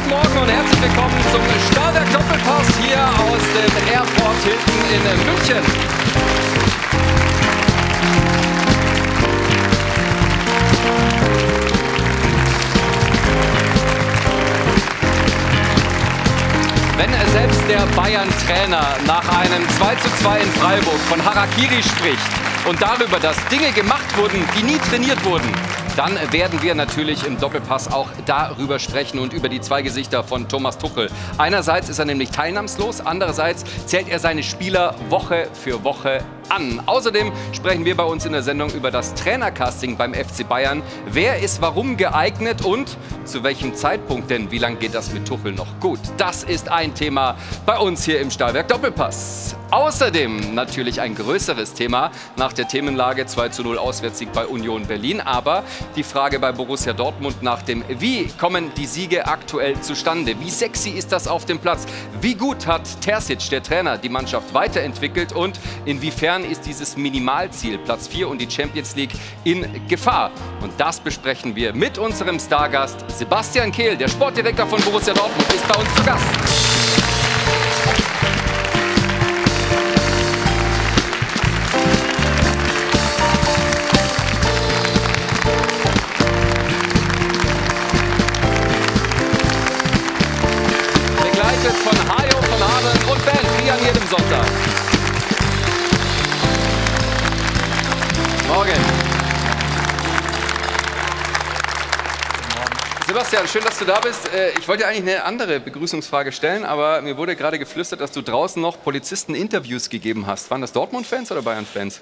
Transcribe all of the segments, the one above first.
guten Morgen und herzlich willkommen zum Stahlwerk Doppelpass hier aus dem Airport Hilton in München. Wenn selbst der Bayern-Trainer nach einem 2:2 in Freiburg von Harakiri spricht und darüber, dass Dinge gemacht wurden, die nie trainiert wurden, dann werden wir natürlich im Doppelpass auch darüber sprechen und über die zwei Gesichter von Thomas Tuchel. Einerseits ist er nämlich teilnahmslos, andererseits zählt er seine Spieler Woche für Woche an. Außerdem sprechen wir bei uns in der Sendung über das Trainercasting beim FC Bayern. Wer ist warum geeignet und zu welchem Zeitpunkt denn? Wie lange geht das mit Tuchel noch gut? Das ist ein Thema bei uns hier im Stahlwerk Doppelpass. Außerdem natürlich ein größeres Thema nach der Themenlage 2 zu 0 Auswärtssieg bei Union Berlin. Aber die Frage bei Borussia Dortmund nach dem Wie kommen die Siege aktuell zustande? Wie sexy ist das auf dem Platz? Wie gut hat Terzic, der Trainer, die Mannschaft weiterentwickelt und inwiefern ist dieses Minimalziel Platz 4 und die Champions League in Gefahr? Und das besprechen wir mit unserem Stargast Sebastian Kehl, der Sportdirektor von Borussia Dortmund, ist bei uns zu Gast. Sebastian, schön, dass du da bist. Äh, Ich wollte eigentlich eine andere Begrüßungsfrage stellen, aber mir wurde gerade geflüstert, dass du draußen noch Polizisten Interviews gegeben hast. Waren das Dortmund-Fans oder Bayern-Fans?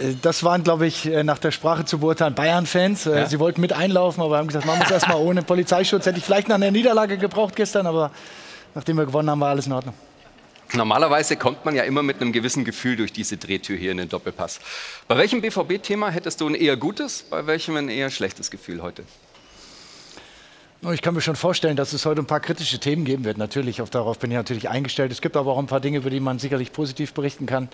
Äh, Das waren, glaube ich, äh, nach der Sprache zu beurteilen Bayern-Fans. Ja. Sie wollten mit einlaufen, aber haben gesagt, machen wir es erstmal ohne Polizeischutz. Hätte ich vielleicht nach einer Niederlage gebraucht gestern, aber nachdem wir gewonnen haben, war alles in Ordnung. Normalerweise kommt man ja immer mit einem gewissen Gefühl durch diese Drehtür hier in den Doppelpass. Bei welchem BVB-Thema hättest du ein eher gutes, bei welchem ein eher schlechtes Gefühl heute? Ich kann mir schon vorstellen, dass es heute ein paar kritische Themen geben wird. Natürlich, auf, darauf bin ich natürlich eingestellt. Es gibt aber auch ein paar Dinge, über die man sicherlich positiv berichten kann.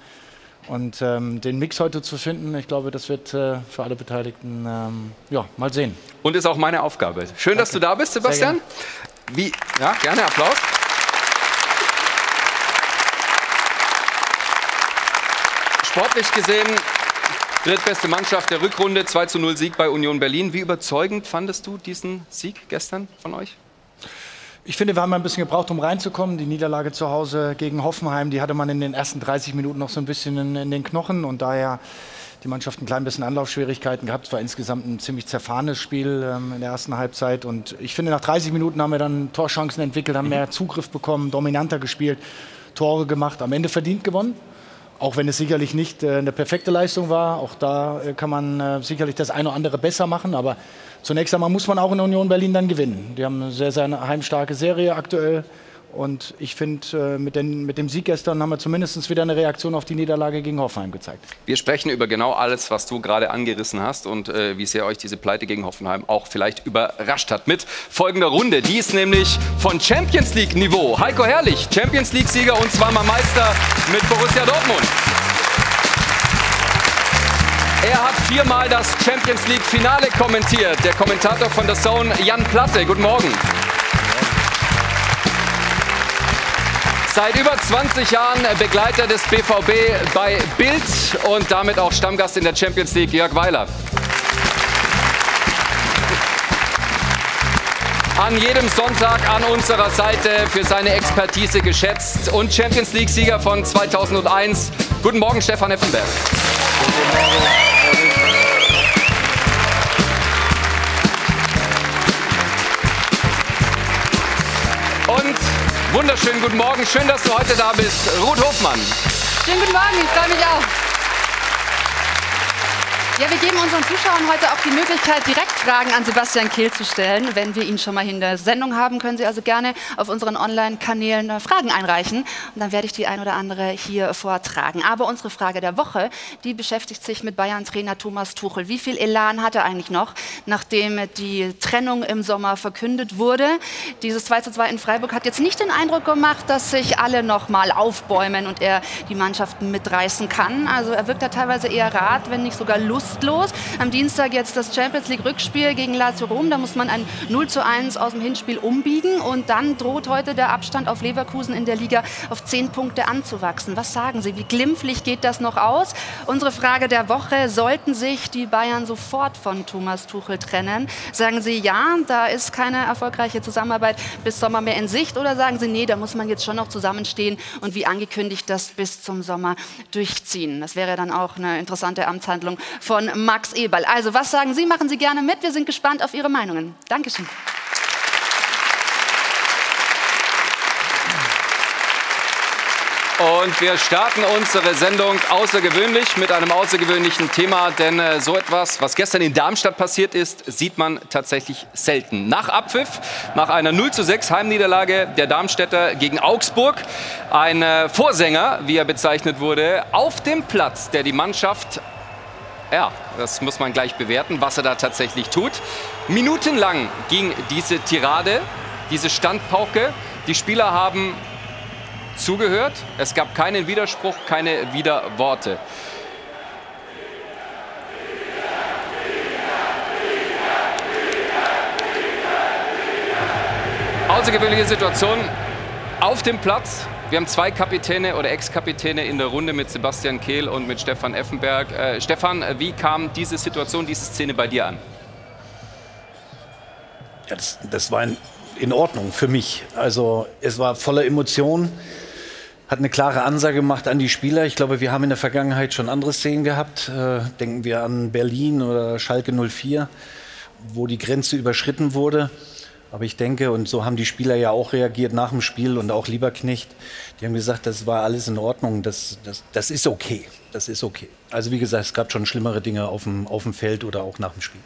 Und ähm, den Mix heute zu finden, ich glaube, das wird äh, für alle Beteiligten, ähm, ja, mal sehen. Und ist auch meine Aufgabe. Schön, dass du da bist, Sebastian. Wie, ja, gerne Applaus. Sportlich gesehen, drittbeste Mannschaft der Rückrunde, 2 zu 0 Sieg bei Union Berlin. Wie überzeugend fandest du diesen Sieg gestern von euch? Ich finde, wir haben ein bisschen gebraucht, um reinzukommen. Die Niederlage zu Hause gegen Hoffenheim, die hatte man in den ersten 30 Minuten noch so ein bisschen in, in den Knochen und daher die Mannschaft ein klein bisschen Anlaufschwierigkeiten gehabt. Es war insgesamt ein ziemlich zerfahrenes Spiel ähm, in der ersten Halbzeit und ich finde, nach 30 Minuten haben wir dann Torchancen entwickelt, haben mehr Zugriff bekommen, dominanter gespielt, Tore gemacht, am Ende verdient gewonnen. Auch wenn es sicherlich nicht äh, eine perfekte Leistung war, auch da äh, kann man äh, sicherlich das eine oder andere besser machen. Aber zunächst einmal muss man auch in Union Berlin dann gewinnen. Die haben eine sehr, sehr heimstarke Serie aktuell. Und ich finde, äh, mit, mit dem Sieg gestern haben wir zumindest wieder eine Reaktion auf die Niederlage gegen Hoffenheim gezeigt. Wir sprechen über genau alles, was du gerade angerissen hast und äh, wie sehr euch diese Pleite gegen Hoffenheim auch vielleicht überrascht hat. Mit folgender Runde. Die ist nämlich von Champions League Niveau. Heiko Herrlich, Champions League Sieger und zweimal Meister mit Borussia Dortmund. Er hat viermal das Champions League Finale kommentiert. Der Kommentator von der Zone, Jan Platte. Guten Morgen. Seit über 20 Jahren Begleiter des BVB bei Bild und damit auch Stammgast in der Champions League, Jörg Weiler. An jedem Sonntag an unserer Seite für seine Expertise geschätzt und Champions League-Sieger von 2001. Guten Morgen, Stefan Effenberg. Und wunderschönen guten Morgen, schön, dass du heute da bist, Ruth Hofmann. Schönen guten Morgen, ich freue mich auch. Ja, wir geben unseren Zuschauern heute auch die Möglichkeit, direkt Fragen an Sebastian Kehl zu stellen. Wenn wir ihn schon mal in der Sendung haben, können Sie also gerne auf unseren Online-Kanälen äh, Fragen einreichen. Und dann werde ich die ein oder andere hier vortragen. Aber unsere Frage der Woche, die beschäftigt sich mit Bayern-Trainer Thomas Tuchel. Wie viel Elan hat er eigentlich noch, nachdem die Trennung im Sommer verkündet wurde? Dieses 2 zu 2 in Freiburg hat jetzt nicht den Eindruck gemacht, dass sich alle noch mal aufbäumen und er die Mannschaften mitreißen kann. Also er wirkt da teilweise eher rat, wenn nicht sogar restlos. Am Dienstag jetzt das Champions League Rückspiel gegen Lazio Rom. Da muss man ein 0 zu 1 aus dem Hinspiel umbiegen. Und dann droht heute der Abstand auf Leverkusen in der Liga auf 10 Punkte anzuwachsen. Was sagen Sie? Wie glimpflich geht das noch aus? Unsere Frage der Woche, sollten sich die Bayern sofort von Thomas Tuchel trennen? Sagen Sie ja, da ist keine erfolgreiche Zusammenarbeit bis Sommer mehr in Sicht? Oder sagen Sie, nee, da muss man jetzt schon noch zusammenstehen und wie angekündigt das bis zum Sommer durchziehen? Das wäre dann auch eine interessante Amtshandlung von Max Eberl. Also, was sagen Sie? Machen Sie gerne mit. Wir sind gespannt auf Ihre Meinungen. Dankeschön. Und wir starten unsere Sendung außergewöhnlich mit einem außergewöhnlichen Thema, denn äh, so etwas, was gestern in Darmstadt passiert ist, sieht man tatsächlich selten. Nach Abpfiff, nach einer 0 zu 6 Heimniederlage der Darmstädter gegen Augsburg, ein äh, Vorsänger, wie er bezeichnet wurde, auf dem Platz, der die Mannschaft ja, das muss man gleich bewerten, was er da tatsächlich tut. Minutenlang ging diese Tirade, diese Standpauke. Die Spieler haben zugehört. Es gab keinen Widerspruch, keine Widerworte. Außergewöhnliche Situation auf dem Platz. Wir haben zwei Kapitäne oder Ex-Kapitäne in der Runde mit Sebastian Kehl und mit Stefan Effenberg. Äh, Stefan, wie kam diese Situation, diese Szene bei dir an? Ja, das, das war in, in Ordnung für mich. Also es war voller Emotionen hat eine klare Ansage gemacht an die Spieler. Ich glaube, wir haben in der Vergangenheit schon andere Szenen gehabt. Äh, denken wir an Berlin oder Schalke 04, wo die Grenze überschritten wurde. Aber ich denke, und so haben die Spieler ja auch reagiert nach dem Spiel und auch Lieberknecht, die haben gesagt, das war alles in Ordnung, das, das, das ist okay, das ist okay. Also wie gesagt, es gab schon schlimmere Dinge auf dem, auf dem Feld oder auch nach dem Spiel.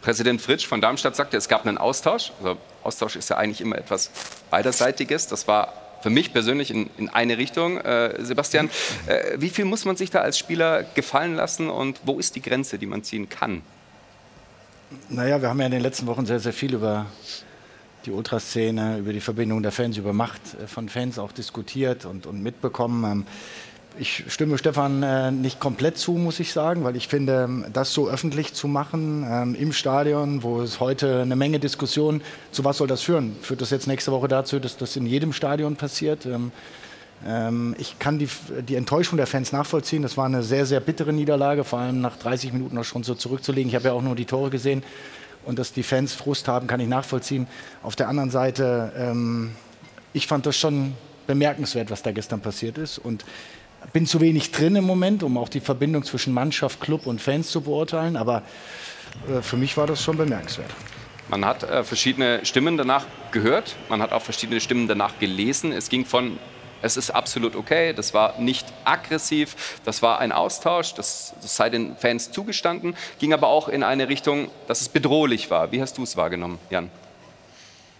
Präsident Fritsch von Darmstadt sagte, es gab einen Austausch. Also Austausch ist ja eigentlich immer etwas beiderseitiges. Das war für mich persönlich in, in eine Richtung. Äh, Sebastian, äh, wie viel muss man sich da als Spieler gefallen lassen und wo ist die Grenze, die man ziehen kann? Naja, wir haben ja in den letzten Wochen sehr, sehr viel über die Ultraszene, über die Verbindung der Fans, über Macht äh, von Fans auch diskutiert und, und mitbekommen. Ähm, ich stimme Stefan äh, nicht komplett zu, muss ich sagen, weil ich finde, ähm, das so öffentlich zu machen ähm, im Stadion, wo es heute eine Menge Diskussionen, zu was soll das führen? Führt das jetzt nächste Woche dazu, dass das in jedem Stadion passiert? Ich kann die, die, Enttäuschung der Fans nachvollziehen. Das war eine sehr, sehr bittere Niederlage, vor allem nach 30 Minuten noch schon so zurückzulegen. Ich habe ja auch nur die Tore gesehen und dass die Fans Frust haben, kann ich nachvollziehen. Auf der anderen Seite, ähm, ich fand das schon bemerkenswert, was da gestern passiert ist und bin zu wenig drin im Moment, um auch die Verbindung zwischen Mannschaft, Club und Fans zu beurteilen. Aber äh, für mich war das schon bemerkenswert. Man hat äh, verschiedene Stimmen danach gehört, man hat auch verschiedene Stimmen danach gelesen. Es ging von, es ist absolut okay, das war nicht aggressiv, das war ein Austausch, das, das sei den Fans zugestanden, ging aber auch in eine Richtung, dass es bedrohlich war. Wie hast du es wahrgenommen, Jan?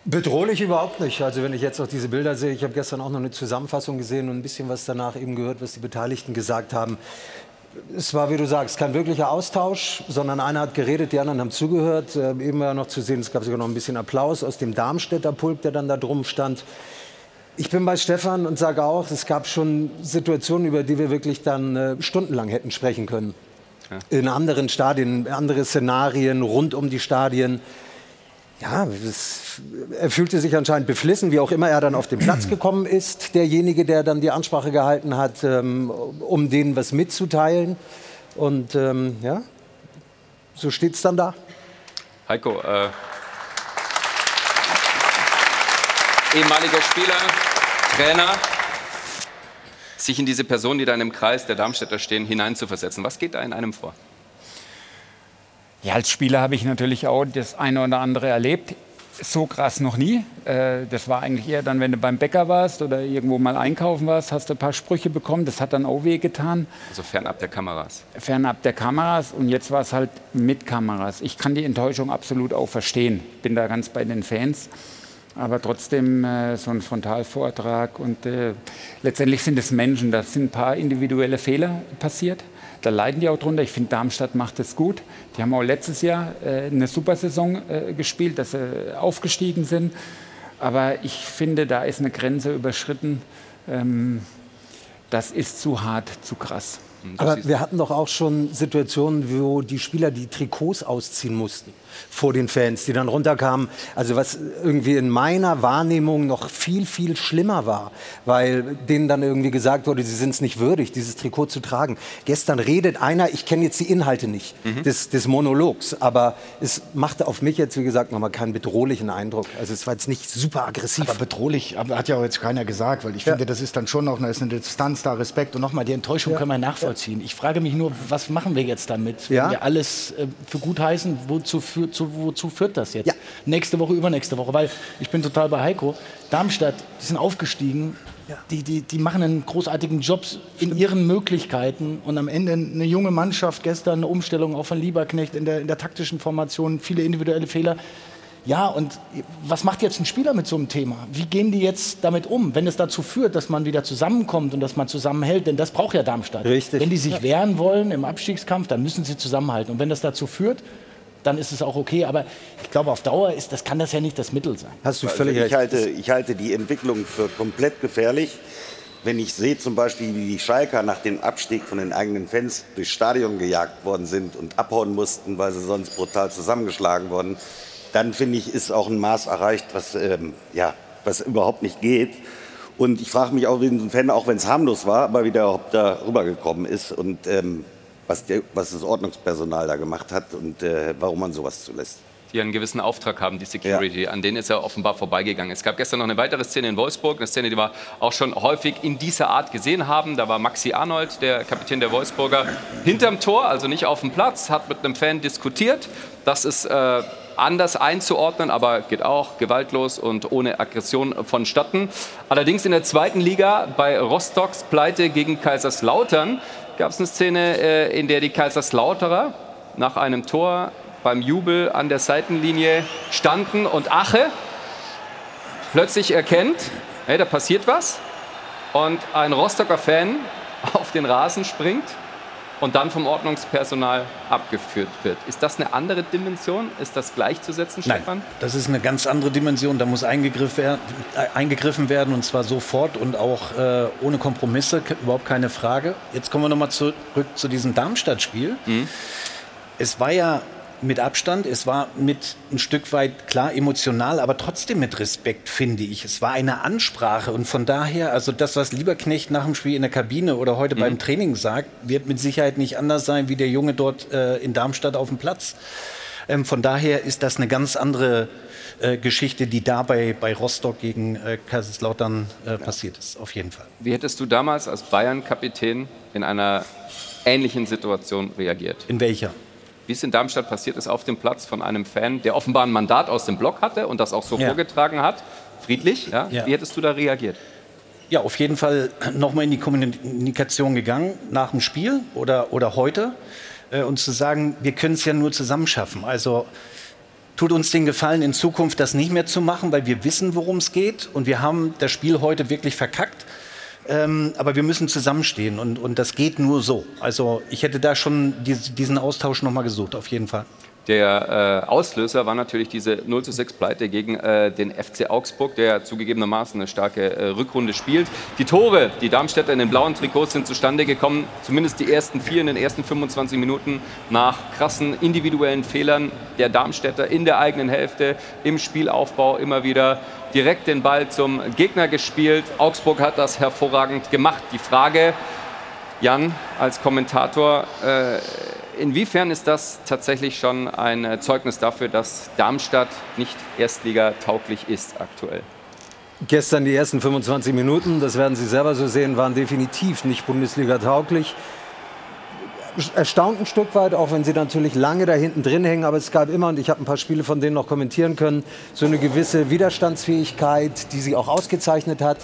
Bedrohlich überhaupt nicht. Also wenn ich jetzt auch diese Bilder sehe, ich habe gestern auch noch eine Zusammenfassung gesehen und ein bisschen was danach eben gehört, was die Beteiligten gesagt haben. Es war, wie du sagst, kein wirklicher Austausch, sondern einer hat geredet, die anderen haben zugehört. Äh, eben war noch zu sehen, es gab sogar noch ein bisschen Applaus aus dem Darmstädter Pulk, der dann da drum stand. Ich bin bei Stefan und sage auch, es gab schon Situationen, über die wir wirklich dann äh, stundenlang hätten sprechen können. Ja. In anderen Stadien, andere Szenarien rund um die Stadien ja, das, er fühlte sich anscheinend beflissen, wie auch immer er dann auf den Platz gekommen ist, derjenige, der dann die Ansprache gehalten hat, ähm, um denen was mitzuteilen. Und ähm, ja, so steht es dann da. Heiko, äh, ehemaliger Spieler, Trainer, sich in diese Person, die da in dem Kreis der Darmstädter stehen, hineinzuversetzen. Was geht da in einem vor? Ja, als Spieler habe ich natürlich auch das eine oder andere erlebt. So krass noch nie. Äh, das war eigentlich eher dann, wenn du beim Bäcker warst oder irgendwo mal einkaufen warst, hast du ein paar Sprüche bekommen. Das hat dann auch wehgetan. Also fernab der Kameras. Fernab der Kameras. Und jetzt war es halt mit Kameras. Ich kann die Enttäuschung absolut auch verstehen. Bin da ganz bei den Fans. Aber trotzdem äh, so ein Frontalvortrag. Und äh, letztendlich sind es Menschen. Da sind ein paar individuelle Fehler passiert. Da leiden die auch drunter. Ich finde, Darmstadt macht es gut. Die haben auch letztes Jahr äh, eine super Saison äh, gespielt, dass sie aufgestiegen sind. Aber ich finde, da ist eine Grenze überschritten. Ähm, das ist zu hart, zu krass. Aber wir hatten doch auch schon Situationen, wo die Spieler die Trikots ausziehen mussten vor den Fans, die dann runterkamen. Also was irgendwie in meiner Wahrnehmung noch viel, viel schlimmer war, weil denen dann irgendwie gesagt wurde, sie sind es nicht würdig, dieses Trikot zu tragen. Gestern redet einer, ich kenne jetzt die Inhalte nicht mhm. des, des, Monologs, aber es machte auf mich jetzt, wie gesagt, nochmal keinen bedrohlichen Eindruck. Also es war jetzt nicht super aggressiv. Aber bedrohlich hat ja auch jetzt keiner gesagt, weil ich ja. finde, das ist dann schon noch eine, eine Distanz da, Respekt und nochmal, die Enttäuschung ja. können wir nachvollziehen. Ja. Ich frage mich nur, was machen wir jetzt damit, wenn wir alles äh, für gut heißen, wozu führt zu, wozu führt das jetzt? Ja. Nächste Woche, übernächste Woche, weil ich bin total bei Heiko. Darmstadt, die sind aufgestiegen, ja. die, die, die machen einen großartigen Job in ihren Möglichkeiten und am Ende eine junge Mannschaft, gestern eine Umstellung auch von Lieberknecht in der, in der taktischen Formation, viele individuelle Fehler. Ja, und was macht jetzt ein Spieler mit so einem Thema? Wie gehen die jetzt damit um, wenn es dazu führt, dass man wieder zusammenkommt und dass man zusammenhält? Denn das braucht ja Darmstadt. Richtig. Wenn die sich wehren wollen im Abstiegskampf, dann müssen sie zusammenhalten. Und wenn das dazu führt, dann ist es auch okay. Aber ich glaube, auf Dauer ist, das kann das ja nicht das Mittel sein. Hast du also völlig also ich recht. Halte, ich halte die Entwicklung für komplett gefährlich. Wenn ich sehe zum Beispiel, wie die Schalker nach dem Abstieg von den eigenen Fans durchs Stadion gejagt worden sind und abhauen mussten, weil sie sonst brutal zusammengeschlagen wurden, dann finde ich, ist auch ein Maß erreicht, was, ähm, ja, was überhaupt nicht geht. Und ich frage mich auch, wie ein Fan, auch wenn es harmlos war, aber wie der überhaupt da rübergekommen ist. Und ähm, was, der, was das Ordnungspersonal da gemacht hat und äh, warum man sowas zulässt die einen gewissen Auftrag haben, die Security. Ja. An denen ist er offenbar vorbeigegangen. Es gab gestern noch eine weitere Szene in Wolfsburg, eine Szene, die wir auch schon häufig in dieser Art gesehen haben. Da war Maxi Arnold, der Kapitän der Wolfsburger, hinterm Tor, also nicht auf dem Platz, hat mit einem Fan diskutiert. Das ist äh, anders einzuordnen, aber geht auch gewaltlos und ohne Aggression vonstatten. Allerdings in der zweiten Liga bei Rostocks Pleite gegen Kaiserslautern gab es eine Szene, äh, in der die Kaiserslauterer nach einem Tor beim Jubel an der Seitenlinie standen und Ache plötzlich erkennt, hey, da passiert was und ein Rostocker Fan auf den Rasen springt und dann vom Ordnungspersonal abgeführt wird. Ist das eine andere Dimension? Ist das gleichzusetzen, Stefan? Nein, das ist eine ganz andere Dimension. Da muss eingegriffen werden, äh, eingegriffen werden und zwar sofort und auch äh, ohne Kompromisse, überhaupt keine Frage. Jetzt kommen wir nochmal zurück zu diesem Darmstadt-Spiel. Mhm. Es war ja mit Abstand. Es war mit ein Stück weit klar emotional, aber trotzdem mit Respekt, finde ich. Es war eine Ansprache und von daher, also das, was Lieberknecht nach dem Spiel in der Kabine oder heute mhm. beim Training sagt, wird mit Sicherheit nicht anders sein wie der Junge dort äh, in Darmstadt auf dem Platz. Ähm, von daher ist das eine ganz andere äh, Geschichte, die dabei bei Rostock gegen äh, Kaiserslautern äh, passiert ist, auf jeden Fall. Wie hättest du damals als Bayern-Kapitän in einer ähnlichen Situation reagiert? In welcher? Wie es in Darmstadt passiert ist, auf dem Platz von einem Fan, der offenbar ein Mandat aus dem Block hatte und das auch so ja. vorgetragen hat, friedlich. Ja? ja? Wie hättest du da reagiert? Ja, auf jeden Fall nochmal in die Kommunikation gegangen nach dem Spiel oder, oder heute äh, und zu sagen, wir können es ja nur zusammen schaffen. Also tut uns den Gefallen, in Zukunft das nicht mehr zu machen, weil wir wissen, worum es geht und wir haben das Spiel heute wirklich verkackt. Ähm, aber wir müssen zusammenstehen und, und das geht nur so. Also ich hätte da schon diesen Austausch nochmal gesucht, auf jeden Fall. Der äh, Auslöser war natürlich diese 0 zu 6 Pleite gegen äh, den FC Augsburg, der zugegebenermaßen eine starke äh, Rückrunde spielt. Die Tore, die Darmstädter in den blauen Trikots sind zustande gekommen, zumindest die ersten vier in den ersten 25 Minuten nach krassen individuellen Fehlern der Darmstädter in der eigenen Hälfte, im Spielaufbau immer wieder direkt den Ball zum Gegner gespielt. Augsburg hat das hervorragend gemacht. Die Frage, Jan, als Kommentator, äh, inwiefern ist das tatsächlich schon ein Zeugnis dafür, dass Darmstadt nicht Erstliga-tauglich ist aktuell? Gestern die ersten 25 Minuten, das werden Sie selber so sehen, waren definitiv nicht Bundesliga-tauglich erstaunt ein Stück weit, auch wenn sie natürlich lange da hinten drin hängen. Aber es gab immer, und ich habe ein paar Spiele von denen noch kommentieren können, so eine gewisse Widerstandsfähigkeit, die sie auch ausgezeichnet hat.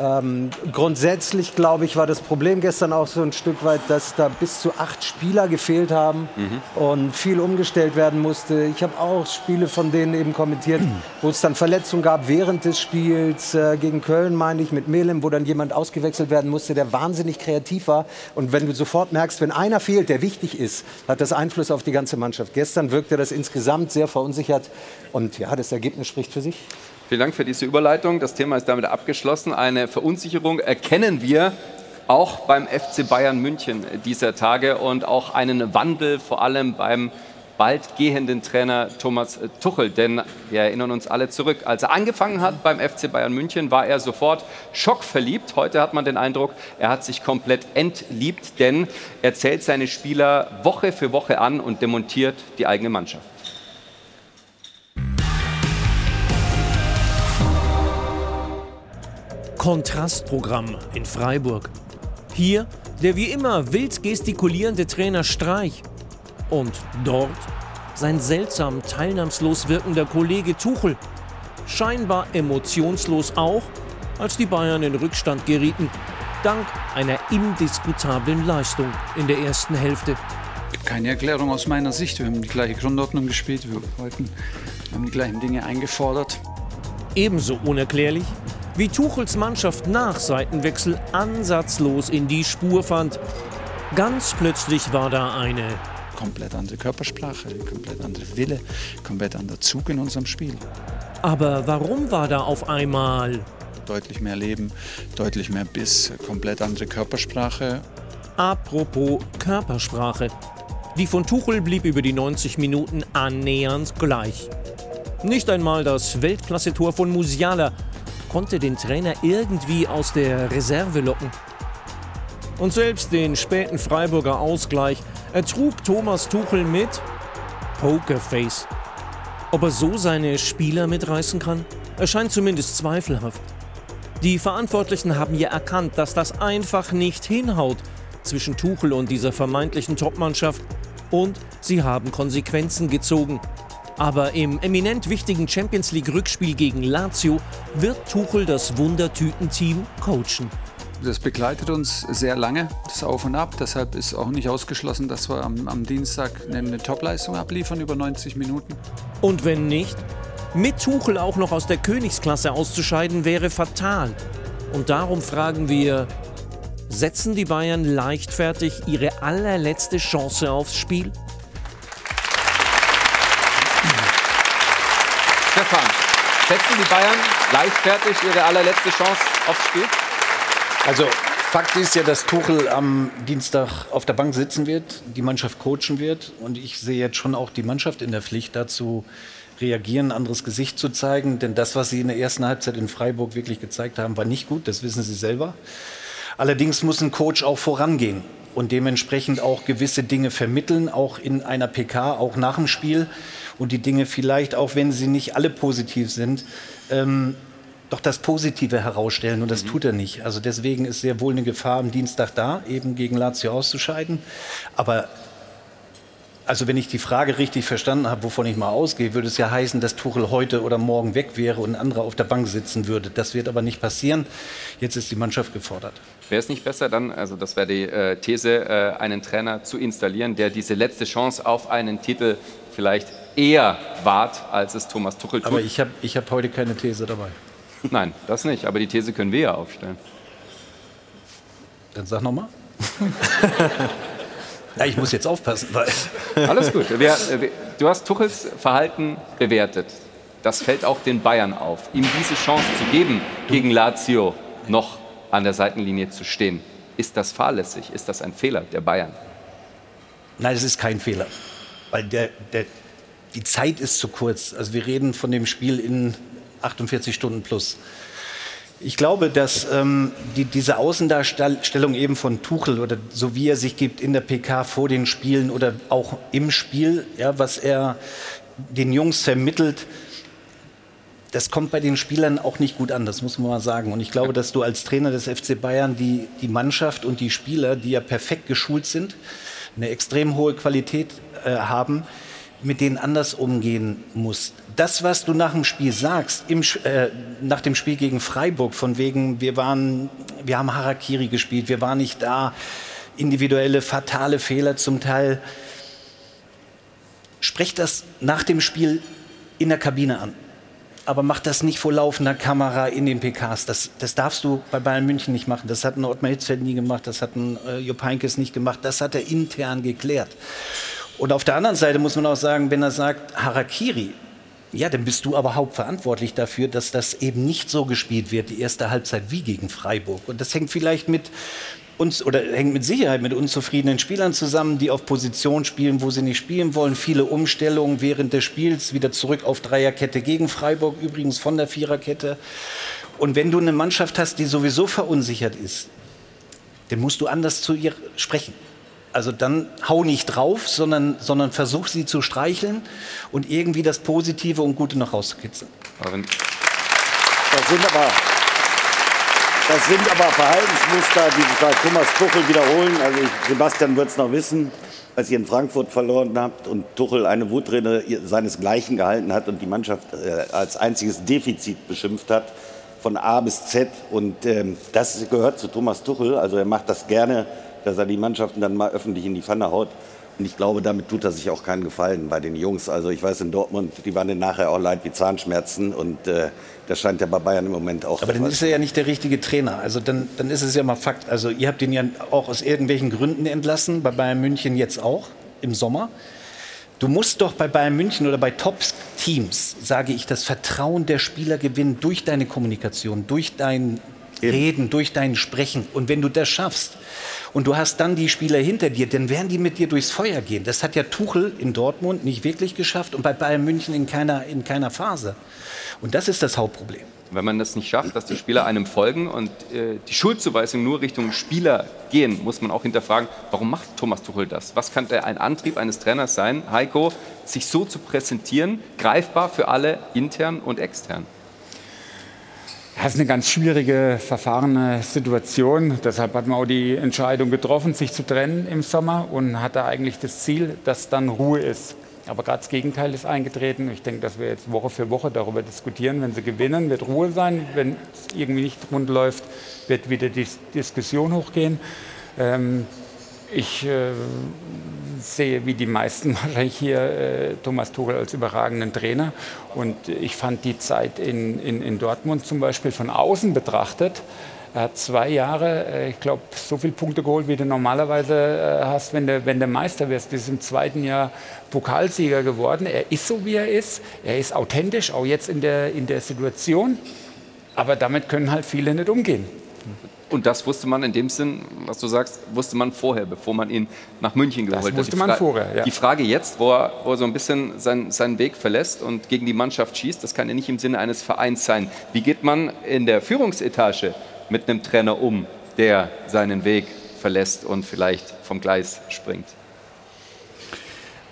Ähm, grundsätzlich, glaube ich, war das Problem gestern auch so ein Stück weit, dass da bis zu acht Spieler gefehlt haben mhm. und viel umgestellt werden musste. Ich habe auch Spiele von denen eben kommentiert, wo es dann Verletzungen gab während des Spiels. Äh, gegen Köln, meine ich, mit Melem, wo dann jemand ausgewechselt werden musste, der wahnsinnig kreativ war. Und wenn du sofort merkst, wenn einer fehlt, der wichtig ist, hat das Einfluss auf die ganze Mannschaft. Gestern wirkte das insgesamt sehr verunsichert. Und ja, das Ergebnis spricht für sich. Vielen Dank für diese Überleitung. Das Thema ist damit abgeschlossen. Eine Verunsicherung erkennen wir auch beim FC Bayern München dieser Tage und auch einen Wandel vor allem beim bald gehenden Trainer Thomas Tuchel. Denn wir erinnern uns alle zurück. Als er angefangen hat beim FC Bayern München, war er sofort schockverliebt. Heute hat man den Eindruck, er hat sich komplett entliebt, denn er zählt seine Spieler Woche für Woche an und demontiert die eigene Mannschaft. Kontrastprogramm in Freiburg. Hier der wie immer wild gestikulierende Trainer Streich. Und dort sein seltsam teilnahmslos wirkender Kollege Tuchel. Scheinbar emotionslos auch, als die Bayern in Rückstand gerieten, dank einer indiskutablen Leistung in der ersten Hälfte. Keine Erklärung aus meiner Sicht. Wir haben die gleiche Grundordnung gespielt, wir wollten, wir haben die gleichen Dinge eingefordert. Ebenso unerklärlich wie Tuchels Mannschaft nach Seitenwechsel ansatzlos in die Spur fand. Ganz plötzlich war da eine komplett andere Körpersprache, komplett andere Wille, komplett anderer Zug in unserem Spiel. Aber warum war da auf einmal deutlich mehr Leben, deutlich mehr Biss, komplett andere Körpersprache? Apropos Körpersprache. Die von Tuchel blieb über die 90 Minuten annähernd gleich. Nicht einmal das Weltklasse-Tor von Musiala konnte den Trainer irgendwie aus der Reserve locken. Und selbst den späten Freiburger Ausgleich ertrug Thomas Tuchel mit Pokerface. Ob er so seine Spieler mitreißen kann, erscheint zumindest zweifelhaft. Die Verantwortlichen haben ja erkannt, dass das einfach nicht hinhaut zwischen Tuchel und dieser vermeintlichen Topmannschaft und sie haben Konsequenzen gezogen. Aber im eminent wichtigen Champions League Rückspiel gegen Lazio wird Tuchel das Wundertüten-Team coachen. Das begleitet uns sehr lange, das Auf und Ab. Deshalb ist auch nicht ausgeschlossen, dass wir am, am Dienstag eine Topleistung abliefern über 90 Minuten. Und wenn nicht, mit Tuchel auch noch aus der Königsklasse auszuscheiden, wäre fatal. Und darum fragen wir, setzen die Bayern leichtfertig ihre allerletzte Chance aufs Spiel? Stefan, setzen die Bayern leichtfertig ihre allerletzte Chance aufs Spiel? Also Fakt ist ja, dass Tuchel am Dienstag auf der Bank sitzen wird, die Mannschaft coachen wird. Und ich sehe jetzt schon auch die Mannschaft in der Pflicht dazu, reagieren, ein anderes Gesicht zu zeigen. Denn das, was sie in der ersten Halbzeit in Freiburg wirklich gezeigt haben, war nicht gut. Das wissen sie selber. Allerdings muss ein Coach auch vorangehen und dementsprechend auch gewisse Dinge vermitteln, auch in einer PK, auch nach dem Spiel und die Dinge vielleicht, auch wenn sie nicht alle positiv sind, ähm, doch das Positive herausstellen und das mhm. tut er nicht. Also deswegen ist sehr wohl eine Gefahr am Dienstag da, eben gegen Lazio auszuscheiden. Aber also wenn ich die Frage richtig verstanden habe, wovon ich mal ausgehe, würde es ja heißen, dass Tuchel heute oder morgen weg wäre und ein anderer auf der Bank sitzen würde. Das wird aber nicht passieren. Jetzt ist die Mannschaft gefordert. Wäre es nicht besser dann, also das wäre die äh, These, äh, einen Trainer zu installieren, der diese letzte Chance auf einen Titel vielleicht eher wahrt, als es Thomas Tuchel tut? Aber ich habe ich hab heute keine These dabei. Nein, das nicht. Aber die These können wir ja aufstellen. Dann sag nochmal. ja, ich muss jetzt aufpassen. Weil Alles gut. Wir, wir, du hast Tuchels Verhalten bewertet. Das fällt auch den Bayern auf. Ihm diese Chance zu geben, gegen Lazio noch an der Seitenlinie zu stehen. Ist das fahrlässig? Ist das ein Fehler der Bayern? Nein, es ist kein Fehler. Weil der, der, die Zeit ist zu kurz. Also wir reden von dem Spiel in 48 Stunden plus. Ich glaube, dass ähm, die, diese Außendarstellung eben von Tuchel oder so wie er sich gibt in der PK vor den Spielen oder auch im Spiel, ja, was er den Jungs vermittelt, das kommt bei den Spielern auch nicht gut an, das muss man mal sagen. Und ich glaube, dass du als Trainer des FC Bayern die, die Mannschaft und die Spieler, die ja perfekt geschult sind, eine extrem hohe Qualität äh, haben, mit denen anders umgehen musst. Das, was du nach dem Spiel sagst, im, äh, nach dem Spiel gegen Freiburg, von wegen, wir waren, wir haben Harakiri gespielt, wir waren nicht da, individuelle, fatale Fehler zum Teil. Sprech das nach dem Spiel in der Kabine an. Aber mach das nicht vor laufender Kamera in den PKs. Das, das darfst du bei Bayern München nicht machen. Das hat ein Ottmar Hitzfeld nie gemacht, das hat ein äh, Jupp Heynckes nicht gemacht. Das hat er intern geklärt. Und auf der anderen Seite muss man auch sagen, wenn er sagt Harakiri, Ja, dann bist du aber hauptverantwortlich dafür, dass das eben nicht so gespielt wird, die erste Halbzeit wie gegen Freiburg. Und das hängt vielleicht mit uns oder hängt mit Sicherheit mit unzufriedenen Spielern zusammen, die auf Position spielen, wo sie nicht spielen wollen. Viele Umstellungen während des Spiels, wieder zurück auf Dreierkette gegen Freiburg, übrigens von der Viererkette. Und wenn du eine Mannschaft hast, die sowieso verunsichert ist, dann musst du anders zu ihr sprechen. Also dann hau nicht drauf, sondern, sondern versuch sie zu streicheln und irgendwie das Positive und Gute noch rauszukitzeln. Das sind aber, das sind aber Verhaltensmuster, die sich bei Thomas Tuchel wiederholen. Also ich, Sebastian wird es noch wissen, als ihr in Frankfurt verloren habt und Tuchel eine Wutrinne seinesgleichen gehalten hat und die Mannschaft äh, als einziges Defizit beschimpft hat, von A bis Z. Und ähm, das gehört zu Thomas Tuchel. Also er macht das gerne dass er die Mannschaften dann mal öffentlich in die Pfanne haut. Und ich glaube, damit tut er sich auch keinen Gefallen bei den Jungs. Also ich weiß, in Dortmund, die waren dann nachher auch leid wie Zahnschmerzen. Und äh, das scheint ja bei Bayern im Moment auch Aber dann ist er ja nicht der richtige Trainer. Also dann, dann ist es ja mal Fakt. Also ihr habt ihn ja auch aus irgendwelchen Gründen entlassen, bei Bayern München jetzt auch im Sommer. Du musst doch bei Bayern München oder bei Top-Teams, sage ich, das Vertrauen der Spieler gewinnen durch deine Kommunikation, durch dein Reden, durch dein Sprechen. Und wenn du das schaffst und du hast dann die Spieler hinter dir, dann werden die mit dir durchs Feuer gehen. Das hat ja Tuchel in Dortmund nicht wirklich geschafft und bei Bayern München in keiner, in keiner Phase. Und das ist das Hauptproblem. Wenn man das nicht schafft, dass die Spieler einem folgen und äh, die Schuldzuweisung nur Richtung Spieler gehen, muss man auch hinterfragen, warum macht Thomas Tuchel das? Was könnte ein Antrieb eines Trainers sein, Heiko, sich so zu präsentieren, greifbar für alle intern und extern? Das ist eine ganz schwierige, verfahrene Situation. Deshalb hat man auch die Entscheidung getroffen, sich zu trennen im Sommer und hatte eigentlich das Ziel, dass dann Ruhe ist. Aber gerade das Gegenteil ist eingetreten. Ich denke, dass wir jetzt Woche für Woche darüber diskutieren. Wenn sie gewinnen, wird Ruhe sein. Wenn es irgendwie nicht rund läuft, wird wieder die Diskussion hochgehen. Ähm, ich äh, sehe, wie die meisten wahrscheinlich hier, äh, Thomas Tuchel als überragenden Trainer. Und ich fand die Zeit in, in, in Dortmund zum Beispiel von außen betrachtet, er hat zwei Jahre, äh, ich glaube, so viele Punkte geholt, wie du normalerweise äh, hast, wenn du, wenn du Meister wirst. Wir sind im zweiten Jahr Pokalsieger geworden. Er ist so, wie er ist. Er ist authentisch, auch jetzt in der, in der Situation. Aber damit können halt viele nicht umgehen. Und das wusste man in dem Sinn, was du sagst, wusste man vorher, bevor man ihn nach München geholt hat. Das wusste man vorher, ja. Die Frage jetzt, wo er, wo er so ein bisschen sein, seinen Weg verlässt und gegen die Mannschaft schießt, das kann ja nicht im Sinne eines Vereins sein. Wie geht man in der Führungsetage mit einem Trainer um, der seinen Weg verlässt und vielleicht vom Gleis springt?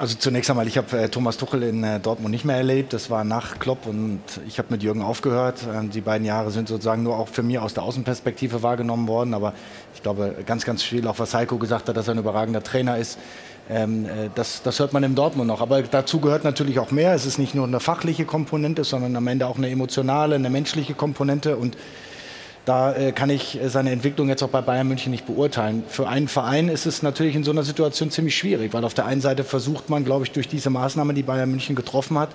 Also zunächst einmal, ich habe äh, Thomas Tuchel in äh, Dortmund nicht mehr erlebt. Das war nach Klopp und ich habe mit Jürgen aufgehört. Äh, die beiden Jahre sind sozusagen nur auch für mich aus der Außenperspektive wahrgenommen worden. Aber ich glaube, ganz, ganz viel, auch was Heiko gesagt hat, dass er ein überragender Trainer ist. Ähm, äh, das, das, hört man in Dortmund noch. Aber dazu gehört natürlich auch mehr. Es ist nicht nur eine fachliche Komponente, sondern am Ende auch eine emotionale, eine menschliche Komponente. Und da äh, kann ich äh, seine Entwicklung jetzt auch bei Bayern München nicht beurteilen. Für einen Verein ist es natürlich in so einer Situation ziemlich schwierig, weil auf der einen Seite versucht man, glaube ich, durch diese Maßnahme, die Bayern München getroffen hat,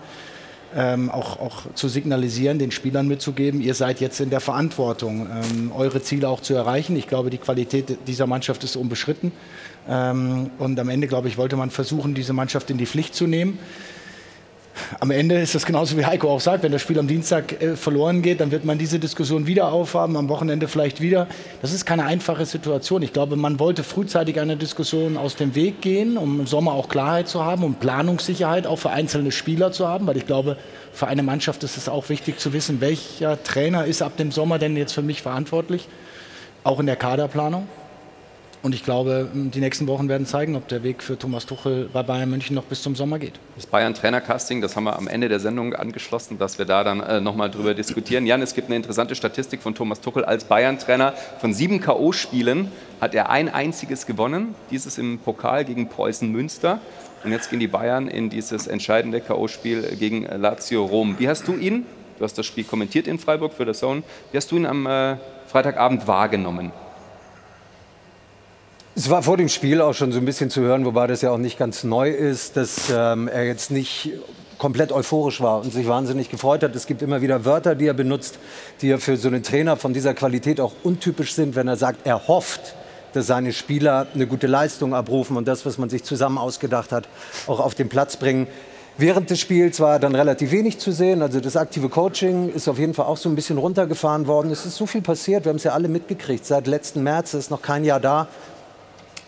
ähm, auch, auch, zu signalisieren, den Spielern mitzugeben, ihr seid jetzt in der Verantwortung, ähm, eure Ziele auch zu erreichen. Ich glaube, die Qualität dieser Mannschaft ist unbeschritten. Ähm, und am Ende, glaube ich, wollte man versuchen, diese Mannschaft in die Pflicht zu nehmen am Ende ist das genauso wie Heiko auch sagt, wenn das Spiel am Dienstag äh, verloren geht, dann wird man diese Diskussion wieder aufhaben, am Wochenende vielleicht wieder. Das ist keine einfache Situation. Ich glaube, man wollte frühzeitig eine Diskussion aus dem Weg gehen, um im Sommer auch Klarheit zu haben, um Planungssicherheit auch für einzelne Spieler zu haben, weil ich glaube, für eine Mannschaft ist es auch wichtig zu wissen, welcher Trainer ist ab dem Sommer denn jetzt für mich verantwortlich, auch in der Kaderplanung. Und ich glaube, die nächsten Wochen werden zeigen, ob der Weg für Thomas Tuchel bei Bayern München noch bis zum Sommer geht. Das Bayern-Trainer-Casting, das haben wir am Ende der Sendung angeschlossen, dass wir da dann äh, nochmal drüber diskutieren. Jan, es gibt eine interessante Statistik von Thomas Tuchel als Bayern-Trainer. Von sieben K.O.-Spielen hat er ein einziges gewonnen, dieses im Pokal gegen Preußen Münster. Und jetzt gehen die Bayern in dieses entscheidende K.O.-Spiel gegen Lazio Rom. Wie hast du ihn, du hast das Spiel kommentiert in Freiburg für das Zone, wie hast du ihn am äh, Freitagabend wahrgenommen? Es war vor dem Spiel auch schon so ein bisschen zu hören, wobei das ja auch nicht ganz neu ist, dass ähm, er jetzt nicht komplett euphorisch war und sich wahnsinnig gefreut hat. Es gibt immer wieder Wörter, die er benutzt, die ja für so einen Trainer von dieser Qualität auch untypisch sind, wenn er sagt, er hofft, dass seine Spieler eine gute Leistung abrufen und das, was man sich zusammen ausgedacht hat, auch auf den Platz bringen. Während des Spiels war dann relativ wenig zu sehen. Also das aktive Coaching ist auf jeden Fall auch so ein bisschen runtergefahren worden. Es ist so viel passiert. Wir haben es ja alle mitgekriegt. Seit letzten März ist noch kein Jahr da.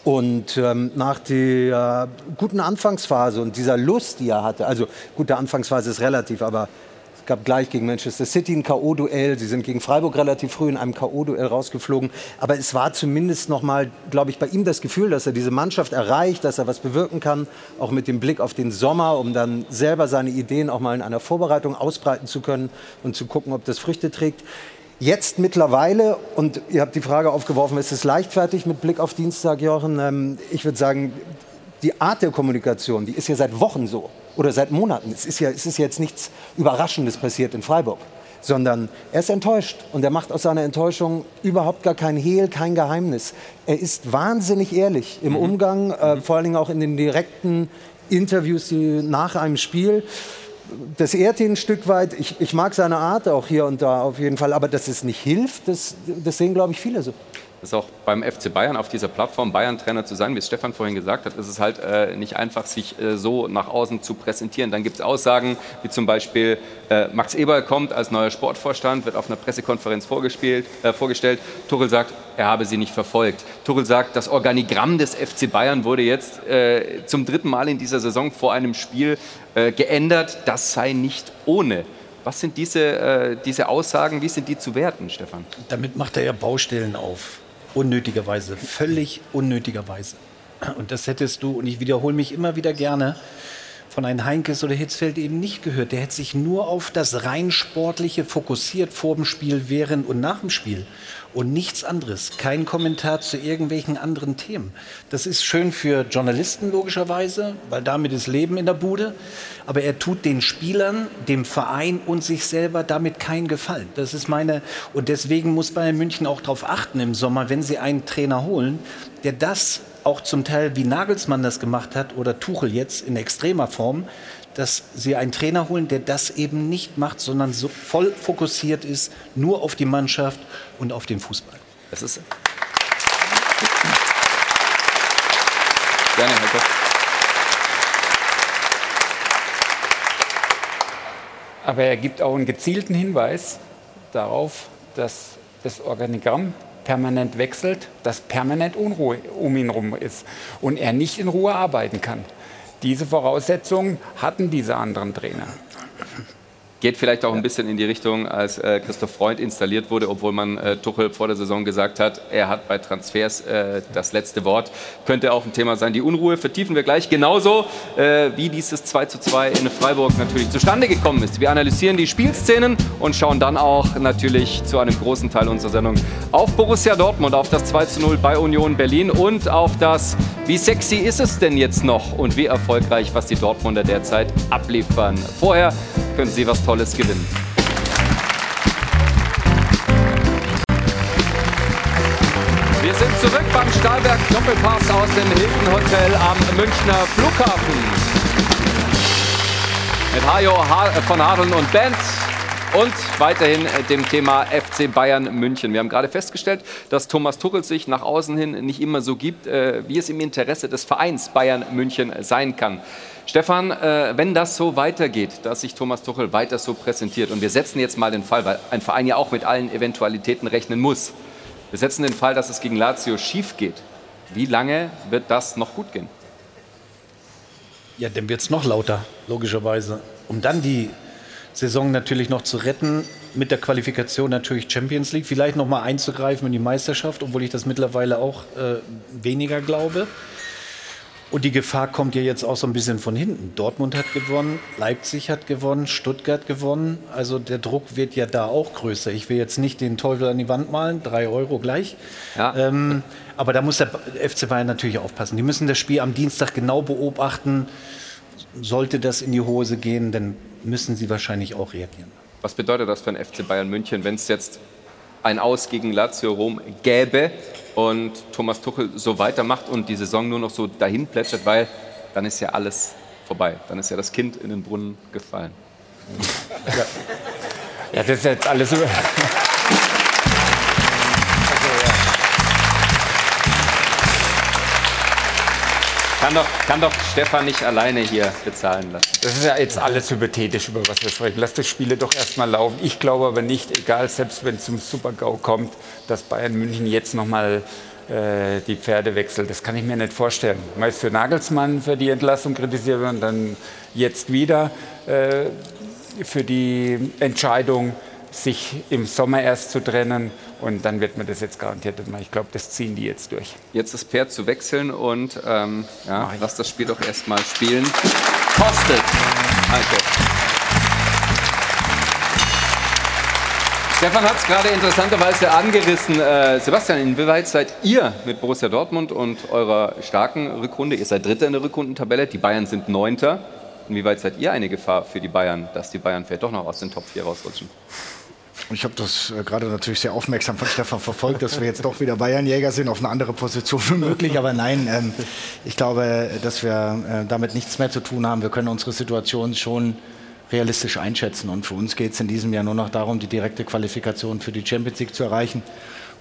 Und ähm, nach der guten Anfangsphase und dieser Lust, die er hatte, also gute Anfangsphase ist relativ, aber es gab gleich gegen Manchester City ein K.O.-Duell. Sie sind gegen Freiburg relativ früh in einem K.O.-Duell rausgeflogen. Aber es war zumindest noch mal, glaube ich, bei ihm das Gefühl, dass er diese Mannschaft erreicht, dass er was bewirken kann, auch mit dem Blick auf den Sommer, um dann selber seine Ideen auch mal in einer Vorbereitung ausbreiten zu können und zu gucken, ob das Früchte trägt. Jetzt mittlerweile, und ihr habt die Frage aufgeworfen, ist es leichtfertig mit Blick auf Dienstag, Jochen? Ähm, ich würde sagen, die Art der Kommunikation, die ist ja seit Wochen so oder seit Monaten. Es ist ja, es ist jetzt nichts Überraschendes passiert in Freiburg, sondern er ist enttäuscht und er macht aus seiner Enttäuschung überhaupt gar kein Hehl, kein Geheimnis. Er ist wahnsinnig ehrlich im mhm. Umgang, äh, vor allen Dingen auch in den direkten Interviews nach einem Spiel. Das ehrt ihn ein Stück weit. Ich, ich mag seine Art auch hier und da auf jeden Fall, aber dass es nicht hilft, das, das sehen, glaube ich, viele so ist auch beim FC Bayern auf dieser Plattform Bayern-Trainer zu sein, wie es Stefan vorhin gesagt hat, ist es halt äh, nicht einfach, sich äh, so nach außen zu präsentieren. Dann gibt es Aussagen, wie zum Beispiel äh, Max Eberl kommt als neuer Sportvorstand, wird auf einer Pressekonferenz äh, vorgestellt. Tuchel sagt, er habe sie nicht verfolgt. Tuchel sagt, das Organigramm des FC Bayern wurde jetzt äh, zum dritten Mal in dieser Saison vor einem Spiel äh, geändert. Das sei nicht ohne. Was sind diese, diese Aussagen, wie sind die zu werten, Stefan? Damit macht er ja Baustellen auf. Unnötigerweise, völlig unnötigerweise. Und das hättest du, und ich wiederhole mich immer wieder gerne, von einem Heinkes oder Hitzfeld eben nicht gehört. Der hätte sich nur auf das rein Sportliche fokussiert vor dem Spiel, während und nach dem Spiel und nichts anderes. Kein Kommentar zu irgendwelchen anderen Themen. Das ist schön für Journalisten logischerweise, weil damit ist Leben in der Bude. Aber er tut den Spielern, dem Verein und sich selber damit keinen Gefallen. Das ist meine und deswegen muss Bayern München auch darauf achten im Sommer, wenn sie einen Trainer holen, der das auch zum Teil wie Nagelsmann das gemacht hat oder Tuchel jetzt in extremer Form, dass sie einen Trainer holen, der das eben nicht macht, sondern so voll fokussiert ist nur auf die Mannschaft und auf den Fußball. Das ist Gerne, Herr Koch. Aber er gibt auch einen gezielten Hinweis darauf, dass das Organigramm permanent wechselt, dass permanent Unruhe um ihn herum ist und er nicht in Ruhe arbeiten kann. Diese Voraussetzungen hatten diese anderen Trainer. Geht vielleicht auch ein bisschen in die Richtung, als äh, Christoph Freund installiert wurde, obwohl man äh, Tuchel vor der Saison gesagt hat, er hat bei Transfers äh, das letzte Wort. Könnte auch ein Thema sein. Die Unruhe vertiefen wir gleich genauso, äh, wie dieses 2 zu 2 in Freiburg natürlich zustande gekommen ist. Wir analysieren die Spielszenen und schauen dann auch natürlich zu einem großen Teil unserer Sendung auf Borussia Dortmund, auf das 2 zu 0 bei Union Berlin und auf das, wie sexy ist es denn jetzt noch und wie erfolgreich, was die Dortmunder derzeit abliefern. Vorher können Sie was Tolles gewinnen. Wir sind zurück beim Stahlberg Doppelpass aus dem Hilton Hotel am Münchner Flughafen. Mit Hajo von Hadeln und Band. Und weiterhin dem Thema FC Bayern München. Wir haben gerade festgestellt, dass Thomas Tuchel sich nach außen hin nicht immer so gibt, äh, wie es im Interesse des Vereins Bayern München sein kann. Stefan, äh, wenn das so weitergeht, dass sich Thomas Tuchel weiter so präsentiert, und wir setzen jetzt mal den Fall, weil ein Verein ja auch mit allen Eventualitäten rechnen muss, wir setzen den Fall, dass es gegen Lazio schief geht. Wie lange wird das noch gut gehen? Ja, dann wird es noch lauter, logischerweise. Um dann die Saison natürlich noch zu retten, mit der Qualifikation natürlich Champions League, vielleicht noch mal einzugreifen in die Meisterschaft, obwohl ich das mittlerweile auch äh, weniger glaube. Und die Gefahr kommt ja jetzt auch so ein bisschen von hinten. Dortmund hat gewonnen, Leipzig hat gewonnen, Stuttgart gewonnen. Also der Druck wird ja da auch größer. Ich will jetzt nicht den Teufel an die Wand malen, drei Euro gleich. Ja. Ähm, aber da muss der FC Bayern natürlich aufpassen. Die müssen das Spiel am Dienstag genau beobachten. Sollte das in die Hose gehen, dann müssen sie wahrscheinlich auch reagieren. Was bedeutet das für den FC Bayern München, wenn es jetzt ein Aus gegen Lazio Rom gäbe? und Thomas Tuchel so weitermacht und die Saison nur noch so dahin plätschert, weil dann ist ja alles vorbei. Dann ist ja das Kind in den Brunnen gefallen. Ja, ja das ist jetzt alles über. Kann doch, kann doch Stefan nicht alleine hier bezahlen lassen. Das ist ja jetzt alles hypothetisch, über was wir sprechen. Lass das Spiele doch erstmal laufen. Ich glaube aber nicht, egal, selbst wenn es zum Super-GAU kommt, dass Bayern München jetzt nochmal äh, die Pferde wechselt. Das kann ich mir nicht vorstellen. Meist für Nagelsmann für die Entlassung kritisiert und dann jetzt wieder äh, für die Entscheidung, sich im Sommer erst zu trennen. Und dann wird man das jetzt garantiert machen. Ich glaube, das ziehen die jetzt durch. Jetzt das Pferd zu wechseln und ähm, ja, lass das Spiel doch erstmal spielen. Kostet. Danke. Stefan hat es gerade interessanterweise angerissen. Äh, Sebastian, inwieweit seid ihr mit Borussia Dortmund und eurer starken Rückrunde? Ihr seid Dritter in der Rückrundentabelle, die Bayern sind Neunter. Inwieweit seid ihr eine Gefahr für die Bayern, dass die Bayern vielleicht doch noch aus den Top 4 rausrutschen? Ich habe das äh, gerade natürlich sehr aufmerksam von Stefan verfolgt, dass wir jetzt doch wieder Bayernjäger sind, auf eine andere Position möglich. Aber nein, ähm, ich glaube, dass wir äh, damit nichts mehr zu tun haben. Wir können unsere Situation schon realistisch einschätzen. Und für uns geht es in diesem Jahr nur noch darum, die direkte Qualifikation für die Champions League zu erreichen.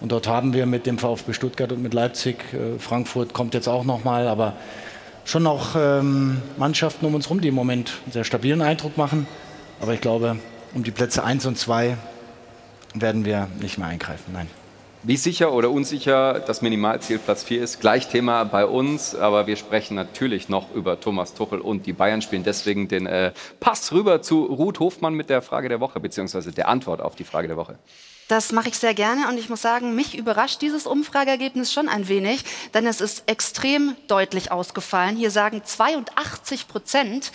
Und dort haben wir mit dem VfB Stuttgart und mit Leipzig, äh, Frankfurt kommt jetzt auch noch mal, aber schon noch ähm, Mannschaften um uns herum, die im Moment einen sehr stabilen Eindruck machen. Aber ich glaube, um die Plätze 1 und 2 werden wir nicht mehr eingreifen. Nein. Wie sicher oder unsicher das Minimalziel Platz 4 ist, gleich Thema bei uns, aber wir sprechen natürlich noch über Thomas Tuchel und die Bayern spielen deswegen den äh, Pass rüber zu Ruth Hofmann mit der Frage der Woche, beziehungsweise der Antwort auf die Frage der Woche. Das mache ich sehr gerne und ich muss sagen, mich überrascht dieses Umfrageergebnis schon ein wenig, denn es ist extrem deutlich ausgefallen. Hier sagen 82 Prozent,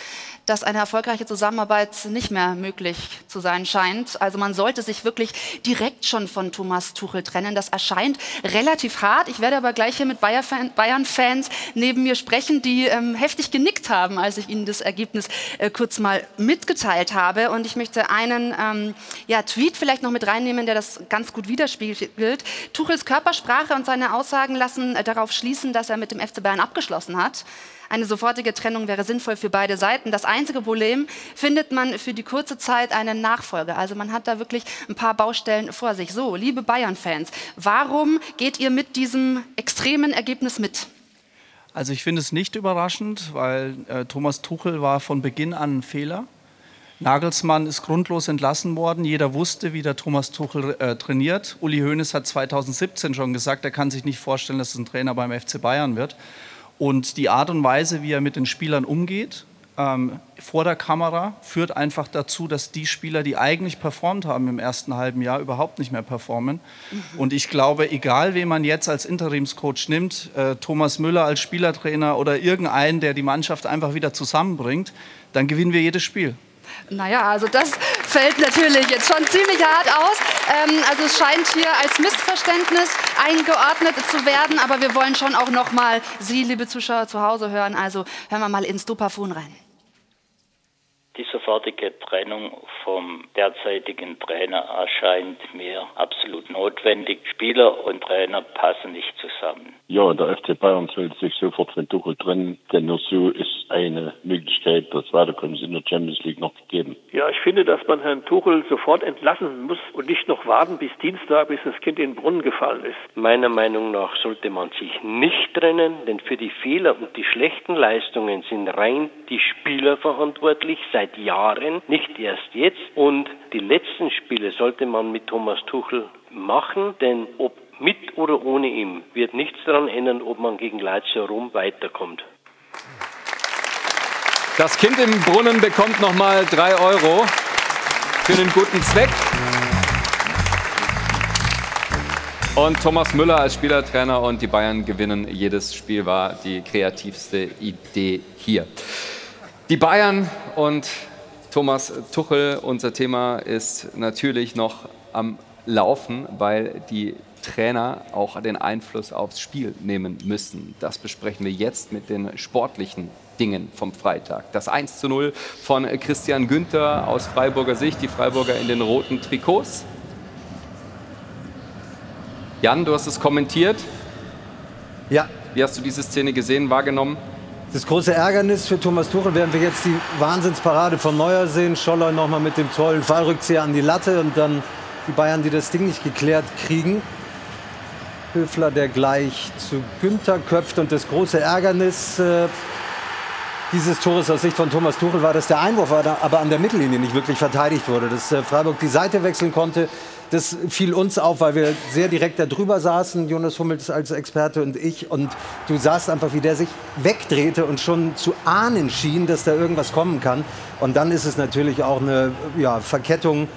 dass eine erfolgreiche Zusammenarbeit nicht mehr möglich zu sein scheint. Also man sollte sich wirklich direkt schon von Thomas Tuchel trennen. Das erscheint relativ hart. Ich werde aber gleich hier mit Bayern-Fans neben mir sprechen, die ähm, heftig genickt haben, als ich ihnen das Ergebnis äh, kurz mal mitgeteilt habe. Und ich möchte einen ähm, ja, Tweet vielleicht noch mit reinnehmen, der das ganz gut widerspiegelt. Tuchels Körpersprache und seine Aussagen lassen äh, darauf schließen, dass er mit dem FC Bayern abgeschlossen hat. Eine sofortige Trennung wäre sinnvoll für beide Seiten. Das einzige Problem findet man für die kurze Zeit einen Nachfolger. Also man hat da wirklich ein paar Baustellen vor sich. So, liebe Bayern-Fans, warum geht ihr mit diesem extremen Ergebnis mit? Also ich finde es nicht überraschend, weil äh, Thomas Tuchel war von Beginn an ein Fehler. Nagelsmann ist grundlos entlassen worden. Jeder wusste, wie der Thomas Tuchel äh, trainiert. Uli Hoeneß hat 2017 schon gesagt, er kann sich nicht vorstellen, dass es ein Trainer beim FC Bayern wird. Und die Art und Weise, wie er mit den Spielern umgeht, ähm, vor der Kamera, führt einfach dazu, dass die Spieler, die eigentlich performt haben im ersten halben Jahr, überhaupt nicht mehr performen. Mhm. Und ich glaube, egal wen man jetzt als Interimscoach nimmt, äh, Thomas Müller als Spielertrainer oder irgendeinen, der die Mannschaft einfach wieder zusammenbringt, dann gewinnen wir jedes Spiel. Naja, also das fällt natürlich jetzt schon ziemlich hart aus. Ähm, also es scheint hier als Missverständnis eingeordnet zu werden, aber wir wollen schon auch noch mal Sie, liebe Zuschauer zu Hause hören. Also hören wir mal ins Dopafon rein. Die sofortige Trennung vom derzeitigen Trainer erscheint mir absolut notwendig. Spieler und Trainer passen nicht zusammen. Ja, der FC Bayern sollte sich sofort von Tuchel trennen, denn nur so ist eine Möglichkeit, das Weiterkommen in der Champions League noch gegeben. Ja, ich finde, dass man Herrn Tuchel sofort entlassen muss und nicht noch warten bis Dienstag, bis das Kind in den Brunnen gefallen ist. Meiner Meinung nach sollte man sich nicht trennen, denn für die Fehler und die schlechten Leistungen sind rein die Spieler verantwortlich seit Jahren, nicht erst jetzt. Und die letzten Spiele sollte man mit Thomas Tuchel machen, denn ob mit oder ohne ihm wird nichts daran ändern, ob man gegen Lazio Rom weiterkommt. Das Kind im Brunnen bekommt nochmal drei Euro für einen guten Zweck. Und Thomas Müller als Spielertrainer und die Bayern gewinnen jedes Spiel war die kreativste Idee hier. Die Bayern und Thomas Tuchel, unser Thema ist natürlich noch am Laufen, weil die Trainer auch den Einfluss aufs Spiel nehmen müssen. Das besprechen wir jetzt mit den sportlichen Dingen vom Freitag. Das 1 zu 0 von Christian Günther aus Freiburger Sicht, die Freiburger in den roten Trikots. Jan, du hast es kommentiert. Ja. Wie hast du diese Szene gesehen, wahrgenommen? Das große Ärgernis für Thomas Tuchel, während wir jetzt die Wahnsinnsparade von Neuer sehen, Scholler nochmal mit dem tollen Fallrückzieher an die Latte und dann die Bayern, die das Ding nicht geklärt kriegen. Höfler, der gleich zu Günther köpft. Und das große Ärgernis äh, dieses Tores aus Sicht von Thomas Tuchel war, dass der Einwurf aber an der Mittellinie nicht wirklich verteidigt wurde. Dass äh, Freiburg die Seite wechseln konnte, das fiel uns auf, weil wir sehr direkt da drüber saßen, Jonas Hummels als Experte und ich. Und du sahst einfach, wie der sich wegdrehte und schon zu ahnen schien, dass da irgendwas kommen kann. Und dann ist es natürlich auch eine ja, Verkettung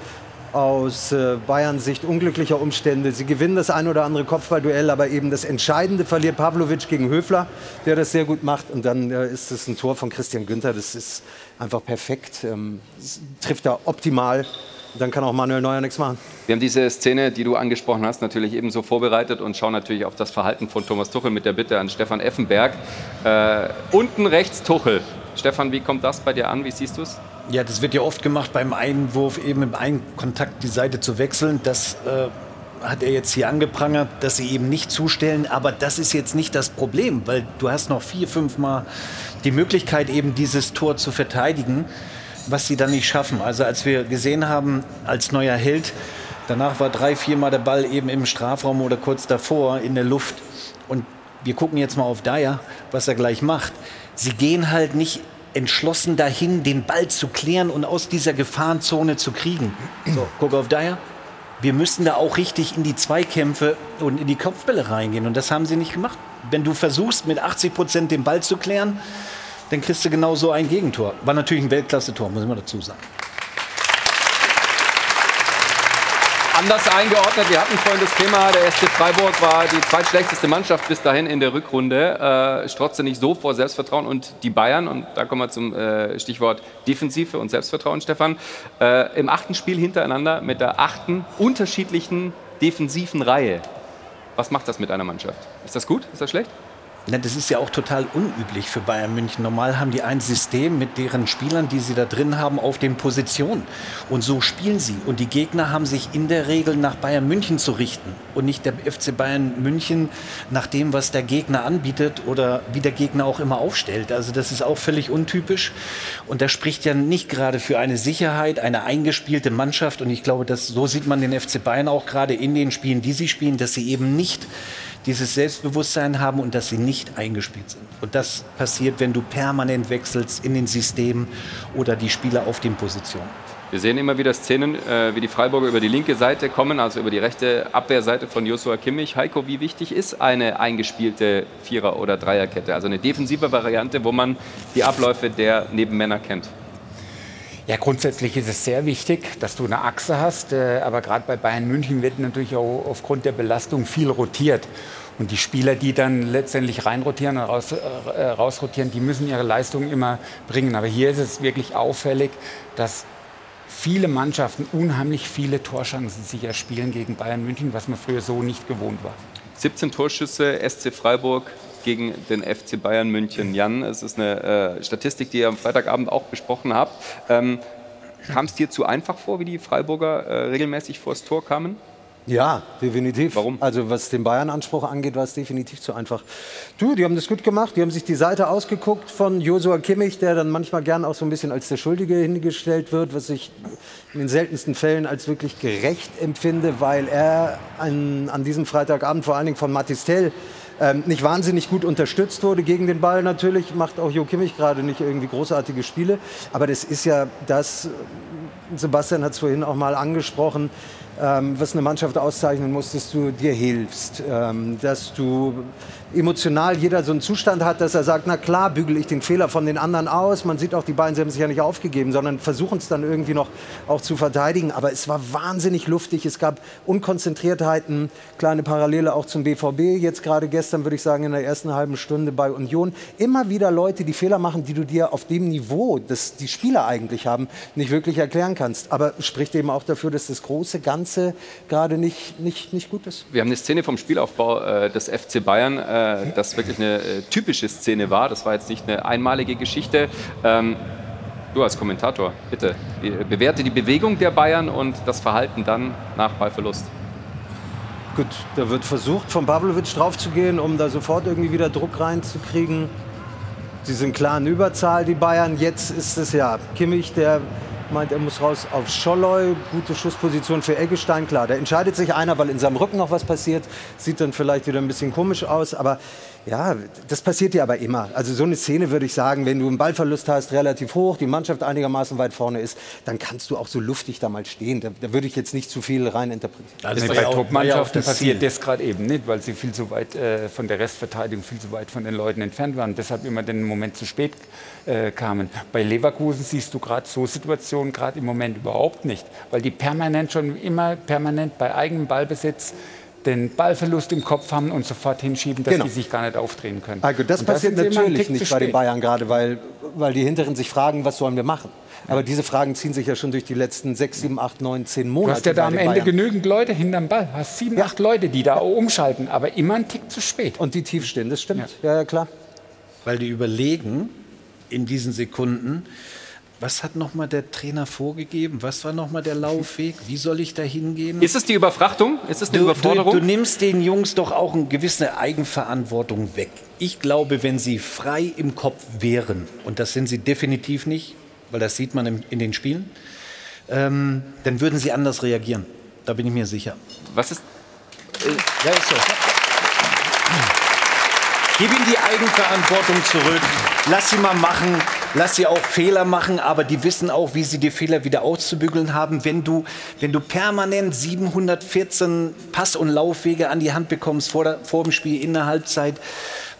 aus äh, Bayerns Sicht unglücklicher Umstände. Sie gewinnen das ein oder andere Kopfballduell, aber eben das Entscheidende verliert Pavlovic gegen Höfler, der das sehr gut macht. Und dann äh, ist es ein Tor von Christian Günther. Das ist einfach perfekt. Ähm, trifft er optimal. Dann kann auch Manuel Neuer nichts machen. Wir haben diese Szene, die du angesprochen hast, natürlich ebenso vorbereitet und schauen natürlich auf das Verhalten von Thomas Tuchel mit der Bitte an Stefan Effenberg. Äh, unten rechts Tuchel. Stefan, wie kommt das bei dir an? Wie siehst du es? Ja, das wird ja oft gemacht beim Einwurf, eben im Einkontakt die Seite zu wechseln. Das äh, hat er jetzt hier angeprangert, dass sie eben nicht zustellen. Aber das ist jetzt nicht das Problem, weil du hast noch vier, fünf Mal die Möglichkeit, eben dieses Tor zu verteidigen, was sie dann nicht schaffen. Also als wir gesehen haben, als neuer Held, danach war drei, viermal der Ball eben im Strafraum oder kurz davor in der Luft. Und wir gucken jetzt mal auf Dyer, was er gleich macht. Sie gehen halt nicht entschlossen dahin, den Ball zu klären und aus dieser Gefahrenzone zu kriegen. So, guck auf Dyer. Wir müssen da auch richtig in die Zweikämpfe und in die Kopfbälle reingehen. Und das haben sie nicht gemacht. Wenn du versuchst, mit 80 Prozent den Ball zu klären, dann kriegst du genau so ein Gegentor. War natürlich ein Weltklasse-Tor, muss ich mal dazu sagen. anders eingeordnet. Wir hatten vorhin das Thema, der SC Freiburg war die zweitschlechteste Mannschaft bis dahin in der Rückrunde, äh, strotzte nicht so vor Selbstvertrauen und die Bayern, und da kommen wir zum äh, Stichwort Defensive und Selbstvertrauen, Stefan, äh, im achten Spiel hintereinander mit der achten unterschiedlichen defensiven Reihe. Was macht das mit einer Mannschaft? Ist das gut? Ist das schlecht? Das ist ja auch total unüblich für Bayern München. Normal haben die ein System mit deren Spielern, die sie da drin haben, auf den Positionen. Und so spielen sie. Und die Gegner haben sich in der Regel nach Bayern München zu richten. Und nicht der FC Bayern München nach dem, was der Gegner anbietet oder wie der Gegner auch immer aufstellt. Also das ist auch völlig untypisch. Und das spricht ja nicht gerade für eine Sicherheit, eine eingespielte Mannschaft. Und ich glaube, dass, so sieht man den FC Bayern auch gerade in den Spielen, die sie spielen, dass sie eben nicht dieses Selbstbewusstsein haben und dass sie nicht eingespielt sind. Und das passiert, wenn du permanent wechselst in den Systemen oder die Spieler auf den Positionen. Wir sehen immer wieder Szenen, äh, wie die Freiburger über die linke Seite kommen, also über die rechte Abwehrseite von Joshua Kimmich. Heiko, wie wichtig ist eine eingespielte Vierer- oder Dreierkette, also eine defensive Variante, wo man die Abläufe der Nebenmänner kennt? Ja, grundsätzlich ist es sehr wichtig, dass du eine Achse hast. Äh, aber gerade bei Bayern München wird natürlich auch aufgrund der Belastung viel rotiert. Und die Spieler, die dann letztendlich reinrotieren und raus, äh, rausrotieren, die müssen ihre Leistungen immer bringen. Aber hier ist es wirklich auffällig, dass viele Mannschaften unheimlich viele Torschancen sich erspielen gegen Bayern München, was man früher so nicht gewohnt war. 17 Torschüsse, SC Freiburg gegen den FC Bayern München. Jan, es ist eine äh, Statistik, die ihr am Freitagabend auch besprochen habt. Ähm, Kam es dir zu einfach vor, wie die Freiburger äh, regelmäßig vors Tor kamen? Ja, definitiv. Warum? Also was den Bayern-Anspruch angeht, war es definitiv zu einfach. Du, die haben das gut gemacht. Die haben sich die Seite ausgeguckt von Josua Kimmich, der dann manchmal gern auch so ein bisschen als der Schuldige hingestellt wird, was ich in den seltensten Fällen als wirklich gerecht empfinde, weil er an, an diesem Freitagabend vor allen Dingen von Matistel ähm, nicht wahnsinnig gut unterstützt wurde gegen den Ball natürlich, macht auch Jo Kimmich gerade nicht irgendwie großartige Spiele. Aber das ist ja das, Sebastian hat es vorhin auch mal angesprochen, ähm, was eine Mannschaft auszeichnen muss, dass du dir hilfst, ähm, dass du emotional jeder so einen Zustand hat, dass er sagt, na klar, bügel ich den Fehler von den anderen aus. Man sieht auch, die beiden haben sich ja nicht aufgegeben, sondern versuchen es dann irgendwie noch auch zu verteidigen. Aber es war wahnsinnig luftig. Es gab Unkonzentriertheiten, kleine Parallele auch zum BVB. Jetzt gerade gestern, würde ich sagen, in der ersten halben Stunde bei Union. Immer wieder Leute, die Fehler machen, die du dir auf dem Niveau, das die Spieler eigentlich haben, nicht wirklich erklären kannst. Aber spricht eben auch dafür, dass das große Ganze gerade nicht, nicht, nicht gut ist. Wir haben eine Szene vom Spielaufbau äh, des FC Bayern. Äh, äh, das wirklich eine äh, typische Szene war. Das war jetzt nicht eine einmalige Geschichte. Ähm, du als Kommentator, bitte, bewerte die Bewegung der Bayern und das Verhalten dann nach Ballverlust. Gut, da wird versucht, von Pavlovic draufzugehen, um da sofort irgendwie wieder Druck reinzukriegen. Sie sind klar in Überzahl, die Bayern. Jetzt ist es ja Kimmich, der meint, er muss raus auf Scholloy. Gute Schussposition für Eggestein, klar. Da entscheidet sich einer, weil in seinem Rücken noch was passiert. Sieht dann vielleicht wieder ein bisschen komisch aus. Aber ja, das passiert ja aber immer. Also so eine Szene würde ich sagen, wenn du einen Ballverlust hast, relativ hoch, die Mannschaft einigermaßen weit vorne ist, dann kannst du auch so luftig da mal stehen. Da, da würde ich jetzt nicht zu viel rein interpretieren. Also bei Top-Mannschaften passiert das gerade eben nicht, weil sie viel zu weit äh, von der Restverteidigung, viel zu weit von den Leuten entfernt waren. Deshalb immer den Moment zu spät äh, kamen. Bei Leverkusen siehst du gerade so Situationen gerade im Moment überhaupt nicht, weil die permanent schon immer permanent bei eigenem Ballbesitz den Ballverlust im Kopf haben und sofort hinschieben, dass Genau. die sich gar nicht aufdrehen können. Also das Und da passiert natürlich nicht bei den. Bayern gerade, weil, weil die Hinteren sich fragen, was sollen wir machen. Aber diese Fragen ziehen sich ja schon durch die letzten sechs, sieben, acht, neun, zehn Monate. Du hast ja da am Ende Bayern. genügend Leute hinterm Ball. Du hast sieben, acht Leute, die da umschalten, aber immer einen Tick zu spät. Und die tief stehen, das stimmt. Ja, ja, klar. Weil die überlegen in diesen Sekunden, was hat nochmal der Trainer vorgegeben? Was war nochmal der Laufweg? Wie soll ich da hingehen? Ist es die Überfrachtung? Ist es eine Du, Überforderung? du, du nimmst den Jungs doch auch eine gewisse Eigenverantwortung weg. Ich glaube, wenn sie frei im Kopf wären, und das sind sie definitiv nicht, weil das sieht man im, in den Spielen, ähm, dann würden sie anders reagieren. Da bin ich mir sicher. Was ist. Ja, ist so. Gib ihnen die Eigenverantwortung zurück. Lass sie mal machen. Lass sie auch Fehler machen, aber die wissen auch, wie sie die Fehler wieder auszubügeln haben. Wenn du, wenn du permanent 714 Pass- und Laufwege an die Hand bekommst vor, der, vor dem Spiel in der Halbzeit,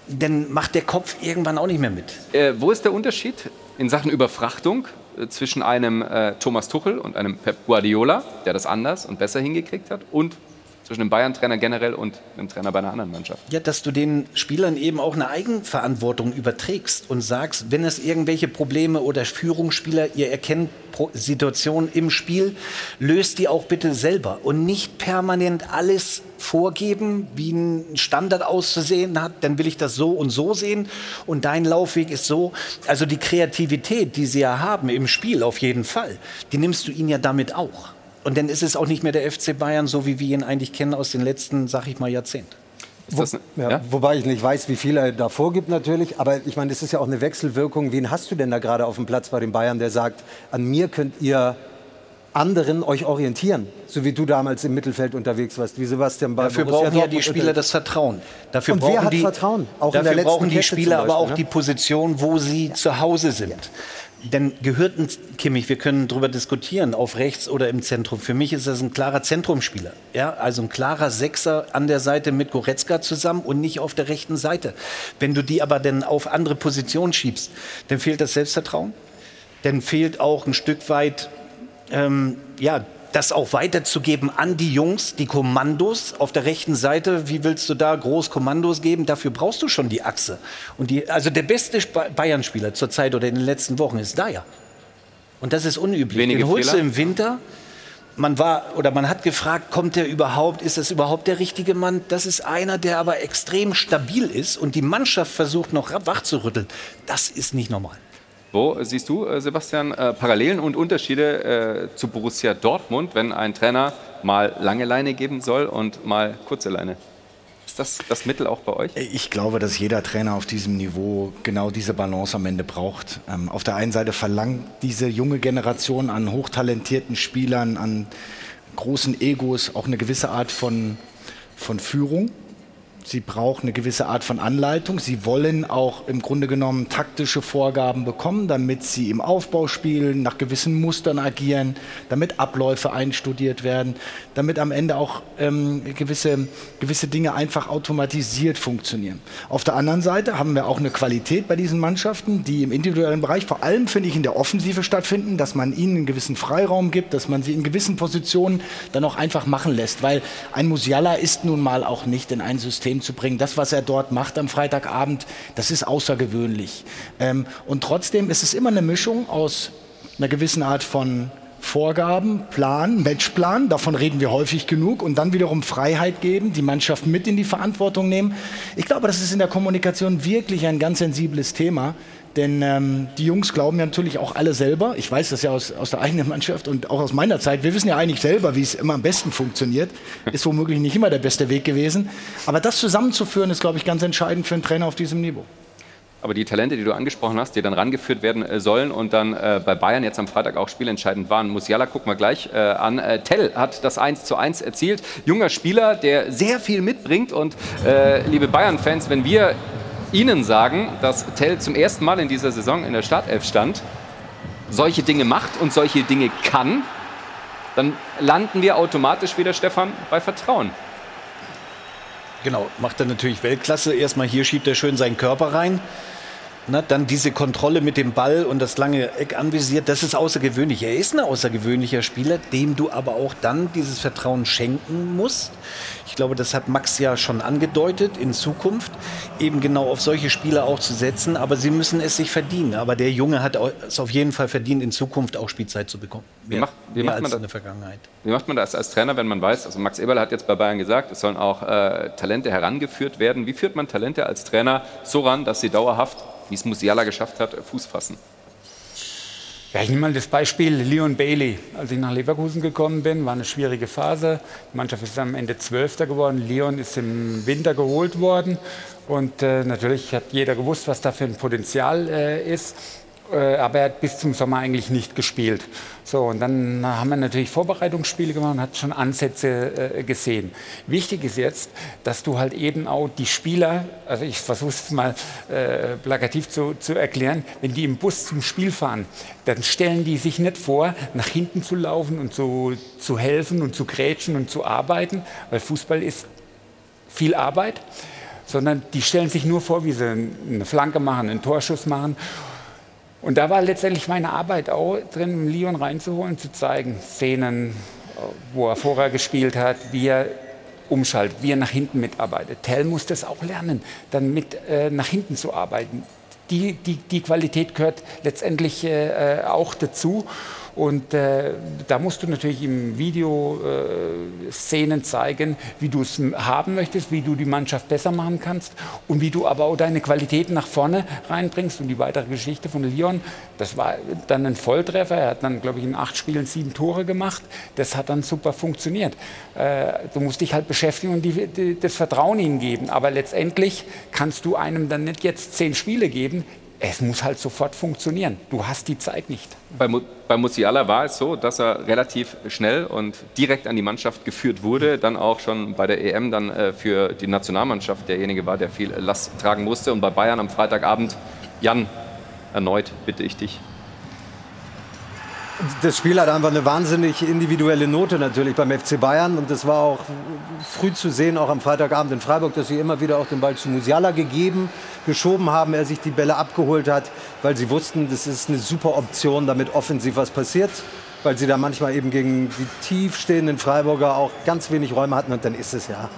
dann macht der Kopf irgendwann auch nicht mehr mit. Äh, wo ist der Unterschied in Sachen Überfrachtung äh, zwischen einem äh, Thomas Tuchel und einem Pep Guardiola, der das anders und besser hingekriegt hat, und zwischen dem Bayern-Trainer generell und einem Trainer bei einer anderen Mannschaft? Ja, dass du den Spielern eben auch eine Eigenverantwortung überträgst und sagst, wenn es irgendwelche Probleme oder Führungsspieler, ihr erkennt Situationen im Spiel, löst die auch bitte selber und nicht permanent alles vorgeben, wie ein Standard auszusehen hat, dann will ich das so und so sehen und dein Laufweg ist so. Also die Kreativität, die sie ja haben im Spiel auf jeden Fall, die nimmst du ihnen ja damit auch. Und dann ist es auch nicht mehr der FC Bayern, so wie wir ihn eigentlich kennen aus den letzten, sag ich mal, Jahrzehnten. Wo, ja, Wobei ich nicht weiß, wie viel er da vorgibt natürlich. Aber ich meine, das ist ja auch eine Wechselwirkung. Wen hast du denn da gerade auf dem Platz bei den Bayern, der sagt, an mir könnt ihr anderen euch orientieren, so wie du damals im Mittelfeld unterwegs warst, wie Sebastian bei Dafür Borussia brauchen ja die Spieler das Vertrauen. Dafür Und brauchen wer hat die, Vertrauen? Auch in der letzten brauchen die Kette Spieler zum aber auch Beispiel, die ne? Position, wo sie zu Hause sind. Denn gehört ein Kimmich, wir können darüber diskutieren, auf rechts oder im Zentrum. Für mich ist das ein klarer Zentrumspieler. Ja, also ein klarer Sechser an der Seite mit Goretzka zusammen und nicht auf der rechten Seite. Wenn du die aber dann auf andere Positionen schiebst, dann fehlt das Selbstvertrauen. Dann fehlt auch ein Stück weit ähm, ja, das auch weiterzugeben an die Jungs, die Kommandos auf der rechten Seite. Wie willst du da groß Kommandos geben? Dafür brauchst du schon die Achse. Und die, also der beste Sp- Bayern-Spieler zurzeit oder in den letzten Wochen ist Dyer. Und das ist unüblich. Wenige Den holst du im Winter. Man war oder man hat gefragt, kommt der überhaupt? Ist das überhaupt der richtige Mann? Das ist einer, der aber extrem stabil ist und die Mannschaft versucht noch wach zu rütteln. Das ist nicht normal. Wo siehst du, äh, Sebastian, äh, Parallelen und Unterschiede äh, zu Borussia Dortmund, wenn ein Trainer mal lange Leine geben soll und mal kurze Leine? Ist das das Mittel auch bei euch? Ich glaube, dass jeder Trainer auf diesem Niveau genau diese Balance am Ende braucht. Ähm, auf der einen Seite verlangt diese junge Generation an hochtalentierten Spielern, an großen Egos auch eine gewisse Art von, von Führung. Sie braucht eine gewisse Art von Anleitung. Sie wollen auch im Grunde genommen taktische Vorgaben bekommen, damit sie im Aufbauspiel nach gewissen Mustern agieren, damit Abläufe einstudiert werden, damit am Ende auch ähm, gewisse, gewisse Dinge einfach automatisiert funktionieren. Auf der anderen Seite haben wir auch eine Qualität bei diesen Mannschaften, die im individuellen Bereich, vor allem finde ich in der Offensive stattfinden, dass man ihnen einen gewissen Freiraum gibt, dass man sie in gewissen Positionen dann auch einfach machen lässt, weil ein Musiala ist nun mal auch nicht in ein System zu bringen. Das, was er dort macht am Freitagabend, das ist außergewöhnlich. Ähm, und trotzdem ist es immer eine Mischung aus einer gewissen Art von Vorgaben, Plan, Matchplan, davon reden wir häufig genug, und dann wiederum Freiheit geben, die Mannschaft mit in die Verantwortung nehmen. Ich glaube, das ist in der Kommunikation wirklich ein ganz sensibles Thema. Denn ähm, die Jungs glauben ja natürlich auch alle selber, ich weiß das ja aus, aus der eigenen Mannschaft und auch aus meiner Zeit, wir wissen ja eigentlich selber, wie es immer am besten funktioniert. Ist womöglich nicht immer der beste Weg gewesen. Aber das zusammenzuführen, ist, glaube ich, ganz entscheidend für einen Trainer auf diesem Niveau. Aber die Talente, die du angesprochen hast, die dann rangeführt werden äh, sollen und dann äh, bei Bayern jetzt am Freitag auch spielentscheidend waren. Musiala gucken wir gleich äh, an. Äh, Tell hat das 1 zu 1 erzielt. Junger Spieler, der sehr viel mitbringt. Und äh, liebe Bayern-Fans, wenn wir Ihnen sagen, dass Tell zum ersten Mal in dieser Saison in der Startelf stand, solche Dinge macht und solche Dinge kann, dann landen wir automatisch wieder, Stefan, bei Vertrauen. Genau, macht er natürlich Weltklasse. Erstmal hier schiebt er schön seinen Körper rein. Na, dann diese Kontrolle mit dem Ball und das lange Eck anvisiert, das ist außergewöhnlich. Er ist ein außergewöhnlicher Spieler, dem du aber auch dann dieses Vertrauen schenken musst. Ich glaube, das hat Max ja schon angedeutet, in Zukunft eben genau auf solche Spieler auch zu setzen. Aber sie müssen es sich verdienen. Aber der Junge hat es auf jeden Fall verdient, in Zukunft auch Spielzeit zu bekommen. Wie macht, wie macht man das in der Vergangenheit. Wie macht man das als Trainer, wenn man weiß, also Max Eberl hat jetzt bei Bayern gesagt, es sollen auch äh, Talente herangeführt werden. Wie führt man Talente als Trainer so ran, dass sie dauerhaft wie es Musiala geschafft hat, Fuß fassen. Ja, ich nehme mal das Beispiel Leon Bailey. Als ich nach Leverkusen gekommen bin, war eine schwierige Phase. Die Mannschaft ist am Ende Zwölfter geworden. Leon ist im Winter geholt worden. Und äh, natürlich hat jeder gewusst, was da für ein Potenzial äh, ist. Äh, aber er hat bis zum Sommer eigentlich nicht gespielt. So, und dann haben wir natürlich Vorbereitungsspiele gemacht und hat schon Ansätze äh, gesehen. Wichtig ist jetzt, dass du halt eben auch die Spieler, also ich versuche es mal äh, plakativ zu, zu erklären, wenn die im Bus zum Spiel fahren, dann stellen die sich nicht vor, nach hinten zu laufen und zu, zu helfen und zu grätschen und zu arbeiten, weil Fußball ist viel Arbeit, sondern die stellen sich nur vor, wie sie eine Flanke machen, einen Torschuss machen. Und da war letztendlich meine Arbeit auch drin, Leon reinzuholen, zu zeigen, Szenen, wo er vorher gespielt hat, wie er umschaltet, wie er nach hinten mitarbeitet. Tell muss das auch lernen, dann mit äh, nach hinten zu arbeiten. Die, die, die Qualität gehört letztendlich äh, äh auch dazu. Und äh, da musst du natürlich im Video äh, Szenen zeigen, wie du es haben möchtest, wie du die Mannschaft besser machen kannst und wie du aber auch deine Qualitäten nach vorne reinbringst. Und die weitere Geschichte von Lyon, das war dann ein Volltreffer. Er hat dann, glaube ich, in acht Spielen sieben Tore gemacht. Das hat dann super funktioniert. Äh, du musst dich halt beschäftigen und die, die, das Vertrauen ihnen geben. Aber letztendlich kannst du einem dann nicht jetzt zehn Spiele geben es muss halt sofort funktionieren. Du hast die Zeit nicht. Bei, bei Musiala war es so, dass er relativ schnell und direkt an die Mannschaft geführt wurde, dann auch schon bei der EM dann äh, für die Nationalmannschaft derjenige war, der viel Last tragen musste. Und bei Bayern am Freitagabend, Jan, erneut bitte ich dich, das Spiel hat einfach eine wahnsinnig individuelle Note natürlich beim FC Bayern. Und das war auch früh zu sehen, auch am Freitagabend in Freiburg, dass sie immer wieder auch den Ball zu Musiala gegeben, geschoben haben, er sich die Bälle abgeholt hat, weil sie wussten, das ist eine super Option, damit offensiv was passiert. Weil sie da manchmal eben gegen die tiefstehenden Freiburger auch ganz wenig Räume hatten. Und dann ist es ja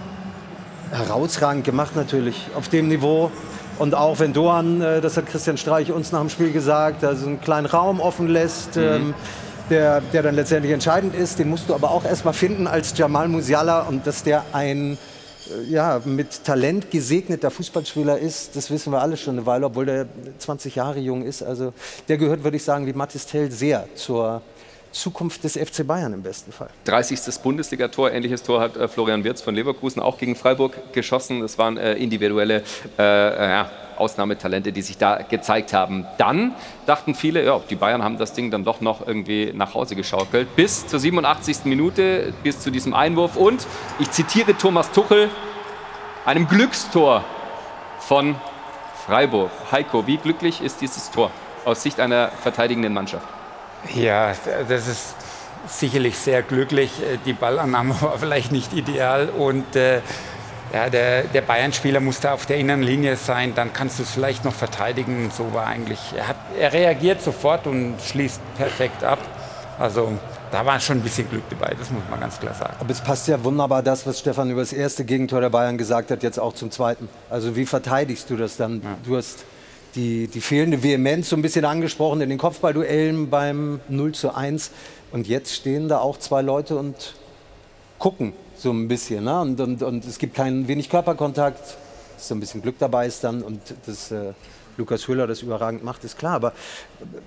herausragend gemacht natürlich auf dem Niveau. Und auch wenn Doan, äh, das hat Christian Streich uns nach dem Spiel gesagt, also einen kleinen Raum offen lässt, mhm. ähm, der, der dann letztendlich entscheidend ist, den musst du aber auch erstmal finden als Jamal Musiala und dass der ein äh, ja, mit Talent gesegneter Fußballspieler ist, das wissen wir alle schon eine Weile, obwohl der 20 Jahre jung ist. Also der gehört, würde ich sagen, wie Mathis Tell sehr zur Zukunft des FC Bayern im besten Fall. 30. Bundesligator, ähnliches Tor hat äh, Florian Wirz von Leverkusen auch gegen Freiburg geschossen. Das waren äh, individuelle äh, äh, ja, Ausnahmetalente, die sich da gezeigt haben. Dann dachten viele, ja, die Bayern haben das Ding dann doch noch irgendwie nach Hause geschaukelt. Bis zur 87. Minute, bis zu diesem Einwurf und, ich zitiere Thomas Tuchel, einem Glückstor von Freiburg. Heiko, wie glücklich ist dieses Tor aus Sicht einer verteidigenden Mannschaft? Ja, das ist sicherlich sehr glücklich. Äh, die Ballannahme war vielleicht nicht ideal und äh, ja, der, der Bayern-Spieler musste auf der inneren Linie sein, dann kannst du es vielleicht noch verteidigen. So war eigentlich, er, hat, er reagiert sofort und schließt perfekt ab. Also da war schon ein bisschen Glück dabei, das muss man ganz klar sagen. Aber es passt ja wunderbar das, was Stefan über das erste Gegentor der Bayern gesagt hat, jetzt auch zum zweiten. Also wie verteidigst du das dann? Ja. Du hast die, die fehlende Vehemenz so ein bisschen angesprochen in den Kopfballduellen beim 0 zu 1. Und jetzt stehen da auch zwei Leute und gucken so ein bisschen. Ne? Und, und, und es gibt keinen wenig Körperkontakt. So ein bisschen Glück dabei ist dann und das äh, Lukas Höhler das überragend macht, ist klar. Aber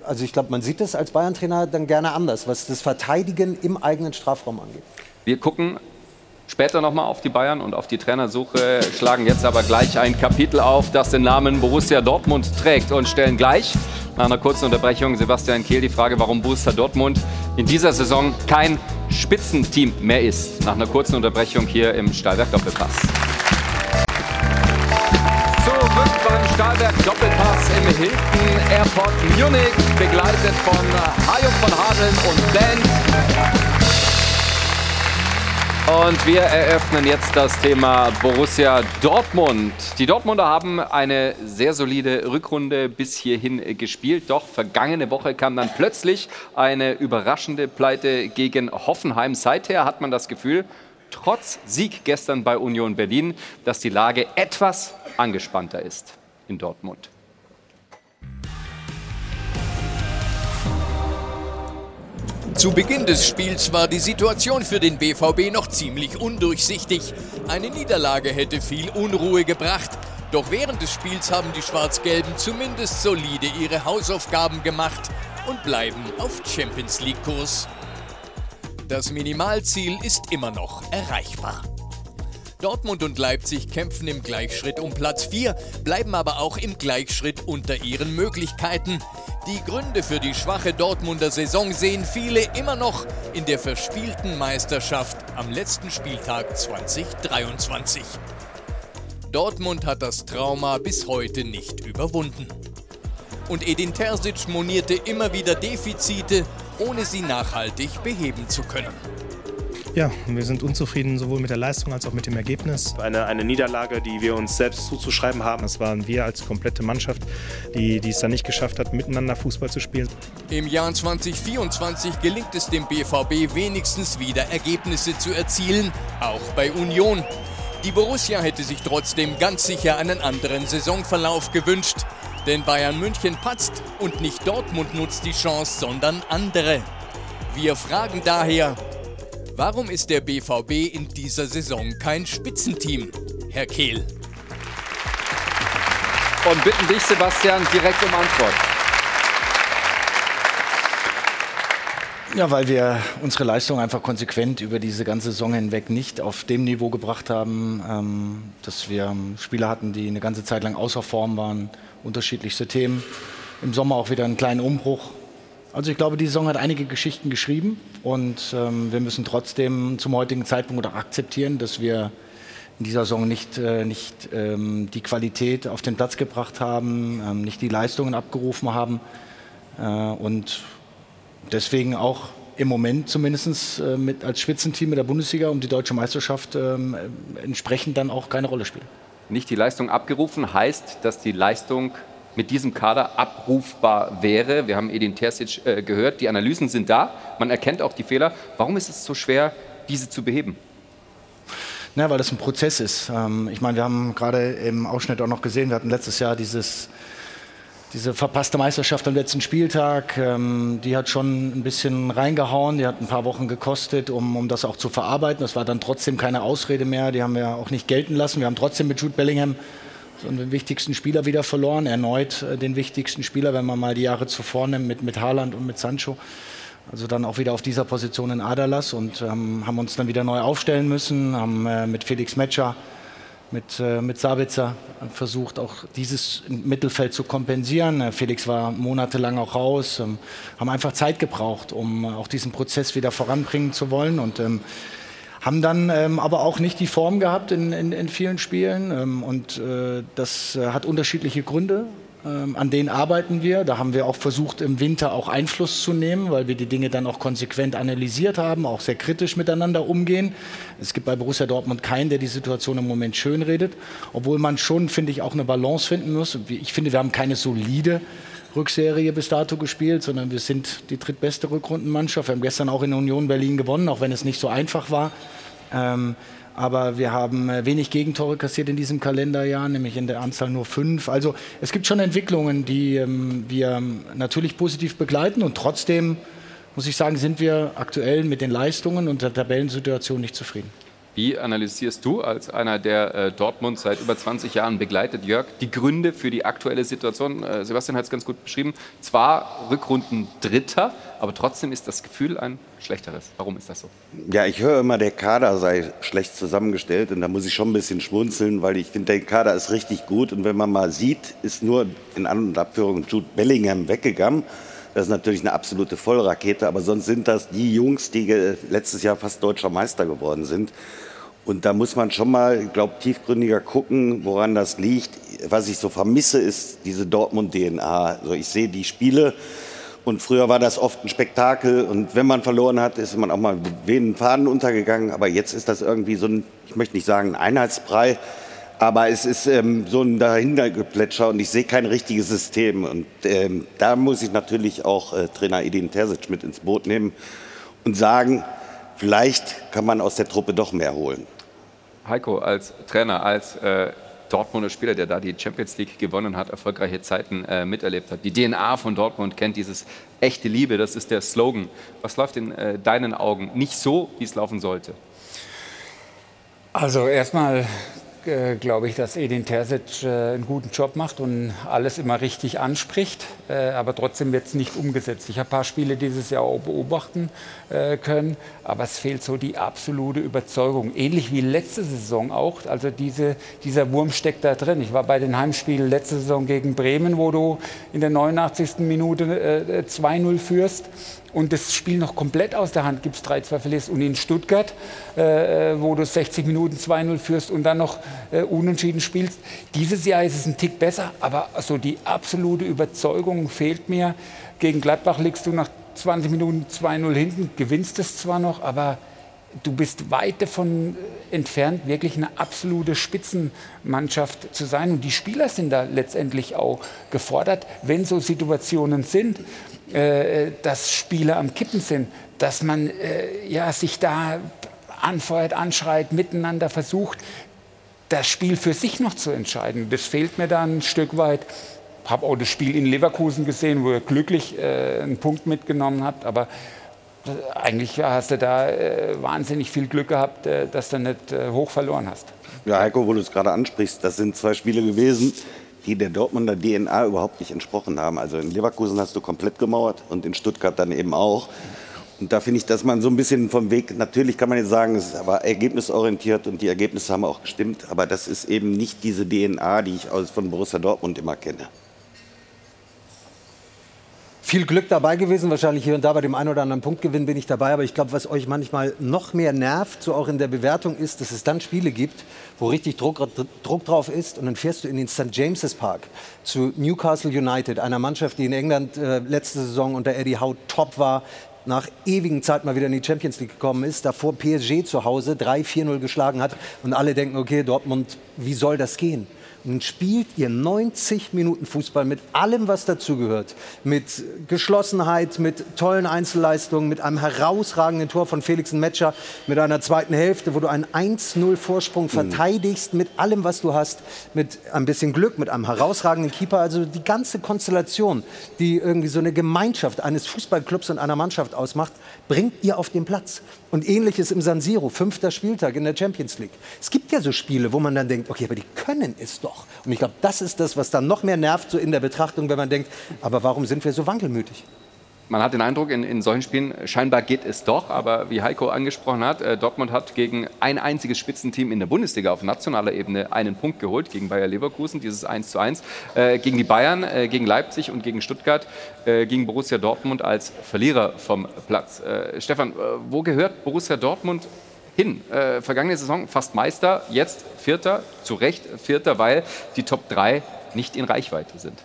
also ich glaube, man sieht das als Bayern-Trainer dann gerne anders, was das Verteidigen im eigenen Strafraum angeht. Wir gucken später nochmal auf die Bayern und auf die Trainersuche, schlagen jetzt aber gleich ein Kapitel auf, das den Namen Borussia Dortmund trägt und stellen gleich nach einer kurzen Unterbrechung Sebastian Kehl die Frage, warum Borussia Dortmund in dieser Saison kein Spitzenteam mehr ist. Nach einer kurzen Unterbrechung hier im Stahlwerk Doppelpass. Zurück beim Stahlwerk Doppelpass im Hilton Airport Munich, begleitet von Hajo von Hadeln und Band. Und wir eröffnen jetzt das Thema Borussia Dortmund. Die Dortmunder haben eine sehr solide Rückrunde bis hierhin gespielt. Doch vergangene Woche kam dann plötzlich eine überraschende Pleite gegen Hoffenheim. Seither hat man das Gefühl, trotz Sieg gestern bei Union Berlin, dass die Lage etwas angespannter ist in Dortmund. Zu Beginn des Spiels war die Situation für den BVB noch ziemlich undurchsichtig. Eine Niederlage hätte viel Unruhe gebracht. Doch während des Spiels haben die Schwarz-Gelben zumindest solide ihre Hausaufgaben gemacht und bleiben auf Champions League-Kurs. Das Minimalziel ist immer noch erreichbar. Dortmund und Leipzig kämpfen im Gleichschritt um Platz 4, bleiben aber auch im Gleichschritt unter ihren Möglichkeiten. Die Gründe für die schwache Dortmunder Saison sehen viele immer noch in der verspielten Meisterschaft am letzten Spieltag 2023. Dortmund hat das Trauma bis heute nicht überwunden. Und Edin Terzic monierte immer wieder Defizite, ohne sie nachhaltig beheben zu können. Ja, wir sind unzufrieden sowohl mit der Leistung als auch mit dem Ergebnis. Eine, eine Niederlage, die wir uns selbst zuzuschreiben haben. Das waren wir als komplette Mannschaft, die, die es dann nicht geschafft hat, miteinander Fußball zu spielen. Im Jahr 2024 gelingt es dem BVB wenigstens wieder Ergebnisse zu erzielen, auch bei Union. Die Borussia hätte sich trotzdem ganz sicher einen anderen Saisonverlauf gewünscht. Denn Bayern München patzt und nicht Dortmund nutzt die Chance, sondern andere. Wir fragen daher, Warum ist der BVB in dieser Saison kein Spitzenteam, Herr Kehl? Und bitten dich, Sebastian, direkt um Antwort. Ja, weil wir unsere Leistung einfach konsequent über diese ganze Saison hinweg nicht auf dem Niveau gebracht haben, ähm, dass wir Spieler hatten, die eine ganze Zeit lang außer Form waren, unterschiedlichste Themen. Im Sommer auch wieder einen kleinen Umbruch. Also ich glaube, die Saison hat einige Geschichten geschrieben und ähm, wir müssen trotzdem zum heutigen Zeitpunkt auch akzeptieren, dass wir in dieser Saison nicht, äh, nicht ähm, die Qualität auf den Platz gebracht haben, ähm, nicht die Leistungen abgerufen haben äh, und deswegen auch im Moment zumindest äh, mit, als Spitzenteam in der Bundesliga um die deutsche Meisterschaft ähm, entsprechend dann auch keine Rolle spielen. Nicht die Leistung abgerufen heißt, dass die Leistung mit diesem Kader abrufbar wäre. Wir haben Edin Terzic äh, gehört, die Analysen sind da, man erkennt auch die Fehler. Warum ist es so schwer, diese zu beheben? Na, weil das ein Prozess ist. Ähm, ich meine, wir haben gerade im Ausschnitt auch noch gesehen, wir hatten letztes Jahr dieses, diese verpasste Meisterschaft am letzten Spieltag. Ähm, die hat schon ein bisschen reingehauen, die hat ein paar Wochen gekostet, um, um das auch zu verarbeiten. Das war dann trotzdem keine Ausrede mehr, die haben wir auch nicht gelten lassen. Wir haben trotzdem mit Jude Bellingham so den wichtigsten Spieler wieder verloren, erneut äh, den wichtigsten Spieler, wenn man mal die Jahre zuvor nimmt mit, mit Haaland und mit Sancho. Also dann auch wieder auf dieser Position in Adalas und ähm, haben uns dann wieder neu aufstellen müssen, haben äh, mit Felix Metscher, mit, äh, mit Sabitzer versucht, auch dieses Mittelfeld zu kompensieren. Äh, Felix war monatelang auch raus, ähm, haben einfach Zeit gebraucht, um auch diesen Prozess wieder voranbringen zu wollen und ähm, haben dann ähm, aber auch nicht die Form gehabt in, in, in vielen Spielen ähm, und äh, das äh, hat unterschiedliche Gründe. Ähm, an denen arbeiten wir. Da haben wir auch versucht, im Winter auch Einfluss zu nehmen, weil wir die Dinge dann auch konsequent analysiert haben, auch sehr kritisch miteinander umgehen. Es gibt bei Borussia Dortmund keinen, der die Situation im Moment schönredet, obwohl man schon, finde ich, auch eine Balance finden muss. Ich finde, wir haben keine solide Rückserie bis dato gespielt, sondern wir sind die drittbeste Rückrundenmannschaft. Wir haben gestern auch in Union Berlin gewonnen, auch wenn es nicht so einfach war. Ähm, aber wir haben äh, wenig Gegentore kassiert in diesem Kalenderjahr, nämlich in der Anzahl nur fünf. Also es gibt schon Entwicklungen, die ähm, wir natürlich positiv begleiten und trotzdem muss ich sagen, sind wir aktuell mit den Leistungen und der Tabellensituation nicht zufrieden. Wie analysierst du als einer, der äh, Dortmund seit über 20 Jahren begleitet, Jörg, die Gründe für die aktuelle Situation? Äh, Sebastian hat es ganz gut beschrieben. Zwar Rückrunden Dritter, aber trotzdem ist das Gefühl ein schlechteres. Warum ist das so? Ja, ich höre immer, der Kader sei schlecht zusammengestellt und da muss ich schon ein bisschen schmunzeln, weil ich finde, der Kader ist richtig gut und wenn man mal sieht, ist nur in An- und Abführung Jude Bellingham weggegangen. Das ist natürlich eine absolute Vollrakete, aber sonst sind das die Jungs, die letztes Jahr fast deutscher Meister geworden sind. Und da muss man schon mal, ich glaube, tiefgründiger gucken, woran das liegt. Was ich so vermisse, ist diese Dortmund-DNA. Also ich sehe die Spiele und früher war das oft ein Spektakel und wenn man verloren hat, ist man auch mal wenigen Faden untergegangen. Aber jetzt ist das irgendwie so ein, ich möchte nicht sagen ein Einheitsbrei, aber es ist ähm, so ein Dahintergeplätscher und ich sehe kein richtiges System. Und ähm, da muss ich natürlich auch äh, Trainer Edin Terzic mit ins Boot nehmen und sagen, vielleicht kann man aus der Truppe doch mehr holen. Heiko, als Trainer, als äh, Dortmunder Spieler, der da die Champions League gewonnen hat, erfolgreiche Zeiten äh, miterlebt hat, die DNA von Dortmund kennt, dieses echte Liebe, das ist der Slogan. Was läuft in äh, deinen Augen nicht so, wie es laufen sollte? Also erstmal äh, glaube ich, dass Edin Terzic äh, einen guten Job macht und alles immer richtig anspricht, äh, aber trotzdem wird es nicht umgesetzt. Ich habe ein paar Spiele dieses Jahr auch beobachten äh, können, aber es fehlt so die absolute Überzeugung. Ähnlich wie letzte Saison auch, also diese, dieser Wurm steckt da drin. Ich war bei den Heimspielen letzte Saison gegen Bremen, wo du in der 89. Minute äh, 2-0 führst und das Spiel noch komplett aus der Hand gibst, 3-2 verlierst und in Stuttgart, äh, wo du 60 Minuten 2-0 führst und dann noch äh, unentschieden spielst. Dieses Jahr ist es ein Tick besser, aber so die absolute Überzeugung fehlt mir. Gegen Gladbach liegst du nach 20 Minuten 2-0 hinten, gewinnst es zwar noch, aber du bist weit davon entfernt, wirklich eine absolute Spitzenmannschaft zu sein. Und die Spieler sind da letztendlich auch gefordert, wenn so Situationen sind, äh, dass Spieler am Kippen sind, dass man äh, ja, sich da anfeuert, anschreit, miteinander versucht, das Spiel für sich noch zu entscheiden. Das fehlt mir da ein Stück weit. Ich habe auch das Spiel in Leverkusen gesehen, wo er glücklich äh, einen Punkt mitgenommen hat. Aber äh, eigentlich hast du da äh, wahnsinnig viel Glück gehabt, äh, dass du nicht äh, hoch verloren hast. Ja, Heiko, wo du es gerade ansprichst, das sind zwei Spiele gewesen, die der Dortmunder DNA überhaupt nicht entsprochen haben. Also in Leverkusen hast du komplett gemauert und in Stuttgart dann eben auch. Und da finde ich, dass man so ein bisschen vom Weg, natürlich kann man jetzt sagen, es aber ergebnisorientiert und die Ergebnisse haben auch gestimmt, aber das ist eben nicht diese DNA, die ich aus, von Borussia Dortmund immer kenne. Viel Glück dabei gewesen, wahrscheinlich hier und da bei dem einen oder anderen Punktgewinn bin ich dabei. Aber ich glaube, was euch manchmal noch mehr nervt, so auch in der Bewertung, ist, dass es dann Spiele gibt, wo richtig Druck, Druck drauf ist. Und dann fährst du in den St. James's Park zu Newcastle United, einer Mannschaft, die in England äh, letzte Saison unter Eddie Howe top war, nach ewigen Zeit mal wieder in die Champions League gekommen ist, davor PSG zu Hause 3-4-0 geschlagen hat und alle denken, okay, Dortmund, wie soll das gehen? Und spielt ihr 90 Minuten Fußball mit allem, was dazugehört. Mit Geschlossenheit, mit tollen Einzelleistungen, mit einem herausragenden Tor von Felix Metscher, mit einer zweiten Hälfte, wo du einen 1-0 Vorsprung verteidigst, mit allem, was du hast, mit ein bisschen Glück, mit einem herausragenden Keeper. Also die ganze Konstellation, die irgendwie so eine Gemeinschaft eines Fußballclubs und einer Mannschaft ausmacht, bringt ihr auf den Platz. Und ähnliches im San Siro, fünfter Spieltag in der Champions League. Es gibt ja so Spiele, wo man dann denkt, okay, aber die können es doch. Und ich glaube, das ist das, was dann noch mehr nervt, so in der Betrachtung, wenn man denkt, aber warum sind wir so wankelmütig? Man hat den Eindruck, in, in solchen Spielen scheinbar geht es doch, aber wie Heiko angesprochen hat, äh, Dortmund hat gegen ein einziges Spitzenteam in der Bundesliga auf nationaler Ebene einen Punkt geholt, gegen Bayer Leverkusen, dieses 1 zu 1, äh, gegen die Bayern, äh, gegen Leipzig und gegen Stuttgart, äh, gegen Borussia Dortmund als Verlierer vom Platz. Äh, Stefan, äh, wo gehört Borussia Dortmund hin? Äh, vergangene Saison fast Meister, jetzt Vierter, zu Recht Vierter, weil die Top 3 nicht in Reichweite sind.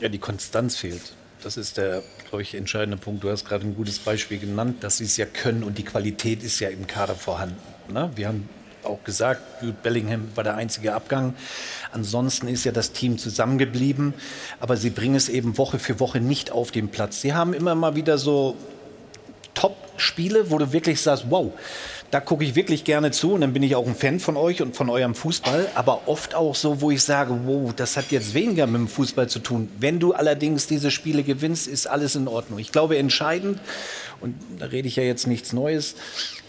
Ja, die Konstanz fehlt. Das ist der, glaube ich, entscheidende Punkt. Du hast gerade ein gutes Beispiel genannt, dass sie es ja können und die Qualität ist ja im Kader vorhanden. Ne? Wir haben auch gesagt, Bellingham war der einzige Abgang. Ansonsten ist ja das Team zusammengeblieben, aber sie bringen es eben Woche für Woche nicht auf den Platz. Sie haben immer mal wieder so Top-Spiele, wo du wirklich sagst, wow, da gucke ich wirklich gerne zu und dann bin ich auch ein Fan von euch und von eurem Fußball, aber oft auch so, wo ich sage, wow, das hat jetzt weniger mit dem Fußball zu tun. Wenn du allerdings diese Spiele gewinnst, ist alles in Ordnung. Ich glaube, entscheidend, und da rede ich ja jetzt nichts Neues,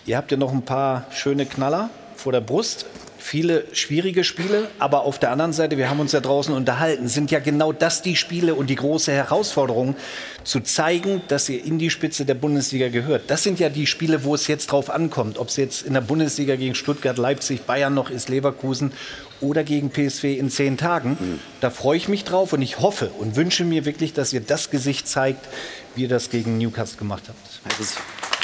ihr habt ja noch ein paar schöne Knaller vor der Brust. Viele schwierige Spiele, aber auf der anderen Seite, wir haben uns ja draußen unterhalten, sind ja genau das die Spiele und die große Herausforderung, zu zeigen, dass ihr in die Spitze der Bundesliga gehört. Das sind ja die Spiele, wo es jetzt drauf ankommt, ob es jetzt in der Bundesliga gegen Stuttgart, Leipzig, Bayern noch ist, Leverkusen oder gegen PSV in zehn Tagen. Mhm. Da freue ich mich drauf und ich hoffe und wünsche mir wirklich, dass ihr das Gesicht zeigt, wie ihr das gegen Newcastle gemacht habt.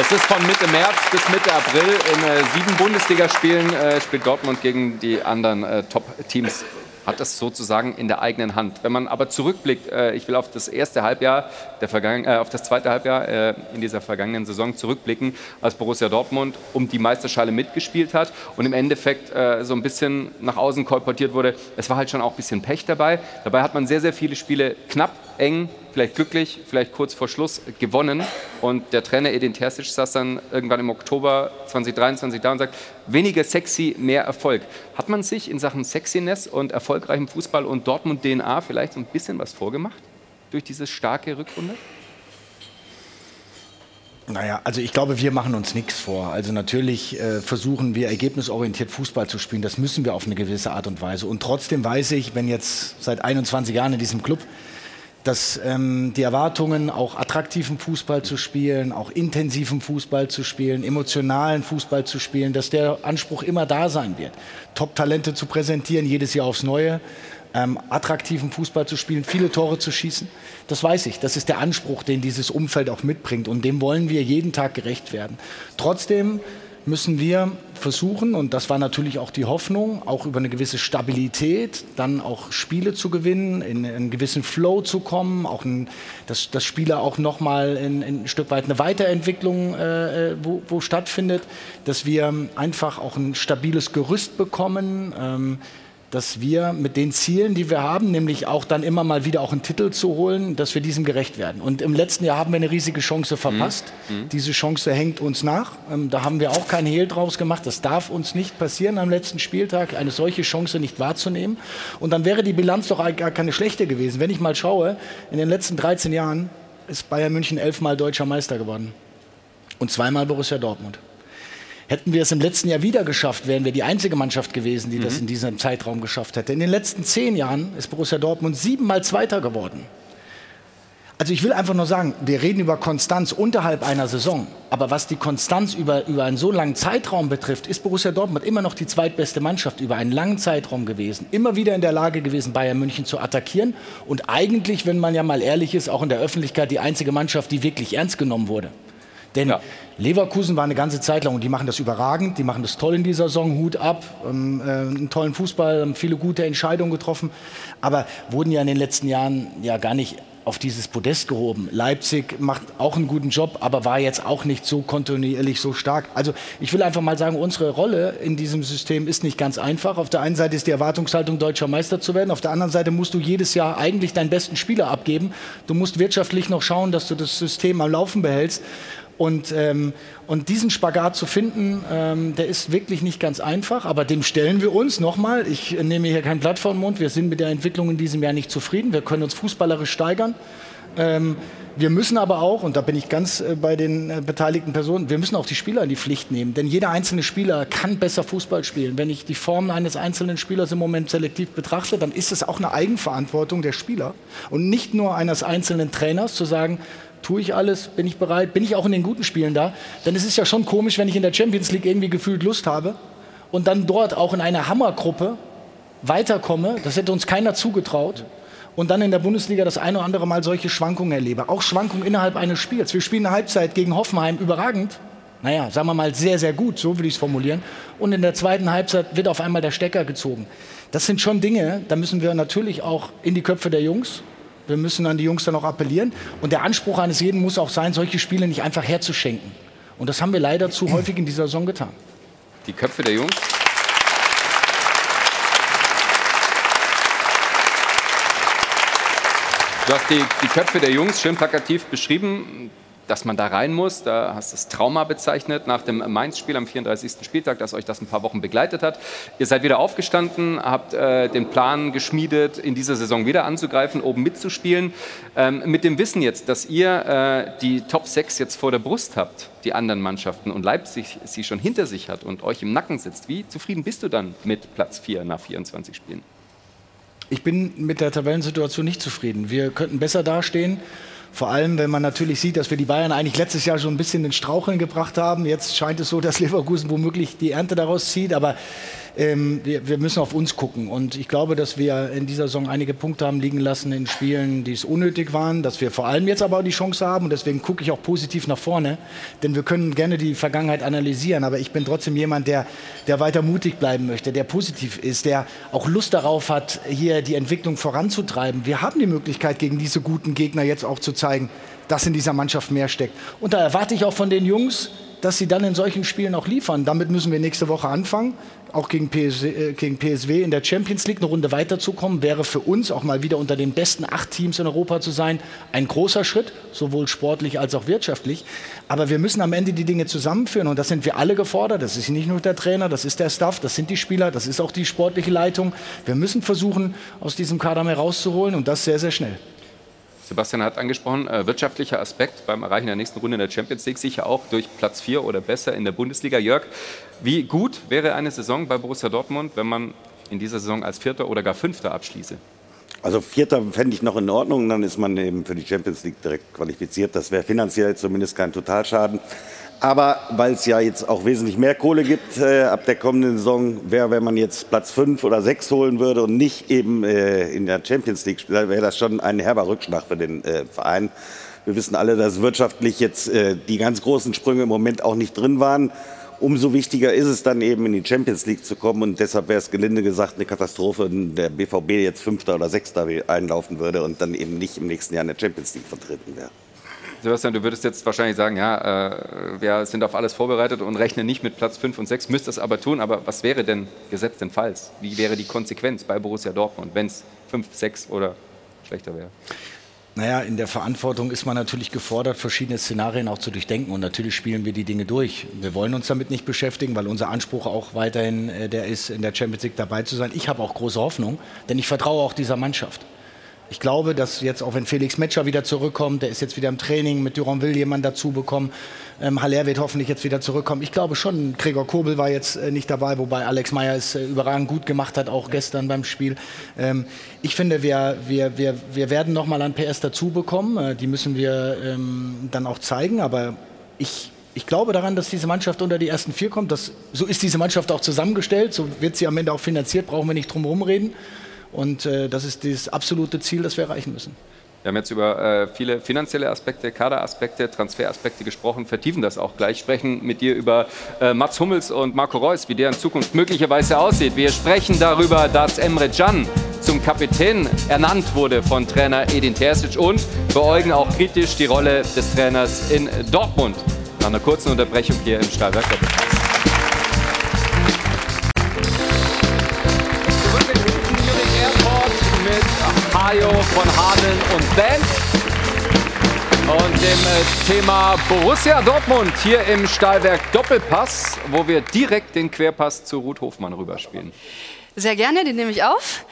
Es ist von Mitte März bis Mitte April. In äh, sieben Bundesligaspielen äh, spielt Dortmund gegen die anderen äh, Top-Teams. Hat das sozusagen in der eigenen Hand. Wenn man aber zurückblickt, äh, ich will auf das erste Halbjahr, der Vergangen, äh, auf das zweite Halbjahr äh, in dieser vergangenen Saison zurückblicken, als Borussia Dortmund um die Meisterschale mitgespielt hat und im Endeffekt so ein bisschen nach außen kolportiert wurde. Es war halt schon auch ein bisschen Pech dabei. Dabei hat man sehr, sehr viele Spiele knapp, eng, vielleicht glücklich, vielleicht kurz vor Schluss gewonnen. Und der Trainer Edin Terzic saß dann irgendwann im Oktober 2023 da und sagt, weniger sexy, mehr Erfolg. Hat man sich in Sachen Sexiness und erfolgreichem Fußball und Dortmund-DNA vielleicht so ein bisschen was vorgemacht durch diese starke Rückrunde? Naja, also ich glaube, wir machen uns nichts vor. Also natürlich äh, versuchen wir ergebnisorientiert Fußball zu spielen. Das müssen wir auf eine gewisse Art und Weise. Und trotzdem weiß ich, wenn jetzt seit 21 Jahren in diesem Club, dass ähm, die Erwartungen, auch attraktiven Fußball zu spielen, auch intensiven Fußball zu spielen, emotionalen Fußball zu spielen, dass der Anspruch immer da sein wird. Top-Talente zu präsentieren, jedes Jahr aufs Neue, ähm, attraktiven Fußball zu spielen, viele Tore zu schießen. Das weiß ich. Das ist der Anspruch, den dieses Umfeld auch mitbringt. Und dem wollen wir jeden Tag gerecht werden. Trotzdem müssen wir versuchen, und das war natürlich auch die Hoffnung, auch über eine gewisse Stabilität dann auch Spiele zu gewinnen, in einen gewissen Flow zu kommen, auch ein, dass, dass Spieler auch nochmal in, in ein Stück weit eine Weiterentwicklung äh, wo, wo stattfindet, dass wir einfach auch ein stabiles Gerüst bekommen. Ähm, dass wir mit den Zielen, die wir haben, nämlich auch dann immer mal wieder auch einen Titel zu holen, dass wir diesem gerecht werden. Und im letzten Jahr haben wir eine riesige Chance verpasst. Mhm. Diese Chance hängt uns nach. Ähm, da haben wir auch keinen Hehl draus gemacht. Das darf uns nicht passieren am letzten Spieltag, eine solche Chance nicht wahrzunehmen. Und dann wäre die Bilanz doch gar keine schlechte gewesen. Wenn ich mal schaue, in den letzten 13 Jahren ist Bayern München elfmal deutscher Meister geworden. Und zweimal Borussia Dortmund. Hätten wir es im letzten Jahr wieder geschafft, wären wir die einzige Mannschaft gewesen, die das in diesem Zeitraum geschafft hätte. In den letzten zehn Jahren ist Borussia Dortmund siebenmal Zweiter geworden. Also ich will einfach nur sagen, wir reden über Konstanz unterhalb einer Saison. Aber was die Konstanz über, über einen so langen Zeitraum betrifft, ist Borussia Dortmund immer noch die zweitbeste Mannschaft über einen langen Zeitraum gewesen. Immer wieder in der Lage gewesen, Bayern München zu attackieren. Und eigentlich, wenn man ja mal ehrlich ist, auch in der Öffentlichkeit die einzige Mannschaft, die wirklich ernst genommen wurde. Denn Leverkusen war eine ganze Zeit lang und die machen das überragend, die machen das toll in dieser Saison, Hut ab, ähm, äh, einen tollen Fußball, haben viele gute Entscheidungen getroffen, aber wurden ja in den letzten Jahren ja gar nicht auf dieses Podest gehoben. Leipzig macht auch einen guten Job, aber war jetzt auch nicht so kontinuierlich so stark. Also ich will einfach mal sagen, unsere Rolle in diesem System ist nicht ganz einfach. Auf der einen Seite ist die Erwartungshaltung, deutscher Meister zu werden. Auf der anderen Seite musst du jedes Jahr eigentlich deinen besten Spieler abgeben. Du musst wirtschaftlich noch schauen, dass du das System am Laufen behältst. Und, ähm, und diesen Spagat zu finden, ähm, der ist wirklich nicht ganz einfach, aber dem stellen wir uns nochmal. Ich nehme hier kein Blatt vor den Mund. Wir sind mit der Entwicklung in diesem Jahr nicht zufrieden. Wir können uns fußballerisch steigern. Ähm, wir müssen aber auch, und da bin ich ganz äh, bei den äh, beteiligten Personen, wir müssen auch die Spieler in die Pflicht nehmen. Denn jeder einzelne Spieler kann besser Fußball spielen. Wenn ich die Form eines einzelnen Spielers im Moment selektiv betrachte, dann ist es auch eine Eigenverantwortung der Spieler und nicht nur eines einzelnen Trainers zu sagen, tue ich alles, bin ich bereit, bin ich auch in den guten Spielen da. Denn es ist ja schon komisch, wenn ich in der Champions League irgendwie gefühlt Lust habe und dann dort auch in einer Hammergruppe weiterkomme. Das hätte uns keiner zugetraut. Und dann in der Bundesliga das eine oder andere Mal solche Schwankungen erlebe. Auch Schwankungen innerhalb eines Spiels. Wir spielen eine Halbzeit gegen Hoffenheim überragend. Naja, sagen wir mal sehr, sehr gut, so würde ich es formulieren. Und in der zweiten Halbzeit wird auf einmal der Stecker gezogen. Das sind schon Dinge, da müssen wir natürlich auch in die Köpfe der Jungs, wir müssen an die Jungs dann auch appellieren. Und der Anspruch eines jeden muss auch sein, solche Spiele nicht einfach herzuschenken. Und das haben wir leider zu häufig in dieser Saison getan. Die Köpfe der Jungs. Du hast die, die Köpfe der Jungs schön plakativ beschrieben. Dass man da rein muss. Da hast du das Trauma bezeichnet nach dem Mainz-Spiel am 34. Spieltag, dass euch das ein paar Wochen begleitet hat. Ihr seid wieder aufgestanden, habt äh, den Plan geschmiedet, in dieser Saison wieder anzugreifen, oben mitzuspielen. Ähm, mit dem Wissen jetzt, dass ihr äh, die Top 6 jetzt vor der Brust habt, die anderen Mannschaften, und Leipzig sie schon hinter sich hat und euch im Nacken sitzt, wie zufrieden bist du dann mit Platz 4 nach 24 Spielen? Ich bin mit der Tabellensituation nicht zufrieden. Wir könnten besser dastehen. Vor allem, wenn man natürlich sieht, dass wir die Bayern eigentlich letztes Jahr schon ein bisschen in Straucheln gebracht haben. Jetzt scheint es so, dass Leverkusen womöglich die Ernte daraus zieht. Aber ähm, wir, müssen auf uns gucken. Und ich glaube, dass wir in dieser Saison einige Punkte haben liegen lassen in Spielen, die es unnötig waren, dass wir vor allem jetzt aber die Chance haben. Und deswegen gucke ich auch positiv nach vorne. Denn wir können gerne die Vergangenheit analysieren. Aber ich bin trotzdem jemand, der, der weiter mutig bleiben möchte, der positiv ist, der auch Lust darauf hat, hier die Entwicklung voranzutreiben. Wir haben die Möglichkeit, gegen diese guten Gegner jetzt auch zu zeigen, dass in dieser Mannschaft mehr steckt. Und da erwarte ich auch von den Jungs, dass sie dann in solchen Spielen auch liefern. Damit müssen wir nächste Woche anfangen. Auch gegen, PS, äh, gegen PSW in der Champions League eine Runde weiterzukommen, wäre für uns auch mal wieder unter den besten acht Teams in Europa zu sein, ein großer Schritt, sowohl sportlich als auch wirtschaftlich. Aber wir müssen am Ende die Dinge zusammenführen und das sind wir alle gefordert. Das ist nicht nur der Trainer, das ist der Staff, das sind die Spieler, das ist auch die sportliche Leitung. Wir müssen versuchen, aus diesem Kader mehr rauszuholen und das sehr, sehr schnell. Sebastian hat angesprochen, äh, wirtschaftlicher Aspekt beim Erreichen der nächsten Runde in der Champions League, sicher auch durch Platz 4 oder besser in der Bundesliga. Jörg, wie gut wäre eine Saison bei Borussia Dortmund, wenn man in dieser Saison als Vierter oder gar Fünfter abschließe? Also Vierter fände ich noch in Ordnung, dann ist man eben für die Champions League direkt qualifiziert. Das wäre finanziell zumindest kein Totalschaden. Aber weil es ja jetzt auch wesentlich mehr Kohle gibt äh, ab der kommenden Saison, wäre, wenn man jetzt Platz 5 oder 6 holen würde und nicht eben äh, in der Champions League spielt, wäre das schon ein herber Rückschlag für den äh, Verein. Wir wissen alle, dass wirtschaftlich jetzt äh, die ganz großen Sprünge im Moment auch nicht drin waren. Umso wichtiger ist es dann eben in die Champions League zu kommen und deshalb wäre es gelinde gesagt eine Katastrophe, wenn der BVB jetzt Fünfter oder Sechster einlaufen würde und dann eben nicht im nächsten Jahr in der Champions League vertreten wäre. Sebastian, du würdest jetzt wahrscheinlich sagen, ja, äh, wir sind auf alles vorbereitet und rechnen nicht mit Platz 5 und 6, müsst es aber tun. Aber was wäre denn gesetztenfalls? Wie wäre die Konsequenz bei Borussia Dortmund, wenn es 5, 6 oder schlechter wäre? Naja, in der Verantwortung ist man natürlich gefordert, verschiedene Szenarien auch zu durchdenken. Und natürlich spielen wir die Dinge durch. Wir wollen uns damit nicht beschäftigen, weil unser Anspruch auch weiterhin äh, der ist, in der Champions League dabei zu sein. Ich habe auch große Hoffnung, denn ich vertraue auch dieser Mannschaft. Ich glaube, dass jetzt, auch wenn Felix Metscher wieder zurückkommt, der ist jetzt wieder im Training, mit Duranville jemand dazu bekommen. Ähm, Haller wird hoffentlich jetzt wieder zurückkommen. Ich glaube schon, Gregor Kobel war jetzt äh, nicht dabei, wobei Alex Meyer es äh, überragend gut gemacht hat, auch gestern beim Spiel. Ähm, ich finde, wir, wir, wir, wir werden noch mal an PS dazu bekommen. Äh, die müssen wir ähm, dann auch zeigen, aber ich ich glaube daran, dass diese Mannschaft unter die ersten vier kommt. Das, so ist diese Mannschaft auch zusammengestellt. So wird sie am Ende auch finanziert. Brauchen wir nicht drum herum reden. Und äh, das ist das absolute Ziel, das wir erreichen müssen. Wir haben jetzt über äh, viele finanzielle Aspekte, Kaderaspekte, Transferaspekte gesprochen, vertiefen das auch gleich, sprechen mit dir über äh, Mats Hummels und Marco Reus, wie deren Zukunft möglicherweise aussieht. Wir sprechen darüber, dass Emre Can zum Kapitän ernannt wurde von Trainer Edin Terzic und beäugen auch kritisch die Rolle des Trainers in Dortmund. Nach einer kurzen Unterbrechung hier im Stahlwerk Mario von Hameln und Band. Und dem äh, Thema Borussia Dortmund hier im Stahlwerk Doppelpass, wo wir direkt den Querpass zu Ruth Hofmann rüberspielen. Sehr gerne, den nehme ich auf.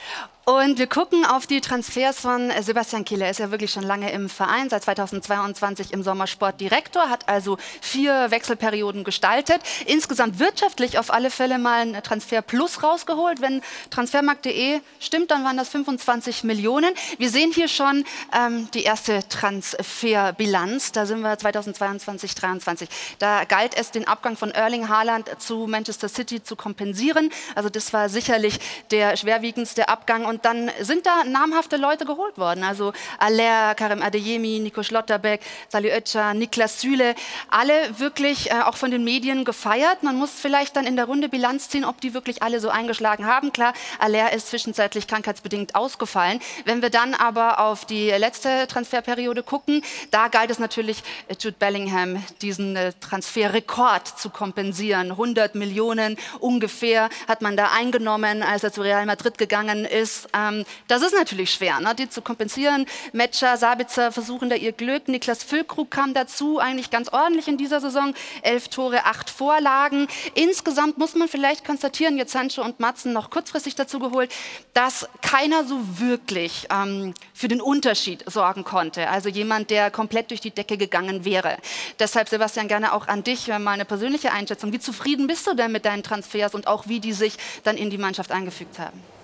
Und wir gucken auf die Transfers von Sebastian Kiel. Er ist ja wirklich schon lange im Verein, seit 2022 im Sommersport Direktor, hat also vier Wechselperioden gestaltet. Insgesamt wirtschaftlich auf alle Fälle mal ein Transfer Plus rausgeholt. Wenn transfermarkt.de stimmt, dann waren das 25 Millionen. Wir sehen hier schon ähm, die erste Transferbilanz. Da sind wir 2022, 2023. Da galt es, den Abgang von Erling Haaland zu Manchester City zu kompensieren. Also das war sicherlich der schwerwiegendste Abgang. Und und dann sind da namhafte Leute geholt worden. Also Aller, Karim Adeyemi, Nico Schlotterbeck, Salih Oetscher, Niklas Süle. Alle wirklich äh, auch von den Medien gefeiert. Man muss vielleicht dann in der Runde Bilanz ziehen, ob die wirklich alle so eingeschlagen haben. Klar, Aller ist zwischenzeitlich krankheitsbedingt ausgefallen. Wenn wir dann aber auf die letzte Transferperiode gucken, da galt es natürlich, äh, Jude Bellingham diesen äh, Transferrekord zu kompensieren. 100 Millionen ungefähr hat man da eingenommen, als er zu Real Madrid gegangen ist Ähm, das ist natürlich schwer, ne, die zu kompensieren. Metscher, Sabitzer versuchen da ihr Glück. Niklas Füllkrug kam dazu, eigentlich ganz ordentlich in dieser Saison. Elf Tore, acht Vorlagen. Insgesamt muss man vielleicht konstatieren, jetzt Sancho und Matzen noch kurzfristig dazu geholt, dass keiner so wirklich ähm, für den Unterschied sorgen konnte. Also jemand, der komplett durch die Decke gegangen wäre. Deshalb, Sebastian, gerne auch an dich mal eine persönliche Einschätzung. Wie zufrieden bist du denn mit deinen Transfers und auch wie die sich dann in die Mannschaft eingefügt haben?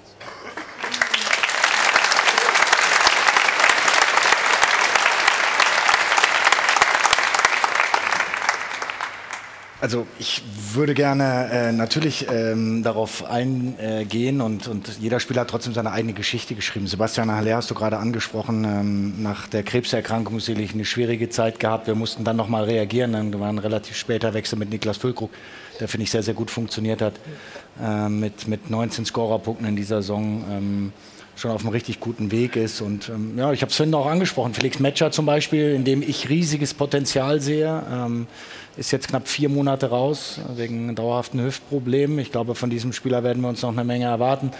Also ich würde gerne äh, natürlich ähm, darauf eingehen und, und jeder Spieler hat trotzdem seine eigene Geschichte geschrieben. Sebastian Haller hast du gerade angesprochen, ähm, nach der Krebserkrankung sicherlich eine schwierige Zeit gehabt. Wir mussten dann nochmal reagieren, dann war ein relativ später Wechsel mit Niklas Füllkrug, der finde ich sehr, sehr gut funktioniert hat, äh, mit, mit 19 Scorerpunkten in dieser Saison. Ähm, schon auf einem richtig guten Weg ist. Und ähm, ja, ich habe es vorhin auch angesprochen, Felix Metscher zum Beispiel, in dem ich riesiges Potenzial sehe. Ähm, ist jetzt knapp vier Monate raus wegen dauerhaften Hüftproblemen. Ich glaube, von diesem Spieler werden wir uns noch eine Menge erwarten.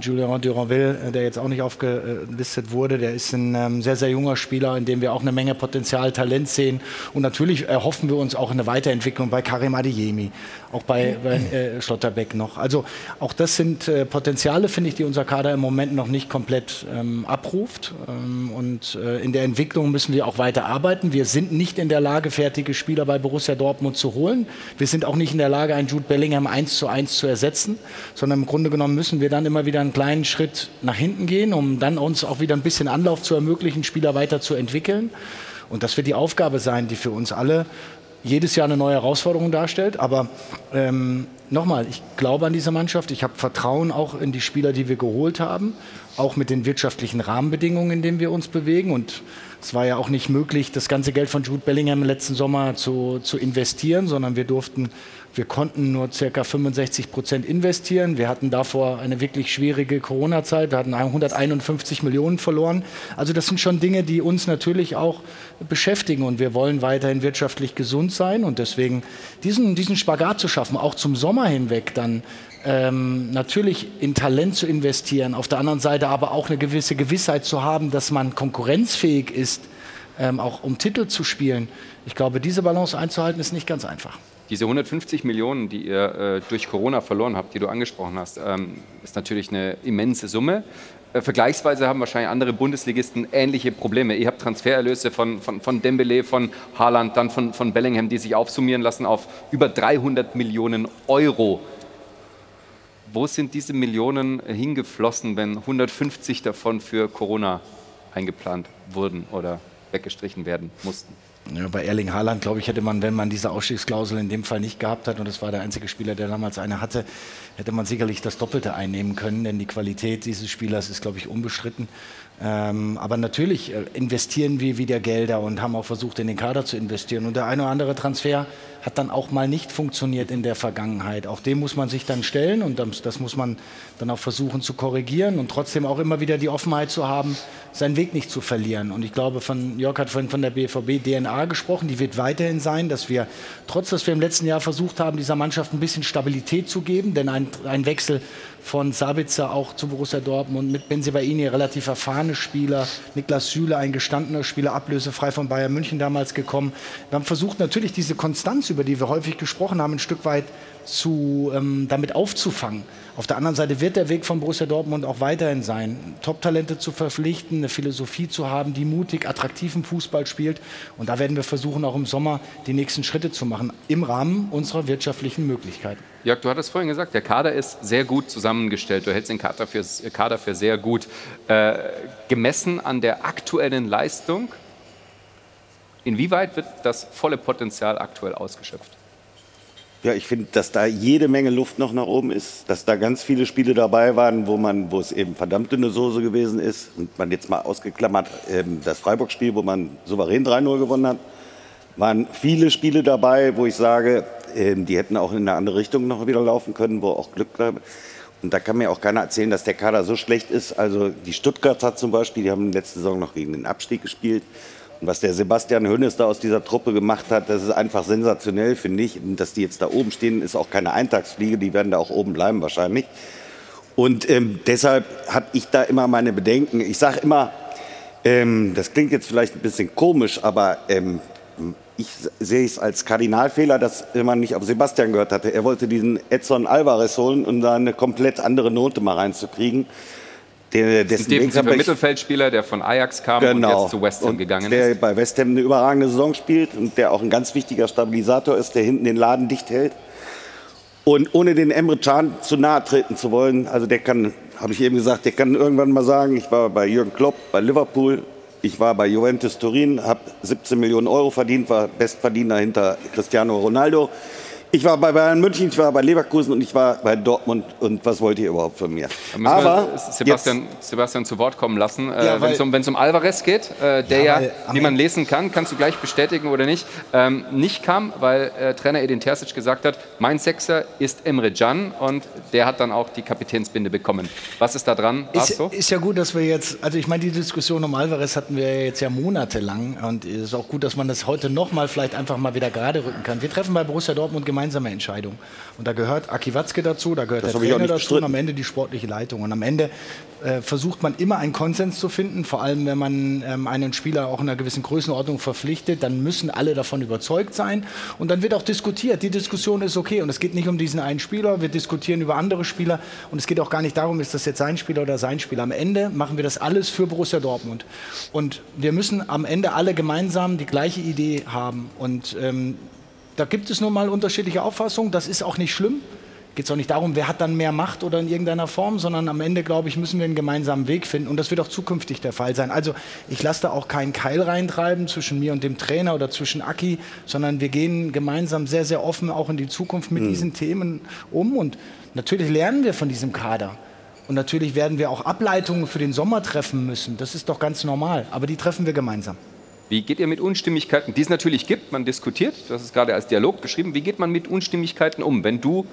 Julien Duranville, äh, der jetzt auch nicht aufgelistet wurde, der ist ein ähm, sehr, sehr junger Spieler, in dem wir auch eine Menge Potenzial, Talent sehen. Und natürlich erhoffen wir uns auch eine Weiterentwicklung bei Karim Adeyemi, auch bei, bei äh, Schlotterbeck noch. Also auch das sind äh, Potenziale, finde ich, die unser Kader im Moment noch nicht komplett ähm, abruft. Ähm, und äh, in der Entwicklung müssen wir auch weiter arbeiten. Wir sind nicht in der Lage, fertige Spieler bei Borussia Dortmund zu holen. Wir sind auch nicht in der Lage, einen Jude Bellingham eins zu eins zu ersetzen, sondern im Grunde genommen müssen wir dann immer wieder einen kleinen Schritt nach hinten gehen, um dann uns auch wieder ein bisschen Anlauf zu ermöglichen, Spieler weiter zu entwickeln. Und das wird die Aufgabe sein, die für uns alle jedes Jahr eine neue Herausforderung darstellt. Aber ähm, nochmal, ich glaube an diese Mannschaft. Ich habe Vertrauen auch in die Spieler, die wir geholt haben, auch mit den wirtschaftlichen Rahmenbedingungen, in denen wir uns bewegen. Und es war ja auch nicht möglich, das ganze Geld von Jude Bellingham im letzten Sommer zu, zu investieren, sondern wir durften wir konnten nur ca. 65 Prozent investieren. Wir hatten davor eine wirklich schwierige Corona-Zeit. Wir hatten 151 Millionen verloren. Also das sind schon Dinge, die uns natürlich auch beschäftigen. Und wir wollen weiterhin wirtschaftlich gesund sein. Und deswegen diesen, diesen Spagat zu schaffen, auch zum Sommer hinweg dann ähm, natürlich in Talent zu investieren, auf der anderen Seite aber auch eine gewisse Gewissheit zu haben, dass man konkurrenzfähig ist, ähm, auch um Titel zu spielen. Ich glaube, diese Balance einzuhalten, ist nicht ganz einfach. Diese 150 Millionen, die ihr äh, durch Corona verloren habt, die du angesprochen hast, ähm, ist natürlich eine immense Summe. Äh, vergleichsweise haben wahrscheinlich andere Bundesligisten ähnliche Probleme. Ihr habt Transfererlöse von, von, von Dembele, von Haaland, dann von, von Bellingham, die sich aufsummieren lassen auf über 300 Millionen Euro. Wo sind diese Millionen hingeflossen, wenn 150 davon für Corona eingeplant wurden oder weggestrichen werden mussten? Ja, bei Erling Haaland, glaube ich, hätte man, wenn man diese Ausstiegsklausel in dem Fall nicht gehabt hat, und das war der einzige Spieler, der damals eine hatte, hätte man sicherlich das Doppelte einnehmen können, denn die Qualität dieses Spielers ist, glaube ich, unbestritten. Ähm, aber natürlich äh, investieren wir wieder Gelder und haben auch versucht, in den Kader zu investieren. Und der eine oder andere Transfer hat dann auch mal nicht funktioniert in der Vergangenheit. Auch dem muss man sich dann stellen und das muss man dann auch versuchen zu korrigieren und trotzdem auch immer wieder die Offenheit zu haben, seinen Weg nicht zu verlieren. Und ich glaube, von Jörg hat vorhin von der BVB DNA gesprochen, die wird weiterhin sein, dass wir, trotz dass wir im letzten Jahr versucht haben, dieser Mannschaft ein bisschen Stabilität zu geben, denn ein, ein Wechsel von Sabitzer auch zu Borussia Dortmund mit Benzibaini, relativ erfahrene Spieler, Niklas Süle, ein gestandener Spieler, ablösefrei von Bayern München damals gekommen. Wir haben versucht natürlich diese Konstanz, über die wir häufig gesprochen haben, ein Stück weit zu, ähm, damit aufzufangen. Auf der anderen Seite wird der Weg von Borussia Dortmund auch weiterhin sein, Top-Talente zu verpflichten, eine Philosophie zu haben, die mutig, attraktiven Fußball spielt. Und da werden wir versuchen, auch im Sommer die nächsten Schritte zu machen, im Rahmen unserer wirtschaftlichen Möglichkeiten. Jörg, du hattest vorhin gesagt, der Kader ist sehr gut zusammengestellt. Du hältst den Kader für, Kader für sehr gut. Äh, gemessen an der aktuellen Leistung, inwieweit wird das volle Potenzial aktuell ausgeschöpft? Ja, ich finde, dass da jede Menge Luft noch nach oben ist, dass da ganz viele Spiele dabei waren, wo man, wo es eben verdammt dünne Soße gewesen ist und man jetzt mal ausgeklammert ähm, das Freiburg-Spiel, wo man souverän 3-0 gewonnen hat, waren viele Spiele dabei, wo ich sage, ähm, die hätten auch in eine andere Richtung noch wieder laufen können, wo auch Glück gab. Und da kann mir auch keiner erzählen, dass der Kader so schlecht ist. Also die Stuttgarter zum Beispiel, die haben letzte Saison noch gegen den Abstieg gespielt. Was der Sebastian Hönes da aus dieser Truppe gemacht hat, das ist einfach sensationell, finde ich. Dass die jetzt da oben stehen, ist auch keine Eintagsfliege. Die werden da auch oben bleiben wahrscheinlich. Und ähm, deshalb habe ich da immer meine Bedenken. Ich sage immer, ähm, das klingt jetzt vielleicht ein bisschen komisch, aber ähm, ich sehe es als Kardinalfehler, dass man nicht auf Sebastian gehört hatte. Er wollte diesen Edson Alvarez holen, um da eine komplett andere Note mal reinzukriegen. Der, dessen ein defensiver Mittelfeldspieler, der von Ajax kam genau. und jetzt zu West Ham und gegangen der ist. Der bei West Ham eine überragende Saison spielt und der auch ein ganz wichtiger Stabilisator ist, der hinten den Laden dicht hält. Und ohne den Emre Can zu nahe treten zu wollen, also der kann, habe ich eben gesagt, der kann irgendwann mal sagen, ich war bei Jürgen Klopp, bei Liverpool, ich war bei Juventus Turin, habe 17 Millionen Euro verdient, war Bestverdiener hinter Cristiano Ronaldo. Ich war bei Bayern München, ich war bei Leverkusen und ich war bei Dortmund. Und was wollt ihr überhaupt von mir? Aber Sebastian, Sebastian zu Wort kommen lassen. Ja, äh, Wenn es um, um Alvarez geht, äh, der Ja, weil wie man lesen kann, kannst du gleich bestätigen oder nicht, ähm, nicht kam, weil äh, Trainer Edin Terzic gesagt hat, mein Sechser ist Emre Can und der hat dann auch die Kapitänsbinde bekommen. Was ist da dran? Ist, so? ist ja gut, dass wir jetzt, also ich meine, die Diskussion um Alvarez hatten wir jetzt ja monatelang und es ist auch gut, dass man das heute nochmal vielleicht einfach mal wieder gerade rücken kann. Wir treffen bei Borussia Dortmund gemeinsame Entscheidungen und da gehört Aki Watzke dazu, da gehört Das der Trainer dazu und am Ende die sportliche Leitung. Und am Ende äh, versucht man immer einen Konsens zu finden, vor allem wenn man ähm, einen Spieler auch in einer gewissen Größenordnung verpflichtet, dann müssen alle davon überzeugt sein. Und dann wird auch diskutiert. Die Diskussion ist okay. Und es geht nicht um diesen einen Spieler, wir diskutieren über andere Spieler. Und es geht auch gar nicht darum, ist das jetzt sein Spieler oder sein Spieler. Am Ende machen wir das alles für Borussia Dortmund. Und wir müssen am Ende alle gemeinsam die gleiche Idee haben. Und ähm, da gibt es nun mal unterschiedliche Auffassungen, das ist auch nicht schlimm geht es auch nicht darum, wer hat dann mehr Macht oder in irgendeiner Form, sondern am Ende, glaube ich, müssen wir einen gemeinsamen Weg finden. Und das wird auch zukünftig der Fall sein. Also ich lasse da auch keinen Keil reintreiben zwischen mir und dem Trainer oder zwischen Aki, sondern wir gehen gemeinsam sehr, sehr offen auch in die Zukunft mit Mhm. diesen Themen um. Und natürlich lernen wir von diesem Kader. Und natürlich werden wir auch Ableitungen für den Sommer treffen müssen. Das ist doch ganz normal. Aber die treffen wir gemeinsam. Wie geht ihr mit Unstimmigkeiten, die es natürlich gibt, man diskutiert, das ist gerade als Dialog beschrieben, wie geht man mit Unstimmigkeiten um, wenn du,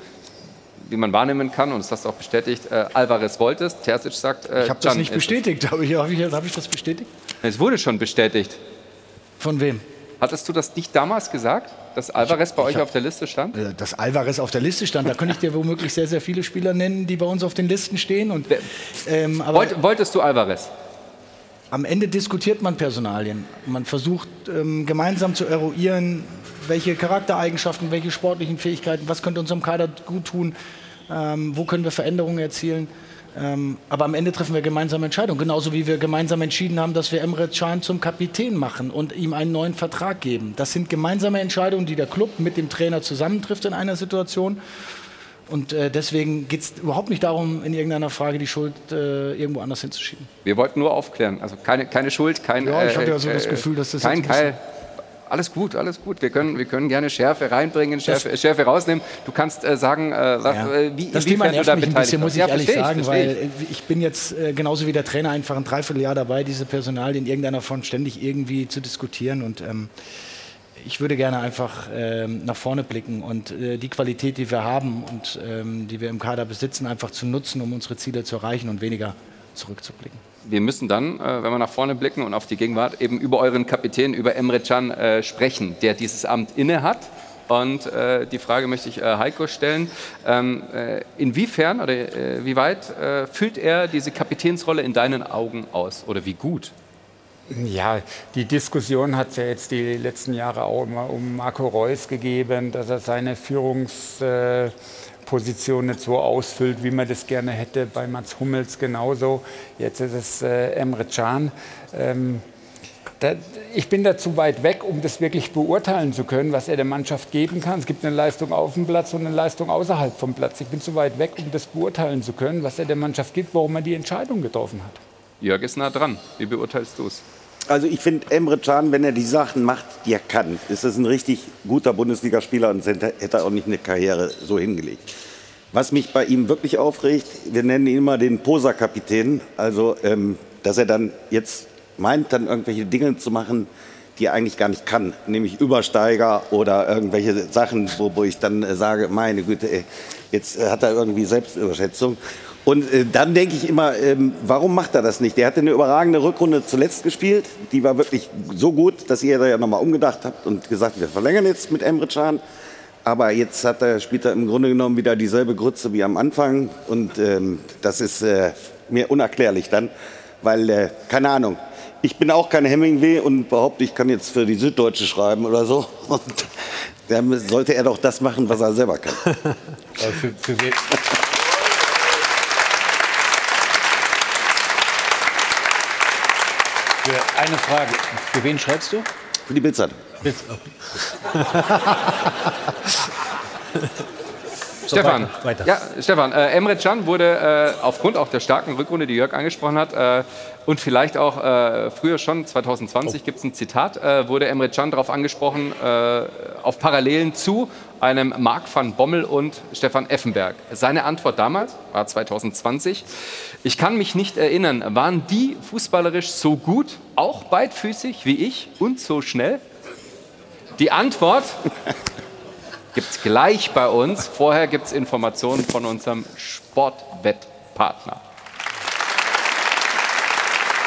wie man wahrnehmen kann, und das hast du auch bestätigt, äh, Alvarez wolltest, Terzic sagt, äh, Ich habe das nicht bestätigt. Habe ich, habe ich, habe ich das bestätigt? Es. wurde schon bestätigt. Von wem? Hattest du das nicht damals gesagt, dass Alvarez bei ich euch hab- auf der Liste stand? Äh, Dass Alvarez auf der Liste stand, da könnte ich dir womöglich sehr, sehr viele Spieler nennen, die bei uns auf den Listen stehen. Und, ähm, aber Wollt, wolltest du Alvarez? Am Ende diskutiert man Personalien. Man versucht ähm, gemeinsam zu eruieren, welche Charaktereigenschaften, welche sportlichen Fähigkeiten, was könnte unserem Kader gut tun, ähm, wo können wir Veränderungen erzielen. Ähm, aber am Ende treffen wir gemeinsame Entscheidungen. Genauso wie wir gemeinsam entschieden haben, dass wir Emre Can zum Kapitän machen und ihm einen neuen Vertrag geben. Das sind gemeinsame Entscheidungen, die der Club mit dem Trainer zusammentrifft in einer Situation. Und äh, deswegen geht es überhaupt nicht darum, in irgendeiner Frage die Schuld äh, irgendwo anders hinzuschieben. Wir wollten nur aufklären. Also keine, keine Schuld, kein. Ja, ich äh, hatte ja so das äh, Gefühl, dass das kein Keil. Alles gut, alles gut. Wir können, wir können gerne Schärfe reinbringen, Schärfe, Schärfe rausnehmen. Du kannst äh, sagen, äh, was, Ja. äh, wie das Thema inwiefern du nervt da mich ein bisschen, muss ich Ja, ehrlich verstehe sagen, verstehe weil ich bin jetzt äh, genauso wie der Trainer einfach ein Dreivierteljahr dabei, diese Personalien in irgendeiner Form ständig irgendwie zu diskutieren und ähm, ich würde gerne einfach ähm, nach vorne blicken und äh, die Qualität, die wir haben und ähm, die wir im Kader besitzen, einfach zu nutzen, um unsere Ziele zu erreichen und weniger zurückzublicken. Wir müssen dann, äh, wenn wir nach vorne blicken und auf die Gegenwart, eben über euren Kapitän, über Emre Can äh, sprechen, der dieses Amt inne hat. Und äh, die Frage möchte ich äh, Heiko stellen. Ähm, äh, inwiefern oder wie weit füllt er diese Kapitänsrolle in deinen Augen aus? Oder wie gut? Ja, die Diskussion hat es ja jetzt die letzten Jahre auch immer um Marco Reus gegeben, dass er seine Führungsposition nicht so ausfüllt, wie man das gerne hätte. Bei Mats Hummels genauso. Jetzt ist es äh, Emre Can. Ähm, ich bin da zu weit weg, um das wirklich beurteilen zu können, was er der Mannschaft geben kann. Es gibt eine Leistung auf dem Platz und eine Leistung außerhalb vom Platz. Ich bin zu weit weg, um das beurteilen zu können, was er der Mannschaft gibt, warum er die Entscheidung getroffen hat. Jörg ist nah dran. Wie beurteilst du es? Also ich finde Emre Can, wenn er die Sachen macht, die er kann, ist es ein richtig guter Bundesligaspieler und hätte auch nicht eine Karriere so hingelegt. Was mich bei ihm wirklich aufregt, wir nennen ihn immer den Poser-Kapitän, also ähm, dass er dann jetzt meint, dann irgendwelche Dinge zu machen, die er eigentlich gar nicht kann, nämlich Übersteiger oder irgendwelche Sachen, wo, wo ich dann äh, sage, meine Güte, ey, jetzt hat er irgendwie Selbstüberschätzung. Und äh, dann denke ich immer, ähm, warum macht er das nicht? Der hatte eine überragende Rückrunde zuletzt gespielt. Die war wirklich so gut, dass ihr da ja nochmal umgedacht habt und gesagt, wir verlängern jetzt mit Emre Can. Aber jetzt hat er, spielt er im Grunde genommen wieder dieselbe Grütze wie am Anfang. Und ähm, das ist äh, mir unerklärlich dann, weil, äh, keine Ahnung, ich bin auch kein Hemingway und behaupte, ich kann jetzt für die Süddeutsche schreiben oder so. Und dann sollte er doch das machen, was er selber kann. für, für Für eine Frage. Für wen schreibst du? Für die Bildzeitung. Stefan, weiter, weiter. Ja, Stefan äh, Emre Can wurde äh, aufgrund auch der starken Rückrunde, die Jörg angesprochen hat, äh, und vielleicht auch äh, früher schon, 2020 gibt es ein Zitat, äh, wurde Emre Can darauf angesprochen, äh, auf Parallelen zu einem Marc van Bommel und Stefan Effenberg. Seine Antwort damals war 2020. Ich kann mich nicht erinnern, waren die fußballerisch so gut, auch beidfüßig wie ich und so schnell? Die Antwort gibt es gleich bei uns. Vorher gibt es Informationen von unserem Sportwettpartner.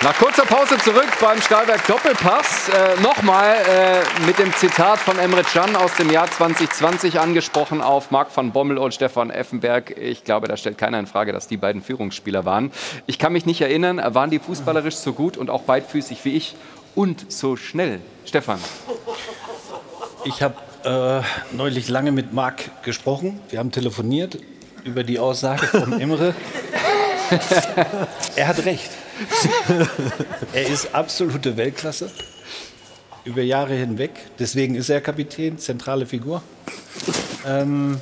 Nach kurzer Pause zurück beim Stahlwerk Doppelpass. Äh, Nochmal äh, mit dem Zitat von Emre Can aus dem Jahr 2020 angesprochen auf Marc van Bommel und Stefan Effenberg. Ich glaube, da stellt keiner in Frage, dass die beiden Führungsspieler waren. Ich kann mich nicht erinnern, waren die fußballerisch so gut und auch beidfüßig wie ich und so schnell? Stefan. Ich habe äh, neulich lange mit Marc gesprochen. Wir haben telefoniert über die Aussage von Imre. er hat recht. er ist absolute Weltklasse über Jahre hinweg. Deswegen ist er Kapitän, zentrale Figur. Ähm,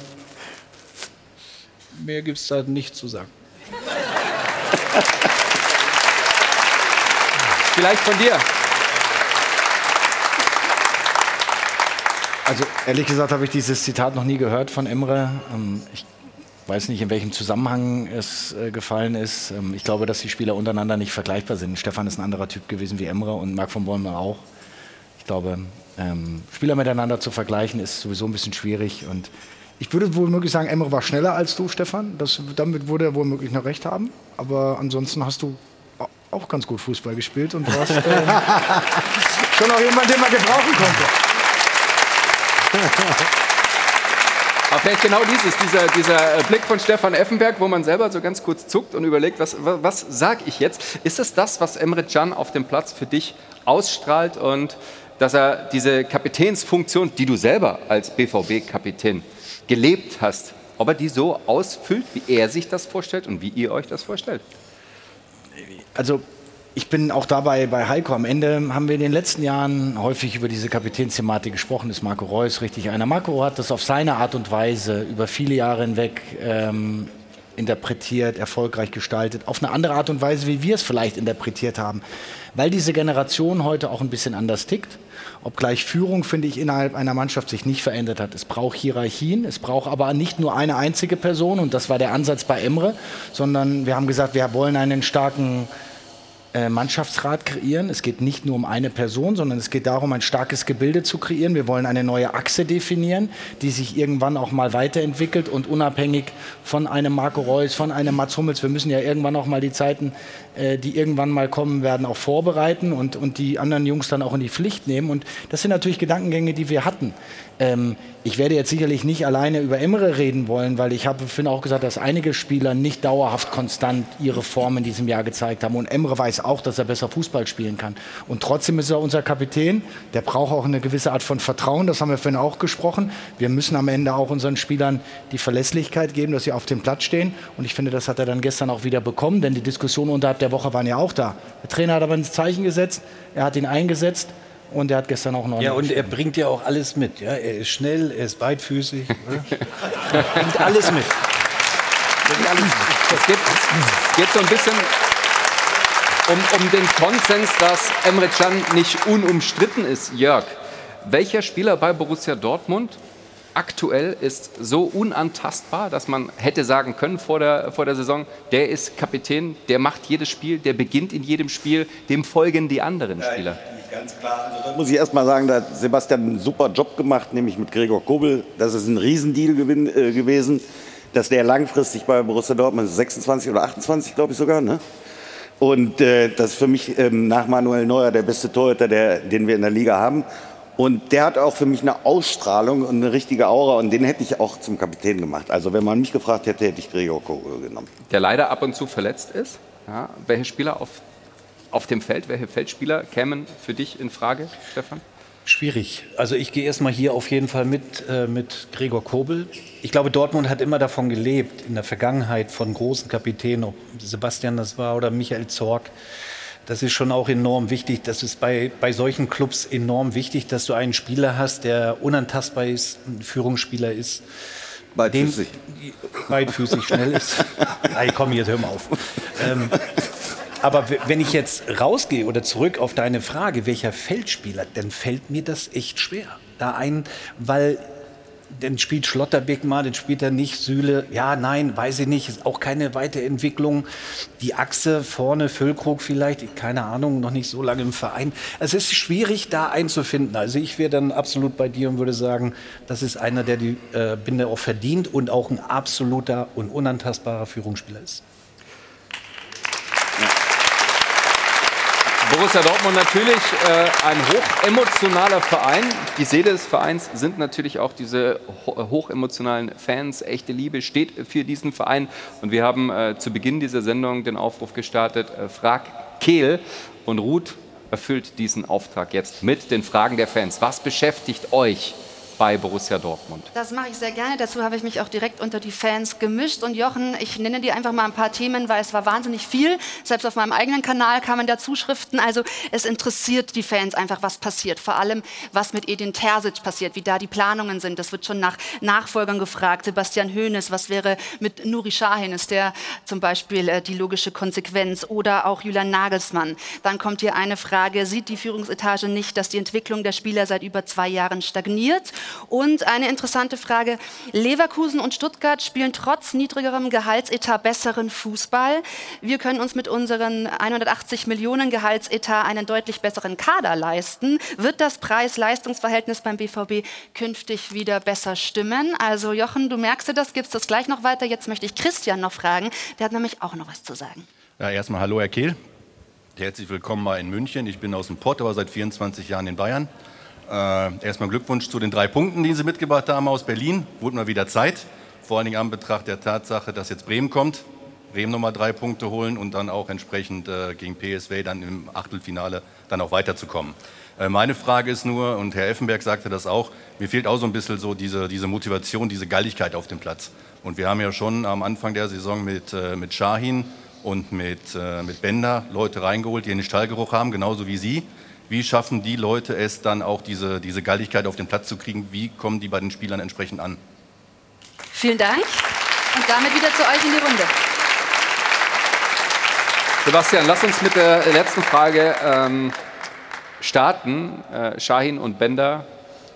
mehr gibt es da nicht zu sagen. Vielleicht von dir. Also ehrlich gesagt habe ich dieses Zitat noch nie gehört von Emre. Ähm, ich weiß nicht, in welchem Zusammenhang es äh, gefallen ist. Ähm, ich glaube, dass die Spieler untereinander nicht vergleichbar sind. Stefan ist ein anderer Typ gewesen wie Emre und Marc von Bäumer auch. Ich glaube, ähm, Spieler miteinander zu vergleichen ist sowieso ein bisschen schwierig. Und ich würde wohl möglich sagen, Emre war schneller als du, Stefan. Das, damit würde er wohl möglich noch recht haben. Aber ansonsten hast du auch ganz gut Fußball gespielt und warst äh, schon auch jemand, den man gebrauchen konnte. Aber vielleicht genau dieses, dieser, dieser Blick von Stefan Effenberg, wo man selber so ganz kurz zuckt und überlegt, was, was, was sage ich jetzt? Ist es das, was Emre Can auf dem Platz für dich ausstrahlt und dass er diese Kapitänsfunktion, die du selber als BVB-Kapitän gelebt hast, ob er die so ausfüllt, wie er sich das vorstellt und wie ihr euch das vorstellt? Also ich bin auch dabei bei Heiko. Am Ende haben wir in den letzten Jahren häufig über diese Kapitänsthematik gesprochen. Ist Marco Reus richtig einer? Marco hat das auf seine Art und Weise über viele Jahre hinweg ähm, interpretiert, erfolgreich gestaltet. Auf eine andere Art und Weise, wie wir es vielleicht interpretiert haben. Weil diese Generation heute auch ein bisschen anders tickt. Obgleich Führung, finde ich, innerhalb einer Mannschaft sich nicht verändert hat. Es braucht Hierarchien, es braucht aber nicht nur eine einzige Person, und das war der Ansatz bei Emre, sondern wir haben gesagt, wir wollen einen starken Mannschaftsrat kreieren. Es geht nicht nur um eine Person, sondern es geht darum, ein starkes Gebilde zu kreieren. Wir wollen eine neue Achse definieren, die sich irgendwann auch mal weiterentwickelt und unabhängig von einem Marco Reus, von einem Mats Hummels. Wir müssen ja irgendwann auch mal die Zeiten, äh, die irgendwann mal kommen werden, auch vorbereiten und, und die anderen Jungs dann auch in die Pflicht nehmen. Und das sind natürlich Gedankengänge, die wir hatten. Ähm, ich werde jetzt sicherlich nicht alleine über Emre reden wollen, weil ich habe finde auch gesagt, dass einige Spieler nicht dauerhaft konstant ihre Form in diesem Jahr gezeigt haben. Und Emre weiß auch, dass er besser Fußball spielen kann. Und trotzdem ist er unser Kapitän. Der braucht auch eine gewisse Art von Vertrauen. Das haben wir vorhin auch gesprochen. Wir müssen am Ende auch unseren Spielern die Verlässlichkeit geben, dass sie auf dem Platz stehen. Und ich finde, das hat er dann gestern auch wieder bekommen, denn die Diskussionen unterhalb der Woche waren ja auch da. Der Trainer hat aber ein Zeichen gesetzt. Er hat ihn eingesetzt. Und er hat gestern auch noch. Ja, und er bringt ja auch alles mit. Ja? Er ist schnell, er ist beidfüßig. ne? bringt alles mit. Bringt alles mit. Es geht, es geht so ein bisschen um, um den Konsens, dass Emre Can nicht unumstritten ist. Jörg, welcher Spieler bei Borussia Dortmund aktuell ist so unantastbar, dass man hätte sagen können vor der, vor der Saison, der ist Kapitän, der macht jedes Spiel, der beginnt in jedem Spiel, dem folgen die anderen Spieler? Ganz klar. Also da muss ich erst mal sagen, da hat Sebastian einen super Job gemacht, nämlich mit Gregor Kobel. Das ist ein Riesendeal gewin, äh, gewesen, dass der langfristig bei Borussia Dortmund 26 oder 28, glaube ich sogar, ne? Und äh, das ist für mich ähm, nach Manuel Neuer der beste Torhüter, der, den wir in der Liga haben. Und der hat auch für mich eine Ausstrahlung und eine richtige Aura und den hätte ich auch zum Kapitän gemacht. Also wenn man mich gefragt hätte, hätte ich Gregor Kobel genommen. Der leider ab und zu verletzt ist. Ja, welche Spieler auf, auf dem Feld, welche Feldspieler kämen für dich in Frage, Stefan? Schwierig. Also ich gehe erstmal hier auf jeden Fall mit, äh, mit Gregor Kobel. Ich glaube, Dortmund hat immer davon gelebt, in der Vergangenheit von großen Kapitänen, ob Sebastian das war oder Michael Zorg, das ist schon auch enorm wichtig. Das ist bei, bei solchen Clubs enorm wichtig, dass du einen Spieler hast, der unantastbar ist, ein Führungsspieler ist. Beidfüßig. Dem, beidfüßig schnell ist. Hey, komm, jetzt hör mal auf. Ähm, aber wenn ich jetzt rausgehe oder zurück auf deine Frage, welcher Feldspieler, dann fällt mir das echt schwer. Da ein, weil dann spielt Schlotterbeck mal, dann spielt er nicht Sühle. Ja, nein, weiß ich nicht. Ist auch keine Weiterentwicklung. Die Achse vorne, Füllkrug vielleicht, keine Ahnung, noch nicht so lange im Verein. Es ist schwierig, da einzufinden. Also ich wäre dann absolut bei dir und würde sagen, das ist einer, der die äh, Binde auch verdient und auch ein absoluter und unantastbarer Führungsspieler ist. Borussia Dortmund natürlich äh, ein hochemotionaler Verein. Die Seele des Vereins sind natürlich auch diese ho hochemotionalen Fans. Echte Liebe steht für diesen Verein. Und wir haben äh, zu Beginn dieser Sendung den Aufruf gestartet, äh, frag Kehl. Und Ruth erfüllt diesen Auftrag jetzt mit den Fragen der Fans. Was beschäftigt euch bei Borussia Dortmund? Das mache ich sehr gerne. Dazu habe ich mich auch direkt unter die Fans gemischt. Und Jochen, ich nenne dir einfach mal ein paar Themen, weil es war wahnsinnig viel. Selbst auf meinem eigenen Kanal kamen da Zuschriften. Also es interessiert die Fans einfach, was passiert. Vor allem, was mit Edin Terzic passiert, wie da die Planungen sind. Das wird schon nach Nachfolgern gefragt. Sebastian Hoeneß, was wäre mit Nuri Sahin? Ist der zum Beispiel äh, die logische Konsequenz? Oder auch Julian Nagelsmann. Dann kommt hier eine Frage, sieht die Führungsetage nicht, dass die Entwicklung der Spieler seit über zwei Jahren stagniert? Und eine interessante Frage, Leverkusen und Stuttgart spielen trotz niedrigerem Gehaltsetat besseren Fußball. Wir können uns mit unseren 180 Millionen Gehaltsetat einen deutlich besseren Kader leisten. Wird das Preis-Leistungs-Verhältnis beim BVB künftig wieder besser stimmen? Also Jochen, du merkst dir das, gibst das gleich noch weiter. Jetzt möchte ich Christian noch fragen, der hat nämlich auch noch was zu sagen. Ja, erstmal hallo Herr Kehl. Herzlich willkommen mal in München. Ich bin aus dem Pott, aber seit 24 Jahren in Bayern. Äh, erstmal Glückwunsch zu den drei Punkten, die Sie mitgebracht haben aus Berlin. Wurde mal wieder Zeit. Vor allen Dingen an Betracht der Tatsache, dass jetzt Bremen kommt. Bremen nochmal drei Punkte holen und dann auch entsprechend äh, gegen PSW dann im Achtelfinale dann auch weiterzukommen. Äh, meine Frage ist nur, und Herr Effenberg sagte das auch, mir fehlt auch so ein bisschen so diese, diese Motivation, diese Galligkeit auf dem Platz. Und wir haben ja schon am Anfang der Saison mit, äh, mit Shahin und mit, äh, mit Bender Leute reingeholt, die einen Stallgeruch haben, genauso wie Sie. Wie schaffen die Leute es dann auch, diese, diese Galligkeit auf den Platz zu kriegen? Wie kommen die bei den Spielern entsprechend an? Vielen Dank. Und damit wieder zu euch in die Runde. Sebastian, lass uns mit der letzten Frage ähm, starten. Äh, Shahin und Bender,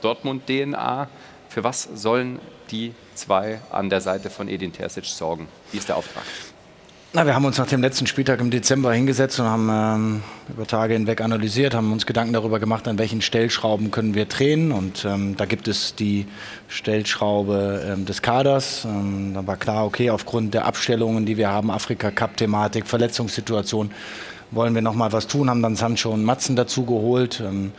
Dortmund DNA. Für was sollen die zwei an der Seite von Edin Terzic sorgen? Wie ist der Auftrag? Na, wir haben uns nach dem letzten Spieltag im Dezember hingesetzt und haben ähm, über Tage hinweg analysiert, haben uns Gedanken darüber gemacht, an welchen Stellschrauben können wir drehen. Und ähm, da gibt es die Stellschraube ähm, des Kaders. Ähm, da war klar, okay, aufgrund der Abstellungen, die wir haben, Afrika-Cup-Thematik, Verletzungssituation, wollen wir noch mal was tun, haben dann Sancho und Matzen dazu geholt. Ähm,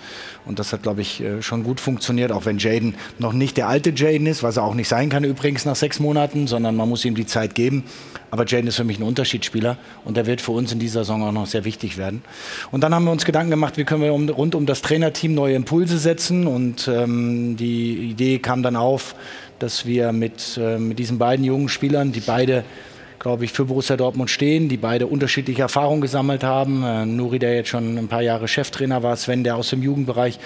und das hat, glaube ich, äh, schon gut funktioniert, auch wenn Jaden noch nicht der alte Jaden ist, was er auch nicht sein kann übrigens nach sechs Monaten, sondern man muss ihm die Zeit geben. Aber Jaden ist für mich ein Unterschiedsspieler und der wird für uns in dieser Saison auch noch sehr wichtig werden. Und dann haben wir uns Gedanken gemacht, wie können wir rund um das Trainerteam neue Impulse setzen. Und ähm, die Idee kam dann auf, dass wir mit, äh, mit diesen beiden jungen Spielern, die beide glaube ich, für Borussia Dortmund stehen, die beide unterschiedliche Erfahrungen gesammelt haben. Äh, Nuri, der jetzt schon ein paar Jahre Cheftrainer war, Sven, der aus dem Jugendbereich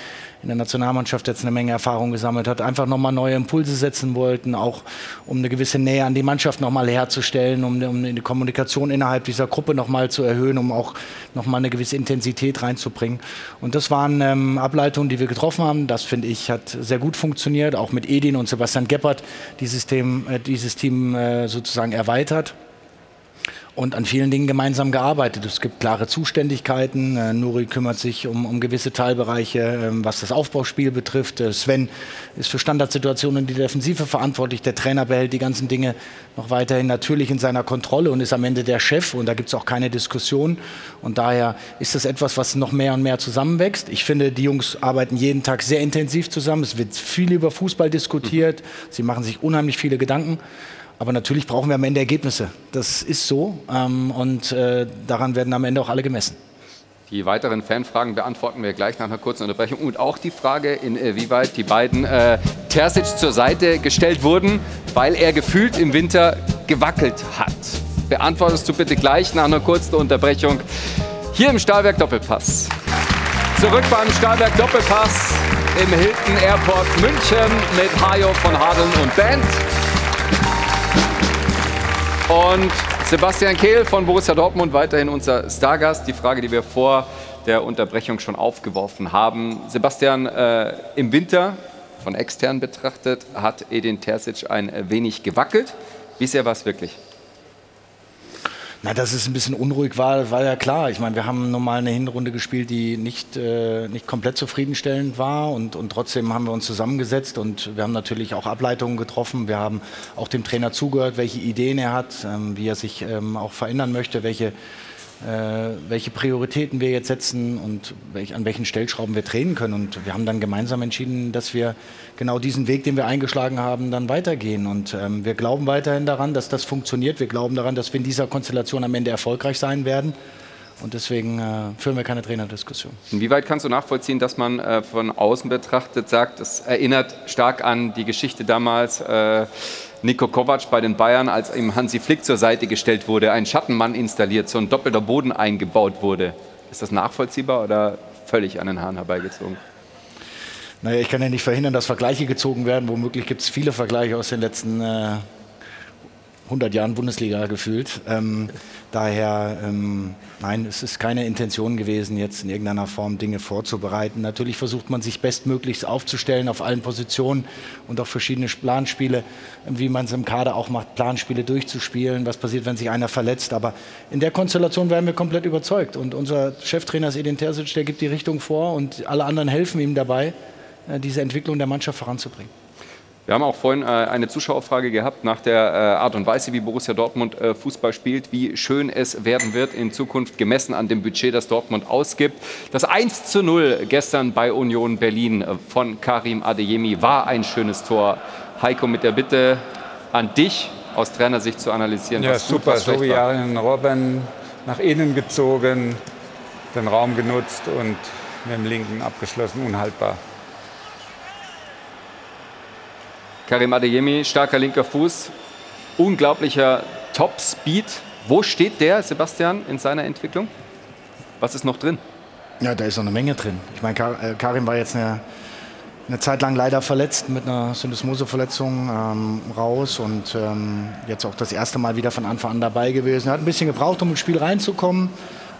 in der Nationalmannschaft jetzt eine Menge Erfahrung gesammelt hat, einfach nochmal neue Impulse setzen wollten, auch um eine gewisse Nähe an die Mannschaft nochmal herzustellen, um, um die Kommunikation innerhalb dieser Gruppe nochmal zu erhöhen, um auch nochmal eine gewisse Intensität reinzubringen. Und das waren ähm, Ableitungen, die wir getroffen haben. Das, finde ich, hat sehr gut funktioniert, auch mit Edin und Sebastian Geppert dieses, Team, äh, dieses Team äh, sozusagen erweitert. Und an vielen Dingen gemeinsam gearbeitet. Es gibt klare Zuständigkeiten. Äh, Nuri kümmert sich um, um gewisse Teilbereiche, ähm, was das Aufbauspiel betrifft. Äh, Sven ist für Standardsituationen in die Defensive verantwortlich. Der Trainer behält die ganzen Dinge noch weiterhin natürlich in seiner Kontrolle und ist am Ende der Chef. Und da gibt es auch keine Diskussion. Und daher ist das etwas, was noch mehr und mehr zusammenwächst. Ich finde, die Jungs arbeiten jeden Tag sehr intensiv zusammen. Es wird viel über Fußball diskutiert. Sie machen sich unheimlich viele Gedanken. Aber natürlich brauchen wir am Ende Ergebnisse. Das ist so. Ähm, und äh, daran werden am Ende auch alle gemessen. Die weiteren Fanfragen beantworten wir gleich nach einer kurzen Unterbrechung. Und auch die Frage, inwieweit die beiden äh, Terzic zur Seite gestellt wurden, weil er gefühlt im Winter gewackelt hat. Beantwortest du bitte gleich nach einer kurzen Unterbrechung hier im Stahlwerk Doppelpass. Zurück beim Stahlwerk Doppelpass im Hilton Airport München mit Hajo von Hadeln und Band. Und Sebastian Kehl von Borussia Dortmund, weiterhin unser Stargast. Die Frage, die wir vor der Unterbrechung schon aufgeworfen haben. Sebastian, äh, im Winter, von extern betrachtet, hat Edin Terzic ein wenig gewackelt. Wie sehr war es wirklich? Na, dass es ein bisschen unruhig war, war ja klar. Ich meine, wir haben normal eine Hinrunde gespielt, die nicht, äh, nicht komplett zufriedenstellend war und, und trotzdem haben wir uns zusammengesetzt und wir haben natürlich auch Ableitungen getroffen. Wir haben auch dem Trainer zugehört, welche Ideen er hat, ähm, wie er sich ähm, auch verändern möchte, welche welche Prioritäten wir jetzt setzen und welch, an welchen Stellschrauben wir drehen können. Und wir haben dann gemeinsam entschieden, dass wir genau diesen Weg, den wir eingeschlagen haben, dann weitergehen. Und ähm, wir glauben weiterhin daran, dass das funktioniert. Wir glauben daran, dass wir in dieser Konstellation am Ende erfolgreich sein werden. Und deswegen äh, führen wir keine Trainerdiskussion. Inwieweit kannst du nachvollziehen, dass man äh, von außen betrachtet sagt, es erinnert stark an die Geschichte damals äh, Nico Kovac bei den Bayern, als ihm Hansi Flick zur Seite gestellt wurde, ein Schattenmann installiert, so ein doppelter Boden eingebaut wurde. Ist das nachvollziehbar oder völlig an den Haaren herbeigezogen? Naja, ich kann ja nicht verhindern, dass Vergleiche gezogen werden. Womöglich gibt es viele Vergleiche aus den letzten äh, 100 Jahren Bundesliga gefühlt. Ähm, daher, ähm, nein, es ist keine Intention gewesen, jetzt in irgendeiner Form Dinge vorzubereiten. Natürlich versucht man sich bestmöglichst aufzustellen auf allen Positionen und auch verschiedene Planspiele, wie man es im Kader auch macht, Planspiele durchzuspielen. Was passiert, wenn sich einer verletzt? Aber in der Konstellation werden wir komplett überzeugt. Und unser Cheftrainer ist Edin Terzic, der gibt die Richtung vor und alle anderen helfen ihm dabei, äh, diese Entwicklung der Mannschaft voranzubringen. Wir haben auch vorhin äh, eine Zuschauerfrage gehabt nach der äh, Art und Weise, wie Borussia Dortmund äh, Fußball spielt, wie schön es werden wird in Zukunft gemessen an dem Budget, das Dortmund ausgibt. Das 1 zu 0 gestern bei Union Berlin von Karim Adeyemi war ein schönes Tor. Heiko, mit der Bitte an dich aus Trainersicht zu analysieren. Ja, super, so wie Robben nach innen gezogen, den Raum genutzt und mit dem linken abgeschlossen, unhaltbar. Karim Adeyemi, starker linker Fuß, unglaublicher Top-Speed. Wo steht der, Sebastian, in seiner Entwicklung? Was ist noch drin? Ja, da ist noch eine Menge drin. Ich meine, äh, Karim war jetzt eine, eine Zeit lang leider verletzt mit einer Syndesmoseverletzung ähm, raus und ähm, jetzt auch das erste Mal wieder von Anfang an dabei gewesen. Er hat ein bisschen gebraucht, um ins Spiel reinzukommen.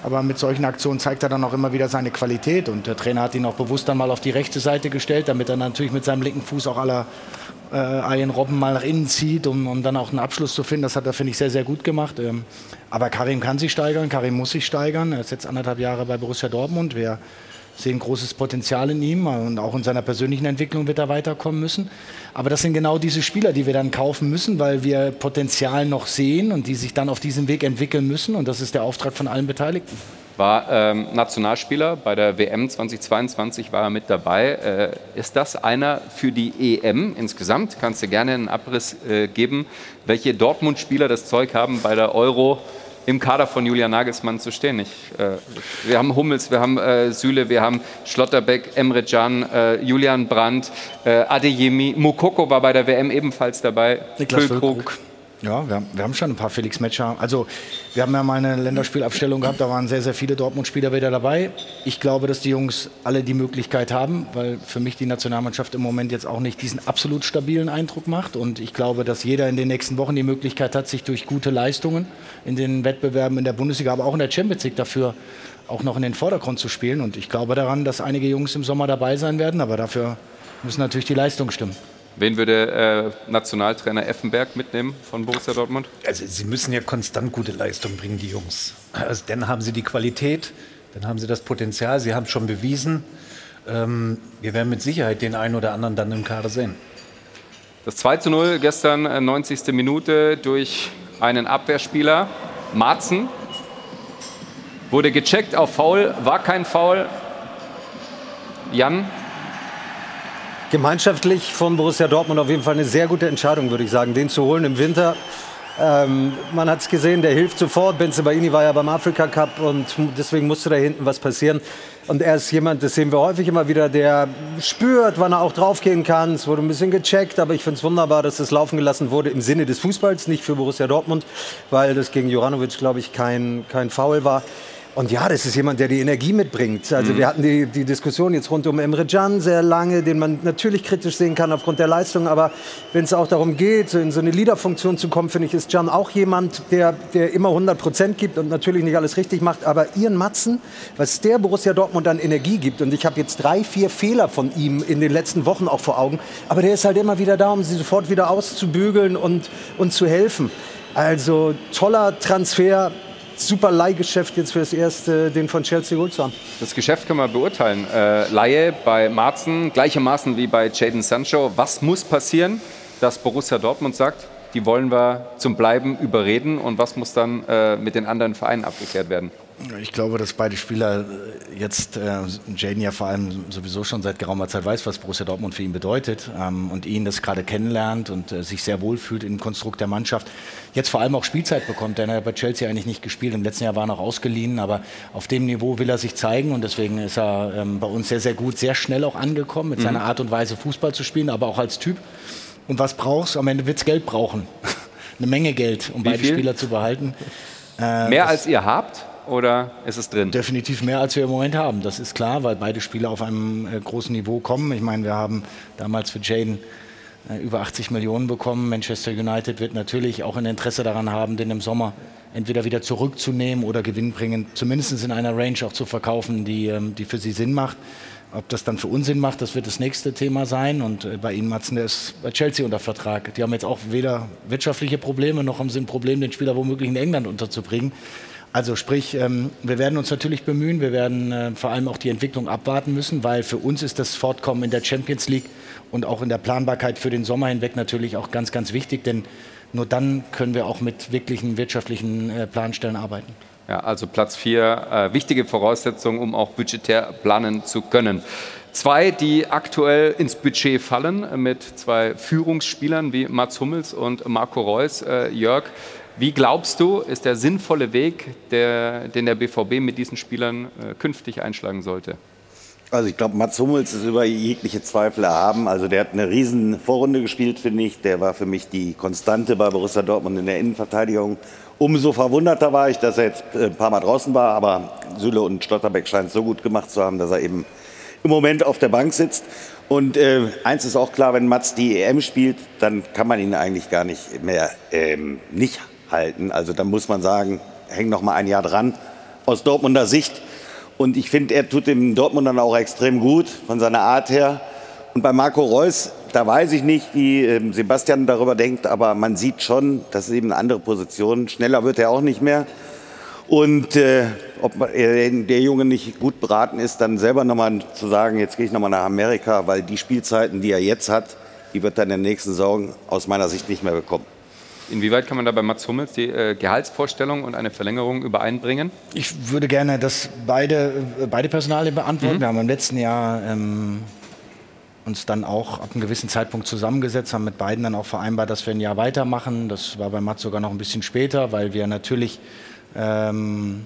Aber mit solchen Aktionen zeigt er dann auch immer wieder seine Qualität. Und der Trainer hat ihn auch bewusst dann mal auf die rechte Seite gestellt, damit er natürlich mit seinem linken Fuß auch aller äh, Robben mal nach innen zieht, um, um, dann auch einen Abschluss zu finden. Das hat er, finde ich, sehr, sehr gut gemacht. Ähm, aber Karim kann sich steigern, Karim muss sich steigern. Er ist jetzt anderthalb Jahre bei Borussia Dortmund. Wir sehen großes Potenzial in ihm und auch in seiner persönlichen Entwicklung wird er weiterkommen müssen. Aber das sind genau diese Spieler, die wir dann kaufen müssen, weil wir Potenzial noch sehen und die sich dann auf diesem Weg entwickeln müssen. Und das ist der Auftrag von allen Beteiligten war ähm, Nationalspieler. Bei der WM 2022 war er mit dabei. Äh, ist das einer für die EM insgesamt? Kannst du gerne einen Abriss äh, geben, welche Dortmund-Spieler das Zeug haben, bei der Euro im Kader von Julian Nagelsmann zu stehen. Ich, äh, wir haben Hummels, wir haben äh, Süle, wir haben Schlotterbeck, Emre Can, äh, Julian Brandt, äh, Adeyemi, Mukoko war bei der WM ebenfalls dabei. Niklas Füllkrug. Ja, wir haben, wir haben schon ein paar Felix-Matcher. Also, wir haben ja mal eine Länderspielaufstellung gehabt, da waren sehr, sehr viele Dortmund-Spieler wieder dabei. Ich glaube, dass die Jungs alle die Möglichkeit haben, weil für mich die Nationalmannschaft im Moment jetzt auch nicht diesen absolut stabilen Eindruck macht. Und ich glaube, dass jeder in den nächsten Wochen die Möglichkeit hat, sich durch gute Leistungen in den Wettbewerben in der Bundesliga, aber auch in der Champions League dafür auch noch in den Vordergrund zu spielen. Und ich glaube daran, dass einige Jungs im Sommer dabei sein werden, aber dafür müssen natürlich die Leistungen stimmen. Wen würde äh, Nationaltrainer Effenberg mitnehmen von Borussia Dortmund? Also sie müssen ja konstant gute Leistung bringen, die Jungs. Also dann haben sie die Qualität, dann haben sie das Potenzial, sie haben es schon bewiesen. Ähm, wir werden mit Sicherheit den einen oder anderen dann im Kader sehen. Das 2 zu 0 gestern, 90. Äh, Minute, durch einen Abwehrspieler. Marzen wurde gecheckt auf Foul, war kein Foul. Jan, Gemeinschaftlich von Borussia Dortmund auf jeden Fall eine sehr gute Entscheidung, würde ich sagen, den zu holen im Winter. Ähm, man hat es gesehen, der hilft sofort. Benzebaini war ja beim Afrika Cup und deswegen musste da hinten was passieren. Und er ist jemand, das sehen wir häufig immer wieder, der spürt, wann er auch draufgehen kann. Es wurde ein bisschen gecheckt, aber ich finde es wunderbar, dass das laufen gelassen wurde im Sinne des Fußballs, nicht für Borussia Dortmund, weil das gegen Juranovic, glaube ich, kein, kein Foul war. Und ja, das ist jemand, der die Energie mitbringt. Also mhm. wir hatten die, die Diskussion jetzt rund um Emre Can sehr lange, den man natürlich kritisch sehen kann aufgrund der Leistung. Aber wenn es auch darum geht, so in so eine Leaderfunktion zu kommen, finde ich, ist Can auch jemand, der, der immer 100 Prozent gibt und natürlich nicht alles richtig macht. Aber Ian Matzen, was der Borussia Dortmund an Energie gibt, und ich habe jetzt drei, vier Fehler von ihm in den letzten Wochen auch vor Augen, aber der ist halt immer wieder da, um sie sofort wieder auszubügeln und, und zu helfen. Also toller Transfer, super Leihgeschäft jetzt fürs erste, den von Chelsea geholt zu haben. Das Geschäft können wir beurteilen. Äh, Laie bei Marzen, gleichermaßen wie bei Jaden Sancho. Was muss passieren, dass Borussia Dortmund sagt, die wollen wir zum Bleiben überreden und was muss dann äh, mit den anderen Vereinen abgeklärt werden? Ich glaube, dass beide Spieler jetzt, äh, Jaden ja vor allem sowieso schon seit geraumer Zeit weiß, was Borussia Dortmund für ihn bedeutet ähm, und ihn das gerade kennenlernt und äh, sich sehr wohlfühlt im Konstrukt der Mannschaft. Jetzt vor allem auch Spielzeit bekommt, denn er hat bei Chelsea eigentlich nicht gespielt. Im letzten Jahr war er noch ausgeliehen, aber auf dem Niveau will er sich zeigen und deswegen ist er ähm, bei uns sehr, sehr gut, sehr schnell auch angekommen mit mhm. seiner Art und Weise Fußball zu spielen, aber auch als Typ. Und was brauchst? Am Ende wird es Geld brauchen. Eine Menge Geld, um Wie beide viel? Spieler zu behalten. Äh, Mehr als ihr habt? Oder ist es drin? Definitiv mehr, als wir im Moment haben. Das ist klar, weil beide Spieler auf einem äh, großen Niveau kommen. Ich meine, wir haben damals für Jaden äh, über 80 Millionen bekommen. Manchester United wird natürlich auch ein Interesse daran haben, den im Sommer entweder wieder zurückzunehmen oder gewinnbringend, zumindest in einer Range auch zu verkaufen, die, ähm, die für sie Sinn macht. Ob das dann für Unsinn macht, das wird das nächste Thema sein. Und äh, bei Ihnen, Matzen, der ist bei Chelsea unter Vertrag. Die haben jetzt auch weder wirtschaftliche Probleme, noch haben sie ein Problem, den Spieler womöglich in England unterzubringen. Also sprich, ähm, wir werden uns natürlich bemühen, wir werden äh, vor allem auch die Entwicklung abwarten müssen, weil für uns ist das Fortkommen in der Champions League und auch in der Planbarkeit für den Sommer hinweg natürlich auch ganz, ganz wichtig, denn nur dann können wir auch mit wirklichen wirtschaftlichen äh, Planstellen arbeiten. Ja, also Platz 4, äh, wichtige Voraussetzung, um auch budgetär planen zu können. Zwei, die aktuell ins Budget fallen, mit zwei Führungsspielern wie Mats Hummels und Marco Reus. Jörg, wie glaubst du, ist der sinnvolle Weg, der, den der BVB mit diesen Spielern äh, künftig einschlagen sollte? Also ich glaube, Mats Hummels ist über jegliche Zweifel erhaben. Also der hat eine riesen Vorrunde gespielt, finde ich. Der war für mich die Konstante bei Borussia Dortmund in der Innenverteidigung. Umso verwunderter war ich, dass er jetzt äh, ein paar Mal draußen war. Aber Süle und Stotterbeck scheinen es so gut gemacht zu haben, dass er eben im Moment auf der Bank sitzt. Und äh, eins ist auch klar, wenn Mats die EM spielt, dann kann man ihn eigentlich gar nicht mehr ähm, nicht halten. Also da muss man sagen, hängt noch mal ein Jahr dran aus Dortmunder Sicht. Und ich finde, er tut dem Dortmundern auch extrem gut von seiner Art her. Und bei Marco Reus, da weiß ich nicht, wie ähm, Sebastian darüber denkt, aber man sieht schon, das ist eben eine andere Position. Schneller wird er auch nicht mehr. Und äh, ob der Junge nicht gut beraten ist, dann selber nochmal zu sagen, jetzt gehe ich nochmal nach Amerika, weil die Spielzeiten, die er jetzt hat, die wird er in der nächsten Saison aus meiner Sicht nicht mehr bekommen. Inwieweit kann man da bei Mats Hummels die äh, Gehaltsvorstellung und eine Verlängerung übereinbringen? Ich würde gerne das beide, äh, beide Personalien beantworten. Mhm. Wir haben im letzten Jahr ähm, uns dann auch ab einem gewissen Zeitpunkt zusammengesetzt, haben mit beiden dann auch vereinbart, dass wir ein Jahr weitermachen. Das war bei Mats sogar noch ein bisschen später, weil wir natürlich ähm,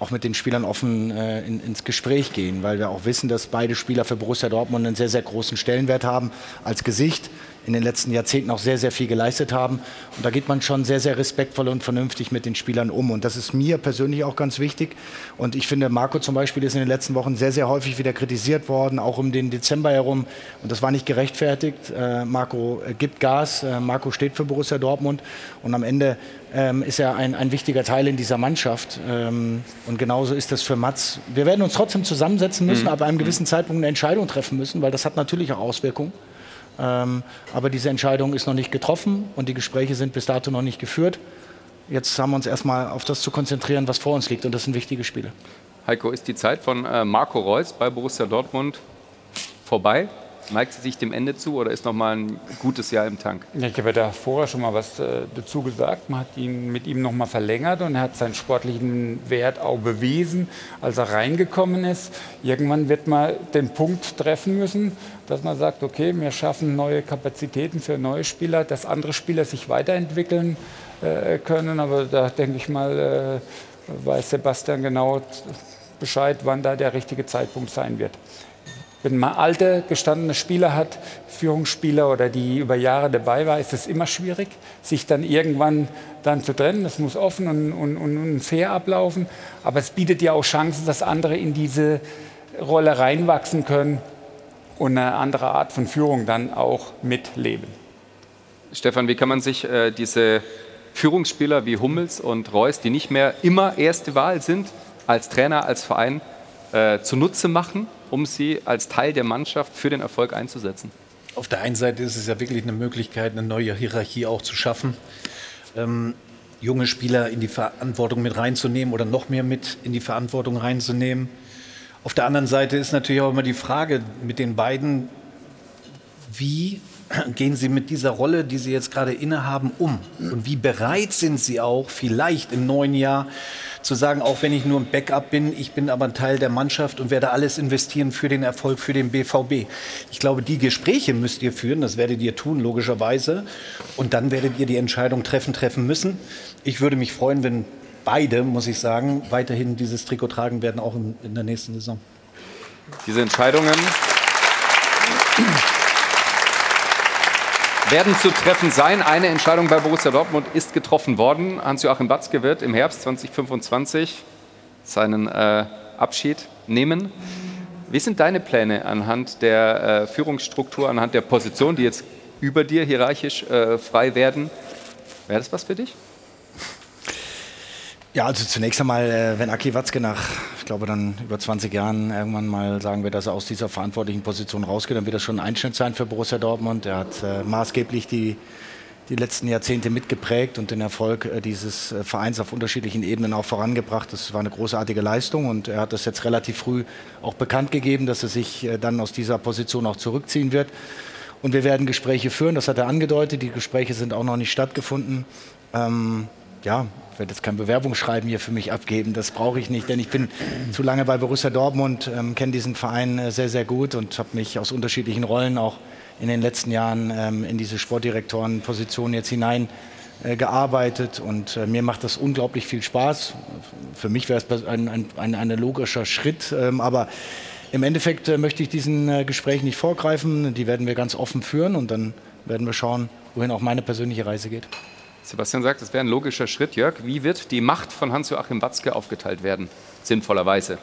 auch mit den Spielern offen äh, in, ins Gespräch gehen, weil wir auch wissen, dass beide Spieler für Borussia Dortmund einen sehr, sehr großen Stellenwert haben als Gesicht in den letzten Jahrzehnten auch sehr, sehr viel geleistet haben. Und da geht man schon sehr, sehr respektvoll und vernünftig mit den Spielern um. Und das ist mir persönlich auch ganz wichtig. Und ich finde, Marco zum Beispiel ist in den letzten Wochen sehr, sehr häufig wieder kritisiert worden, auch um den Dezember herum. Und das war nicht gerechtfertigt. Äh, Marco gibt Gas. Äh, Marco steht für Borussia Dortmund. Und am Ende ähm, ist er ein, ein wichtiger Teil in dieser Mannschaft. Ähm, und genauso ist das für Mats. Wir werden uns trotzdem zusammensetzen müssen, mhm. aber einem gewissen Zeitpunkt eine Entscheidung treffen müssen, weil das hat natürlich auch Auswirkungen. Ähm, aber diese Entscheidung ist noch nicht getroffen und die Gespräche sind bis dato noch nicht geführt. Jetzt haben wir uns erstmal auf das zu konzentrieren, was vor uns liegt und das sind wichtige Spiele. Heiko, ist die Zeit von äh, Marco Reus bei Borussia Dortmund vorbei? Neigt sie sich dem Ende zu oder ist noch mal ein gutes Jahr im Tank? Ich habe da vorher schon mal was äh, dazu gesagt. Man hat ihn mit ihm noch mal verlängert und er hat seinen sportlichen Wert auch bewiesen, als er reingekommen ist. Irgendwann wird man den Punkt treffen müssen, dass man sagt, okay, wir schaffen neue Kapazitäten für neue Spieler, dass andere Spieler sich weiterentwickeln äh, können. Aber da denke ich mal, äh, weiß Sebastian genau Bescheid, wann da der richtige Zeitpunkt sein wird. Wenn man alte, gestandene Spieler hat, Führungsspieler oder die über Jahre dabei war, ist es immer schwierig, sich dann irgendwann dann zu trennen. Das muss offen und, und, und fair ablaufen. Aber es bietet ja auch Chancen, dass andere in diese Rolle reinwachsen können und eine andere Art von Führung dann auch mitleben. Stefan, wie kann man sich äh, diese Führungsspieler wie Hummels und Reus, die nicht mehr immer erste Wahl sind, als Trainer, als Verein, äh, zunutze machen? Um sie als Teil der Mannschaft für den Erfolg einzusetzen? Auf der einen Seite ist es ja wirklich eine Möglichkeit, eine neue Hierarchie auch zu schaffen. Ähm, junge Spieler in die Verantwortung mit reinzunehmen oder noch mehr mit in die Verantwortung reinzunehmen. Auf der anderen Seite ist natürlich auch immer die Frage mit den beiden, wie gehen sie mit dieser Rolle, die sie jetzt gerade innehaben, um? Und wie bereit sind sie auch, vielleicht im neuen Jahr zu sagen, auch wenn ich nur ein Backup bin, ich bin aber ein Teil der Mannschaft und werde alles investieren für den Erfolg, für den BVB. Ich glaube, die Gespräche müsst ihr führen, das werdet ihr tun, logischerweise. Und dann werdet ihr die Entscheidung treffen, treffen müssen. Ich würde mich freuen, wenn beide, muss ich sagen, weiterhin dieses Trikot tragen werden, auch in, in der nächsten Saison. Diese Entscheidungen werden zu treffen sein. Eine Entscheidung bei Borussia Dortmund ist getroffen worden. Hans-Joachim Batzke wird im Herbst 2025 seinen äh, Abschied nehmen. Wie sind deine Pläne anhand der äh, Führungsstruktur, anhand der Position, die jetzt über dir hierarchisch äh, frei werden? Wäre das was für dich? Ja, also zunächst einmal, äh, wenn Aki Watzke nach, ich glaube, dann über 20 Jahren irgendwann mal sagen wir, dass er aus dieser verantwortlichen Position rausgeht, dann wird das schon ein Einschnitt sein für Borussia Dortmund. Er hat äh, maßgeblich die, die letzten Jahrzehnte mitgeprägt und den Erfolg äh, dieses äh, Vereins auf unterschiedlichen Ebenen auch vorangebracht. Das war eine großartige Leistung und er hat das jetzt relativ früh auch bekannt gegeben, dass er sich dann aus dieser Position auch zurückziehen wird. Und wir werden Gespräche führen, das hat er angedeutet. Die Gespräche sind auch noch nicht stattgefunden. Ähm, ja, werde jetzt kein Bewerbungsschreiben hier für mich abgeben, das brauche ich nicht, denn ich bin zu lange bei Borussia Dortmund, ähm, kenne diesen Verein äh, sehr, sehr gut und habe mich aus unterschiedlichen Rollen auch in den letzten Jahren ähm, in diese Sportdirektorenposition jetzt hinein äh, gearbeitet und äh, mir macht das unglaublich viel Spaß. Für mich wäre es ein, ein, ein, ein logischer Schritt, ähm, aber im Endeffekt äh, möchte ich diesen äh, Gesprächen nicht vorgreifen. Die werden wir ganz offen führen und dann werden wir schauen, wohin auch meine persönliche Reise geht. Sebastian sagt, es wäre ein logischer Schritt. Jörg, wie wird die Macht von Hans-Joachim Watzke aufgeteilt werden, sinnvollerweise?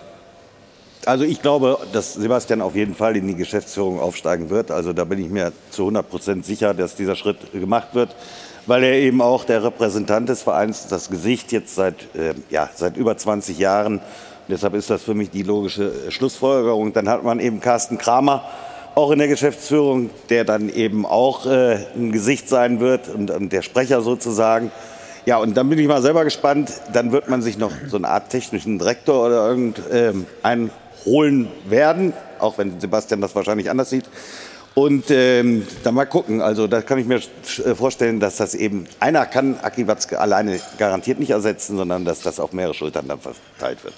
Also ich glaube, dass Sebastian auf jeden Fall in die Geschäftsführung aufsteigen wird. Also da bin ich mir zu 100 Prozent sicher, dass dieser Schritt gemacht wird, weil er eben auch der Repräsentant des Vereins, das Gesicht jetzt seit, äh, ja, seit über 20 Jahren. Deshalb ist das für mich die logische Schlussfolgerung. Dann hat man eben Carsten Kramer, auch in der Geschäftsführung, der dann eben auch äh, ein Gesicht sein wird und, und, der Sprecher sozusagen. Ja, und dann bin ich mal selber gespannt. Dann wird man sich noch so eine Art technischen Direktor oder irgendeinen ähm, holen werden, auch wenn Sebastian das wahrscheinlich anders sieht. Und ähm, dann mal gucken. Also da kann ich mir äh, vorstellen, dass das eben einer kann Aki Watzke alleine garantiert nicht ersetzen, sondern dass das auf mehrere Schultern dann verteilt wird.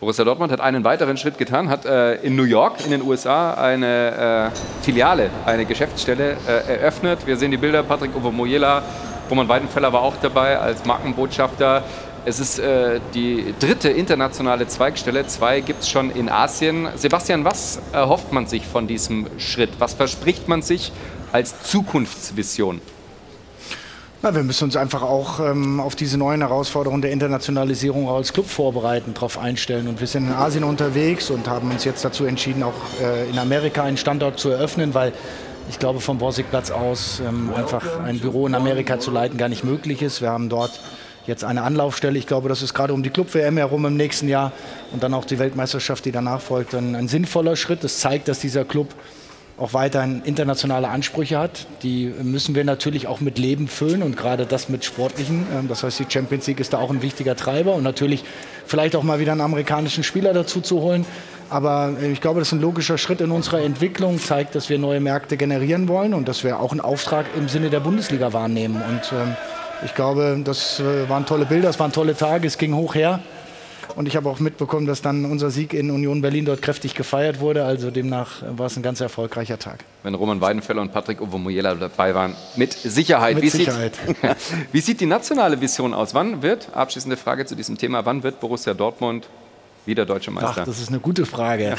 Borussia Dortmund hat einen weiteren Schritt getan, hat äh, in New York in den USA eine äh, Filiale, eine Geschäftsstelle äh, eröffnet. Wir sehen die Bilder, Patrick Ovomoyela, Roman Weidenfeller war auch dabei als Markenbotschafter. Es ist äh, die dritte internationale Zweigstelle, zwei gibt es schon in Asien. Sebastian, was erhofft man sich von diesem Schritt? Was verspricht man sich als Zukunftsvision? Na, wir müssen uns einfach auch ähm, auf diese neuen Herausforderungen der Internationalisierung als Club vorbereiten, darauf einstellen. Und wir sind in Asien unterwegs und haben uns jetzt dazu entschieden, auch äh, in Amerika einen Standort zu eröffnen, weil ich glaube, vom Borsigplatz aus ähm, einfach ein Büro in Amerika zu leiten gar nicht möglich ist. Wir haben dort jetzt eine Anlaufstelle. Ich glaube, das ist gerade um die Club-WM herum im nächsten Jahr und dann auch die Weltmeisterschaft, die danach folgt, ein, ein sinnvoller Schritt. Das zeigt, dass dieser Club auch weiterhin internationale Ansprüche hat. Die müssen wir natürlich auch mit Leben füllen und gerade das mit sportlichen. Ähm, das heißt, die Champions League ist da auch ein wichtiger Treiber und natürlich vielleicht auch mal wieder einen amerikanischen Spieler dazu zu holen. Aber äh, ich glaube, das ist ein logischer Schritt in unserer Entwicklung, zeigt, dass wir neue Märkte generieren wollen und dass wir auch einen Auftrag im Sinne der Bundesliga wahrnehmen. Und ähm, ich glaube, das äh, waren tolle Bilder, es waren tolle Tage, es ging hoch her. Und ich habe auch mitbekommen, dass dann unser Sieg in Union Berlin dort kräftig gefeiert wurde. Also demnach war es ein ganz erfolgreicher Tag. Wenn Roman Weidenfeller und Patrick Ovomoyela dabei waren, mit Sicherheit. Mit wie, Sicherheit. Sieht, wie sieht die nationale Vision aus? Wann wird, abschließende Frage zu diesem Thema, wann wird Borussia Dortmund wieder deutscher Meister? Ach, das ist eine gute Frage. Ja.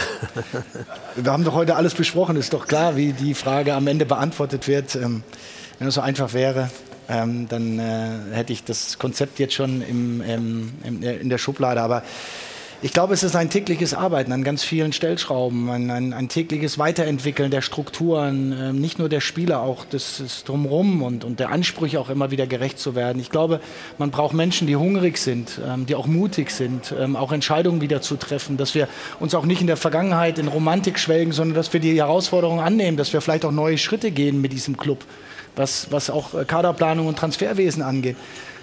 Wir haben doch heute alles besprochen. Ist doch klar, wie die Frage am Ende beantwortet wird. Ähm, wenn es so einfach wäre, ähm, dann äh, hätte ich das Konzept jetzt schon im, im, im, in der Schublade. Aber ich glaube, es ist ein tägliches Arbeiten an ganz vielen Stellschrauben, ein, ein, ein tägliches Weiterentwickeln der Strukturen, äh, nicht nur der Spieler, auch des, des Drumherum und, und der Ansprüche auch immer wieder gerecht zu werden. Ich glaube, man braucht Menschen, die hungrig sind, ähm, die auch mutig sind, ähm, auch Entscheidungen wieder zu treffen, dass wir uns auch nicht in der Vergangenheit in Romantik schwelgen, sondern dass wir die Herausforderungen annehmen, dass wir vielleicht auch neue Schritte gehen mit diesem Club was, was auch äh, Kaderplanung und Transferwesen angeht.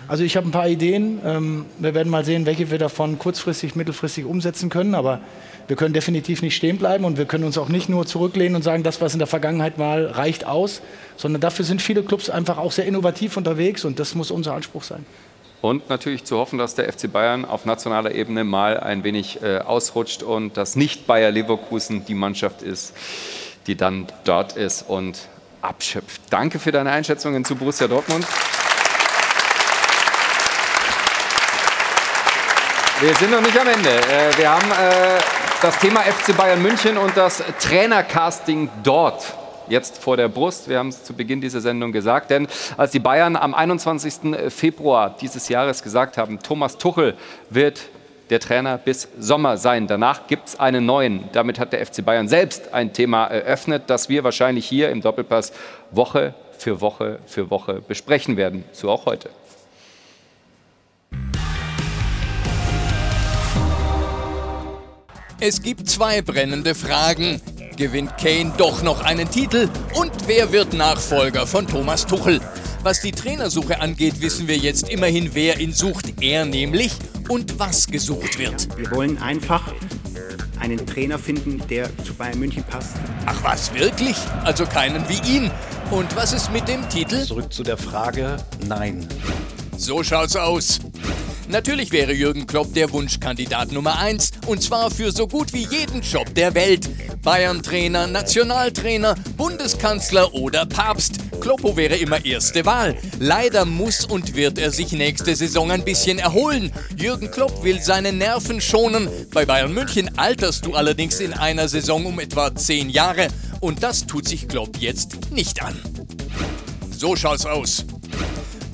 Also ich habe ein paar Ideen. Ähm, wir werden mal sehen, welche wir davon kurzfristig, mittelfristig umsetzen können. Aber wir können definitiv nicht stehen bleiben und wir können uns auch nicht nur zurücklehnen und sagen, das, was in der Vergangenheit war, reicht aus, sondern dafür sind viele Clubs einfach auch sehr innovativ unterwegs und das muss unser Anspruch sein. Und natürlich zu hoffen, dass der FC Bayern auf nationaler Ebene mal ein wenig äh, ausrutscht und dass nicht Bayer Leverkusen die Mannschaft ist, die dann dort ist und abschöpft. Danke für deine Einschätzungen zu Borussia Dortmund. Wir sind noch nicht am Ende. Äh, wir haben äh, das Thema FC Bayern München und das Trainercasting dort jetzt vor der Brust. Wir haben es zu Beginn dieser Sendung gesagt. Denn als die Bayern am 21. Februar dieses Jahres gesagt haben, Thomas Tuchel wird der Trainer bis Sommer sein. Danach gibt es einen neuen. Damit hat der FC Bayern selbst ein Thema eröffnet, das wir wahrscheinlich hier im Doppelpass Woche für Woche für Woche besprechen werden. So auch heute. Es gibt zwei brennende Fragen. Gewinnt Kane doch noch einen Titel? Und wer wird Nachfolger von Thomas Tuchel? Was die Trainersuche angeht, wissen wir jetzt immerhin, wer ihn sucht. Er nämlich und was gesucht wird. Wir wollen einfach einen Trainer finden, der zu Bayern München passt. Ach was, wirklich? Also keinen wie ihn. Und was ist mit dem Titel? Zurück zu der Frage, nein. So schaut's aus. Natürlich wäre Jürgen Klopp der Wunschkandidat Nummer 1 und zwar für so gut wie jeden Job der Welt. Bayern-Trainer, Nationaltrainer, Bundeskanzler oder Papst. Kloppo wäre immer erste Wahl. Leider muss und wird er sich nächste Saison ein bisschen erholen. Jürgen Klopp will seine Nerven schonen. Bei Bayern München alterst du allerdings in einer Saison um etwa 10 Jahre und das tut sich Klopp jetzt nicht an. So schaut's aus.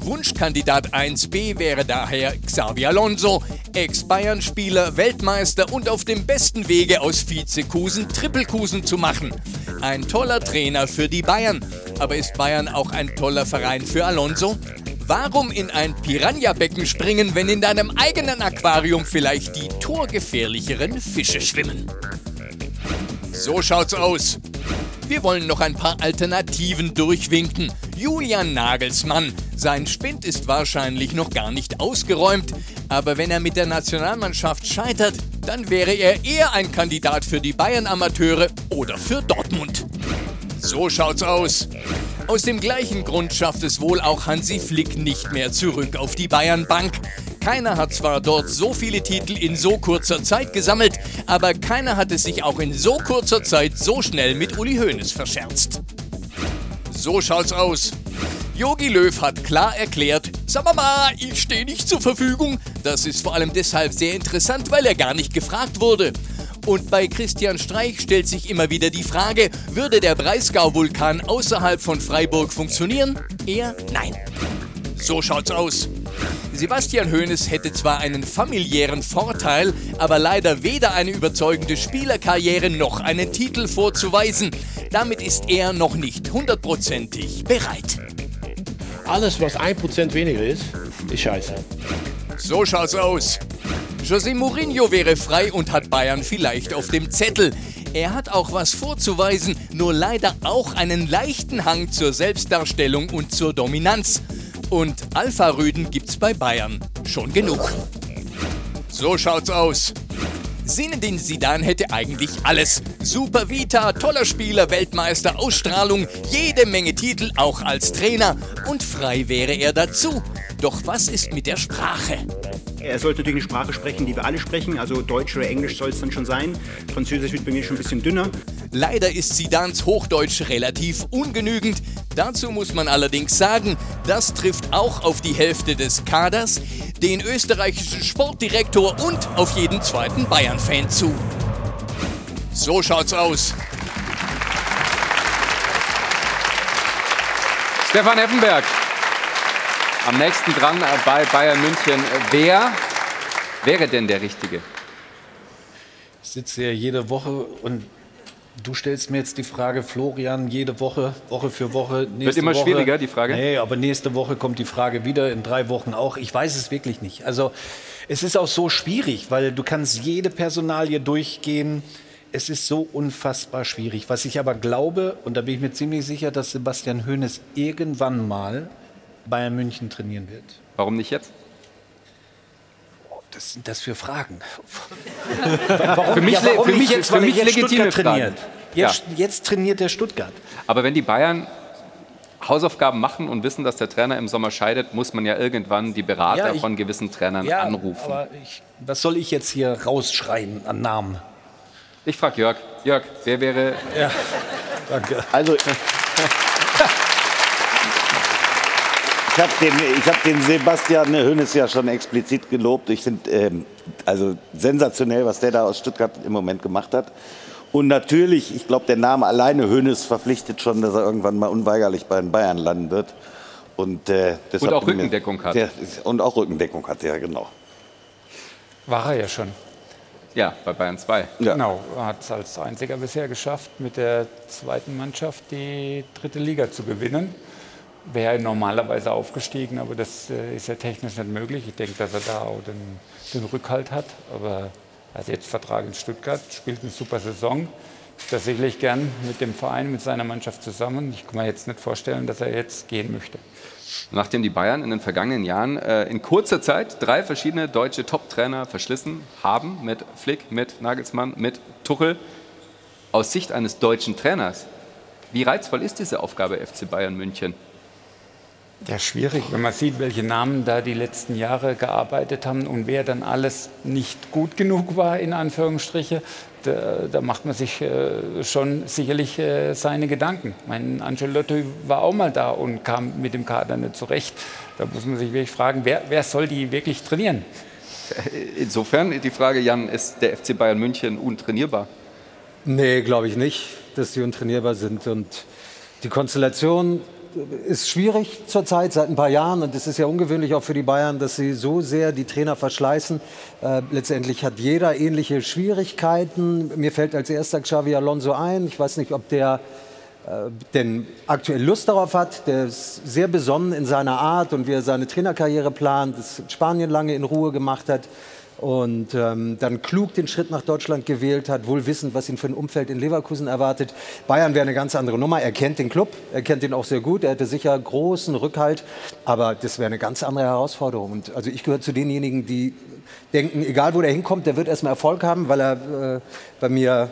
Wunschkandidat 1b wäre daher Xavi Alonso, Ex-Bayern-Spieler, Weltmeister und auf dem besten Wege aus Vizekusen Trippelkusen zu machen. Ein toller Trainer für die Bayern. Aber ist Bayern auch ein toller Verein für Alonso? Warum in ein Piranha-Becken springen, wenn in deinem eigenen Aquarium vielleicht die torgefährlicheren Fische schwimmen? So schaut's aus. Wir wollen noch ein paar Alternativen durchwinken. Julian Nagelsmann. Sein Spind ist wahrscheinlich noch gar nicht ausgeräumt, aber wenn er mit der Nationalmannschaft scheitert, dann wäre er eher ein Kandidat für die Bayern-Amateure oder für Dortmund. So schaut's aus. Aus dem gleichen Grund schafft es wohl auch Hansi Flick nicht mehr zurück auf die Bayernbank. Keiner hat zwar dort so viele Titel in so kurzer Zeit gesammelt, aber keiner hat es sich auch in so kurzer Zeit so schnell mit Uli Hoeneß verscherzt. So schaut's aus. Yogi Löw hat klar erklärt, sag mal, ich stehe nicht zur Verfügung. Das ist vor allem deshalb sehr interessant, weil er gar nicht gefragt wurde. Und bei Christian Streich stellt sich immer wieder die Frage, würde der Breisgau-Vulkan außerhalb von Freiburg funktionieren? Eher nein. So schaut's aus. Sebastian Hoeneß hätte zwar einen familiären Vorteil, aber leider weder eine überzeugende Spielerkarriere noch einen Titel vorzuweisen. Damit ist er noch nicht hundertprozentig bereit. Alles, was ein Prozent weniger ist, ist scheiße. So schaut's aus. José Mourinho wäre frei und hat Bayern vielleicht auf dem Zettel. Er hat auch was vorzuweisen, nur leider auch einen leichten Hang zur Selbstdarstellung und zur Dominanz. Und Alpha-Rüden gibt's bei Bayern schon genug. So schaut's aus. Zinedine Zidane hätte eigentlich alles. Super Vita, toller Spieler, Weltmeister, Ausstrahlung, jede Menge Titel, auch als Trainer. Und frei wäre er dazu. Doch was ist mit der Sprache? Er sollte natürlich eine Sprache sprechen, die wir alle sprechen. Also Deutsch oder Englisch soll es dann schon sein. Französisch wird bei mir schon ein bisschen dünner. Leider ist Zidans Hochdeutsch relativ ungenügend. Dazu muss man allerdings sagen, das trifft auch auf die Hälfte des Kaders, den österreichischen Sportdirektor und auf jeden zweiten Bayern-Fan zu. So schaut's aus. Stefan Effenberg, am nächsten dran bei Bayern München. Wer wäre denn der Richtige? Ich sitze ja jede Woche und du stellst mir jetzt die Frage, Florian, jede Woche, Woche für Woche. Wird immer Woche, schwieriger, die Frage. Nee, aber nächste Woche kommt die Frage wieder, in drei Wochen auch. Ich weiß es wirklich nicht. Also es ist auch so schwierig, weil du kannst jede Personalie durchgehen. Es ist so unfassbar schwierig. Was ich aber glaube, und da bin ich mir ziemlich sicher, dass Sebastian Hoeneß irgendwann mal Bayern München trainieren wird. Warum nicht jetzt? Das sind das für Fragen. Für mich- für mich- jetzt, für weil mich jetzt legitime Stuttgart trainiert. Jetzt, jetzt trainiert der Stuttgart. Aber wenn die Bayern Hausaufgaben machen und wissen, dass der Trainer im Sommer scheidet, muss man ja irgendwann die Berater Ja, ich- von gewissen Trainern Ja, anrufen. aber ich, was soll ich jetzt hier rausschreien an Namen? Ich frage Jörg. Jörg, wer wäre. Ja, danke. Also. Ich habe den, ich hab den Sebastian Hönes ja schon explizit gelobt. Ich finde ähm, also sensationell, was der da aus Stuttgart im Moment gemacht hat. Und natürlich, ich glaube, der Name alleine Hönes verpflichtet schon, dass er irgendwann mal unweigerlich bei den Bayern landen wird. Und, äh, Und auch bin mir- Rückendeckung hat. Der, und auch Rückendeckung hat, ja, genau. War er ja schon. Ja, bei Bayern 2. Genau, er hat es als einziger bisher geschafft, mit der zweiten Mannschaft die dritte Liga zu gewinnen. Wäre normalerweise aufgestiegen, aber das äh, ist ja technisch nicht möglich. Ich denke, dass er da auch den, den Rückhalt hat. Aber er hat jetzt Vertrag in Stuttgart, spielt eine super Saison. Ist da sicherlich gern mit dem Verein, mit seiner Mannschaft zusammen. Ich kann mir jetzt nicht vorstellen, dass er jetzt gehen möchte. Nachdem die Bayern in den vergangenen Jahren äh, in kurzer Zeit drei verschiedene deutsche Top-Trainer verschlissen haben, mit Flick, mit Nagelsmann, mit Tuchel, aus Sicht eines deutschen Trainers, wie reizvoll ist diese Aufgabe FC Bayern München? Ja, schwierig, wenn man sieht, welche Namen da die letzten Jahre gearbeitet haben und wer dann alles nicht gut genug war, in Anführungsstriche, da, da macht man sich äh, schon sicherlich äh, seine Gedanken. Mein Ancelotti war auch mal da und kam mit dem Kader nicht zurecht. Da muss man sich wirklich fragen, wer, wer soll die wirklich trainieren? Insofern die Frage, Jan, ist der FC Bayern München untrainierbar? Nee, glaube ich nicht, dass die untrainierbar sind. Und die Konstellation ist schwierig zurzeit, seit ein paar Jahren. Und es ist ja ungewöhnlich auch für die Bayern, dass sie so sehr die Trainer verschleißen. Äh, letztendlich hat jeder ähnliche Schwierigkeiten. Mir fällt als erster Xavi Alonso ein. Ich weiß nicht, ob der äh, denn aktuell Lust darauf hat. Der ist sehr besonnen in seiner Art und wie er seine Trainerkarriere plant, das in Spanien lange in Ruhe gemacht hat und ähm, dann klug den Schritt nach Deutschland gewählt hat, wohl wissend, was ihn für ein Umfeld in Leverkusen erwartet. Bayern wäre eine ganz andere Nummer. Er kennt den Club, er kennt ihn auch sehr gut, er hätte sicher großen Rückhalt, aber das wäre eine ganz andere Herausforderung. Und also ich gehöre zu denjenigen, die denken, egal wo der hinkommt, der wird erstmal Erfolg haben, weil er äh, bei mir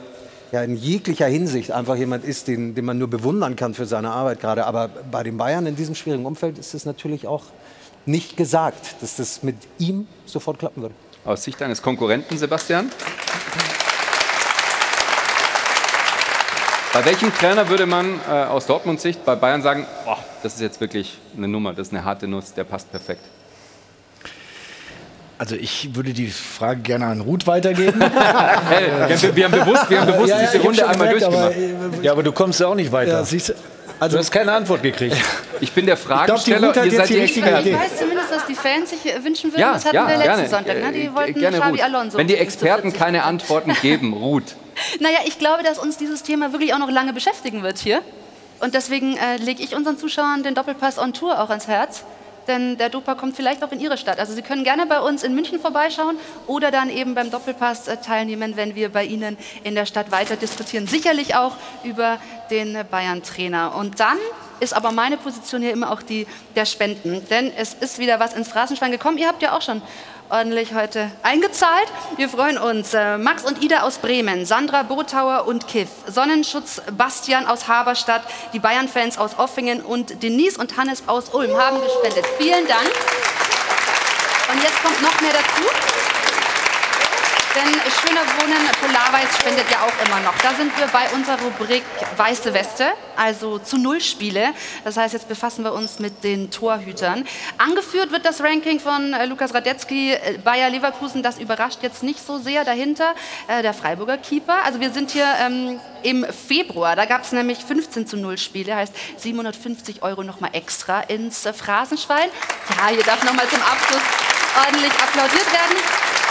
ja, in jeglicher Hinsicht einfach jemand ist, den, den man nur bewundern kann für seine Arbeit gerade. Aber bei den Bayern in diesem schwierigen Umfeld ist es natürlich auch nicht gesagt, dass das mit ihm sofort klappen würde. Aus Sicht eines Konkurrenten, Sebastian? Bei welchem Trainer würde man äh, aus Dortmunds Sicht bei Bayern sagen, boah, das ist jetzt wirklich eine Nummer, das ist eine harte Nuss, der passt perfekt? Also ich würde die Frage gerne an Ruth weitergeben. Hey, wir haben- wir haben bewusst- wir haben bewusst Ja, ja, diese ich Runde einmal gemerkt, aber, durchgemacht. äh, Ja, aber du kommst ja auch nicht weiter. Ja, also, du hast keine Antwort gekriegt. Ich bin der glaub, die Fragesteller, Ruth hat ihr jetzt seid die Experten. Die Fans sich wünschen würden. Ja, das hatten ja, wir letzten gerne. Sonntag. Ne? Die Äh, wollten gerne Ruth. Alonso. Wenn die Experten 40 keine Antworten geben, Ruth. Naja, ich glaube, dass uns dieses Thema wirklich auch noch lange beschäftigen wird hier. Und deswegen äh, lege ich unseren Zuschauern den Doppelpass on Tour auch ans Herz. denn der Dopa kommt vielleicht auch in Ihre Stadt. Also Sie können gerne bei uns in München vorbeischauen oder dann eben beim Doppelpass äh, teilnehmen, wenn wir bei Ihnen in der Stadt weiter diskutieren. Sicherlich auch über den Bayern-Trainer. Und dann ist aber meine Position hier immer auch die der Spenden. Denn es ist wieder was ins Phrasenschwein gekommen. Ihr habt ja auch schon ordentlich heute eingezahlt. Wir freuen uns. Äh, Max und Ida aus Bremen, Sandra Botauer und Kiff, Sonnenschutz Bastian aus Haberstadt, die Bayern-Fans aus Offingen und Denise und Hannes aus Ulm haben gespendet. Vielen Dank. Und jetzt kommt noch mehr dazu. Denn Schöner Wohnen Polarweiß spendet ja auch immer noch. Da sind wir bei unserer Rubrik Weiße Weste, also zu Null Spiele. Das heißt, jetzt befassen wir uns mit den Torhütern. Angeführt wird das Ranking von äh, Lukas Radetzky, äh, Bayer Leverkusen. Das überrascht jetzt nicht so sehr dahinter. Äh, der Freiburger Keeper. Also wir sind hier ähm, im Februar. Da gab es nämlich 15 zu 0 Spiele. Heißt 750 Euro nochmal extra ins Phrasenschwein. Ja, hier darf nochmal zum Abschluss ordentlich applaudiert werden.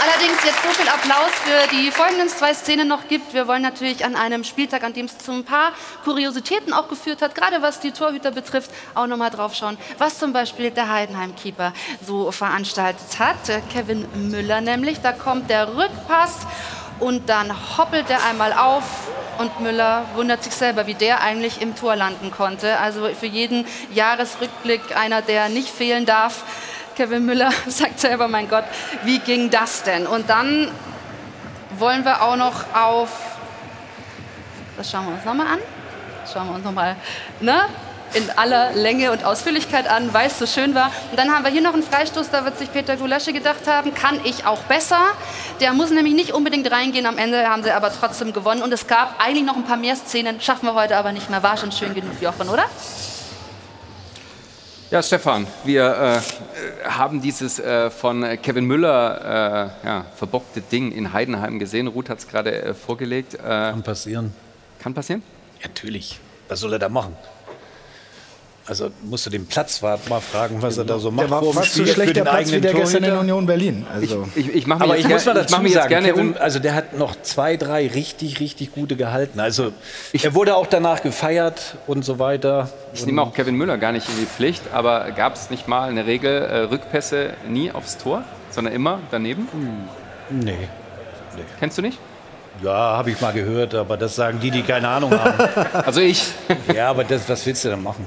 Allerdings jetzt so viel Applaus für die folgenden zwei Szenen noch gibt, wir wollen natürlich an einem Spieltag, an dem es zu ein paar Kuriositäten auch geführt hat, gerade was die Torhüter betrifft, auch nochmal drauf schauen, was zum Beispiel der Heidenheim-Keeper so veranstaltet hat. Kevin Müller nämlich, da kommt der Rückpass und dann hoppelt er einmal auf und Müller wundert sich selber, wie der eigentlich im Tor landen konnte. Also für jeden Jahresrückblick einer, der nicht fehlen darf. Kevin Müller sagt selber, mein Gott, wie ging das denn? Und dann wollen wir auch noch auf, das schauen wir uns nochmal an, schauen wir uns nochmal ne, in aller Länge und Ausführlichkeit an, weil es so schön war. Und dann haben wir hier noch einen Freistoß, da wird sich Peter Gulasche gedacht haben, kann ich auch besser. Der muss nämlich nicht unbedingt reingehen, am Ende haben sie aber trotzdem gewonnen. Und es gab eigentlich noch ein paar mehr Szenen, schaffen wir heute aber nicht mehr. War schon schön genug, Jochen, oder? Ja, Stefan, wir äh, haben dieses äh, von Kevin Müller äh, ja, verbockte Ding in Heidenheim gesehen. Ruth hat es gerade äh, vorgelegt. Äh, Kann passieren. Kann passieren? Natürlich. Was soll er da machen? Also musst du den Platzwart mal fragen, was er da so macht. Der war vor fast so schlecht der den Platz wie der gestern in Torhüter. Union Berlin. Also. Ich, ich mache mir jetzt, ich muss mal ich dazu mir jetzt sagen, gerne Kevin, also der hat noch zwei, drei richtig, richtig gute gehalten. Also er wurde auch danach gefeiert und so weiter. Ich nehme auch Kevin Müller gar nicht in die Pflicht, aber gab es nicht mal eine Regel, äh, Rückpässe nie aufs Tor, sondern immer daneben? Nee. Kennst du nicht? Ja, habe ich mal gehört, aber das sagen die, die keine Ahnung haben. Also ich. Ja, aber das, was willst du denn machen?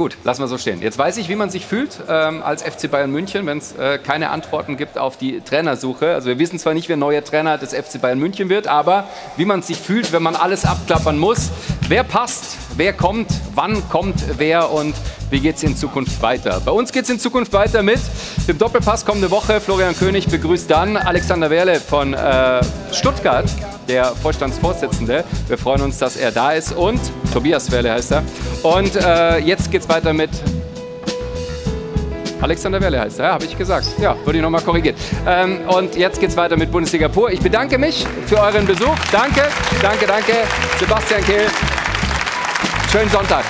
Gut, lassen wir so stehen. Jetzt weiß ich, wie man sich fühlt ähm, als FC Bayern München, wenn es äh, keine Antworten gibt auf die Trainersuche. Also wir wissen zwar nicht, wer neuer Trainer des FC Bayern München wird, aber wie man sich fühlt, wenn man alles abklappern muss. Wer passt, wer kommt, wann kommt wer und wie geht es in Zukunft weiter. Bei uns geht es in Zukunft weiter mit dem Doppelpass kommende Woche. Florian König begrüßt dann Alexander Werle von äh, Stuttgart, der Vorstandsvorsitzende. Wir freuen uns, dass er da ist und Tobias Werle heißt er. Und äh, jetzt geht's weiter mit Alexander Werle heißt er, ja, habe ich gesagt. Ja, wurde ich nochmal korrigiert. Ähm, und jetzt geht's weiter mit Bundesliga pur. Ich bedanke mich für euren Besuch. Danke, danke, danke. Sebastian Kehl. Schönen Sonntag.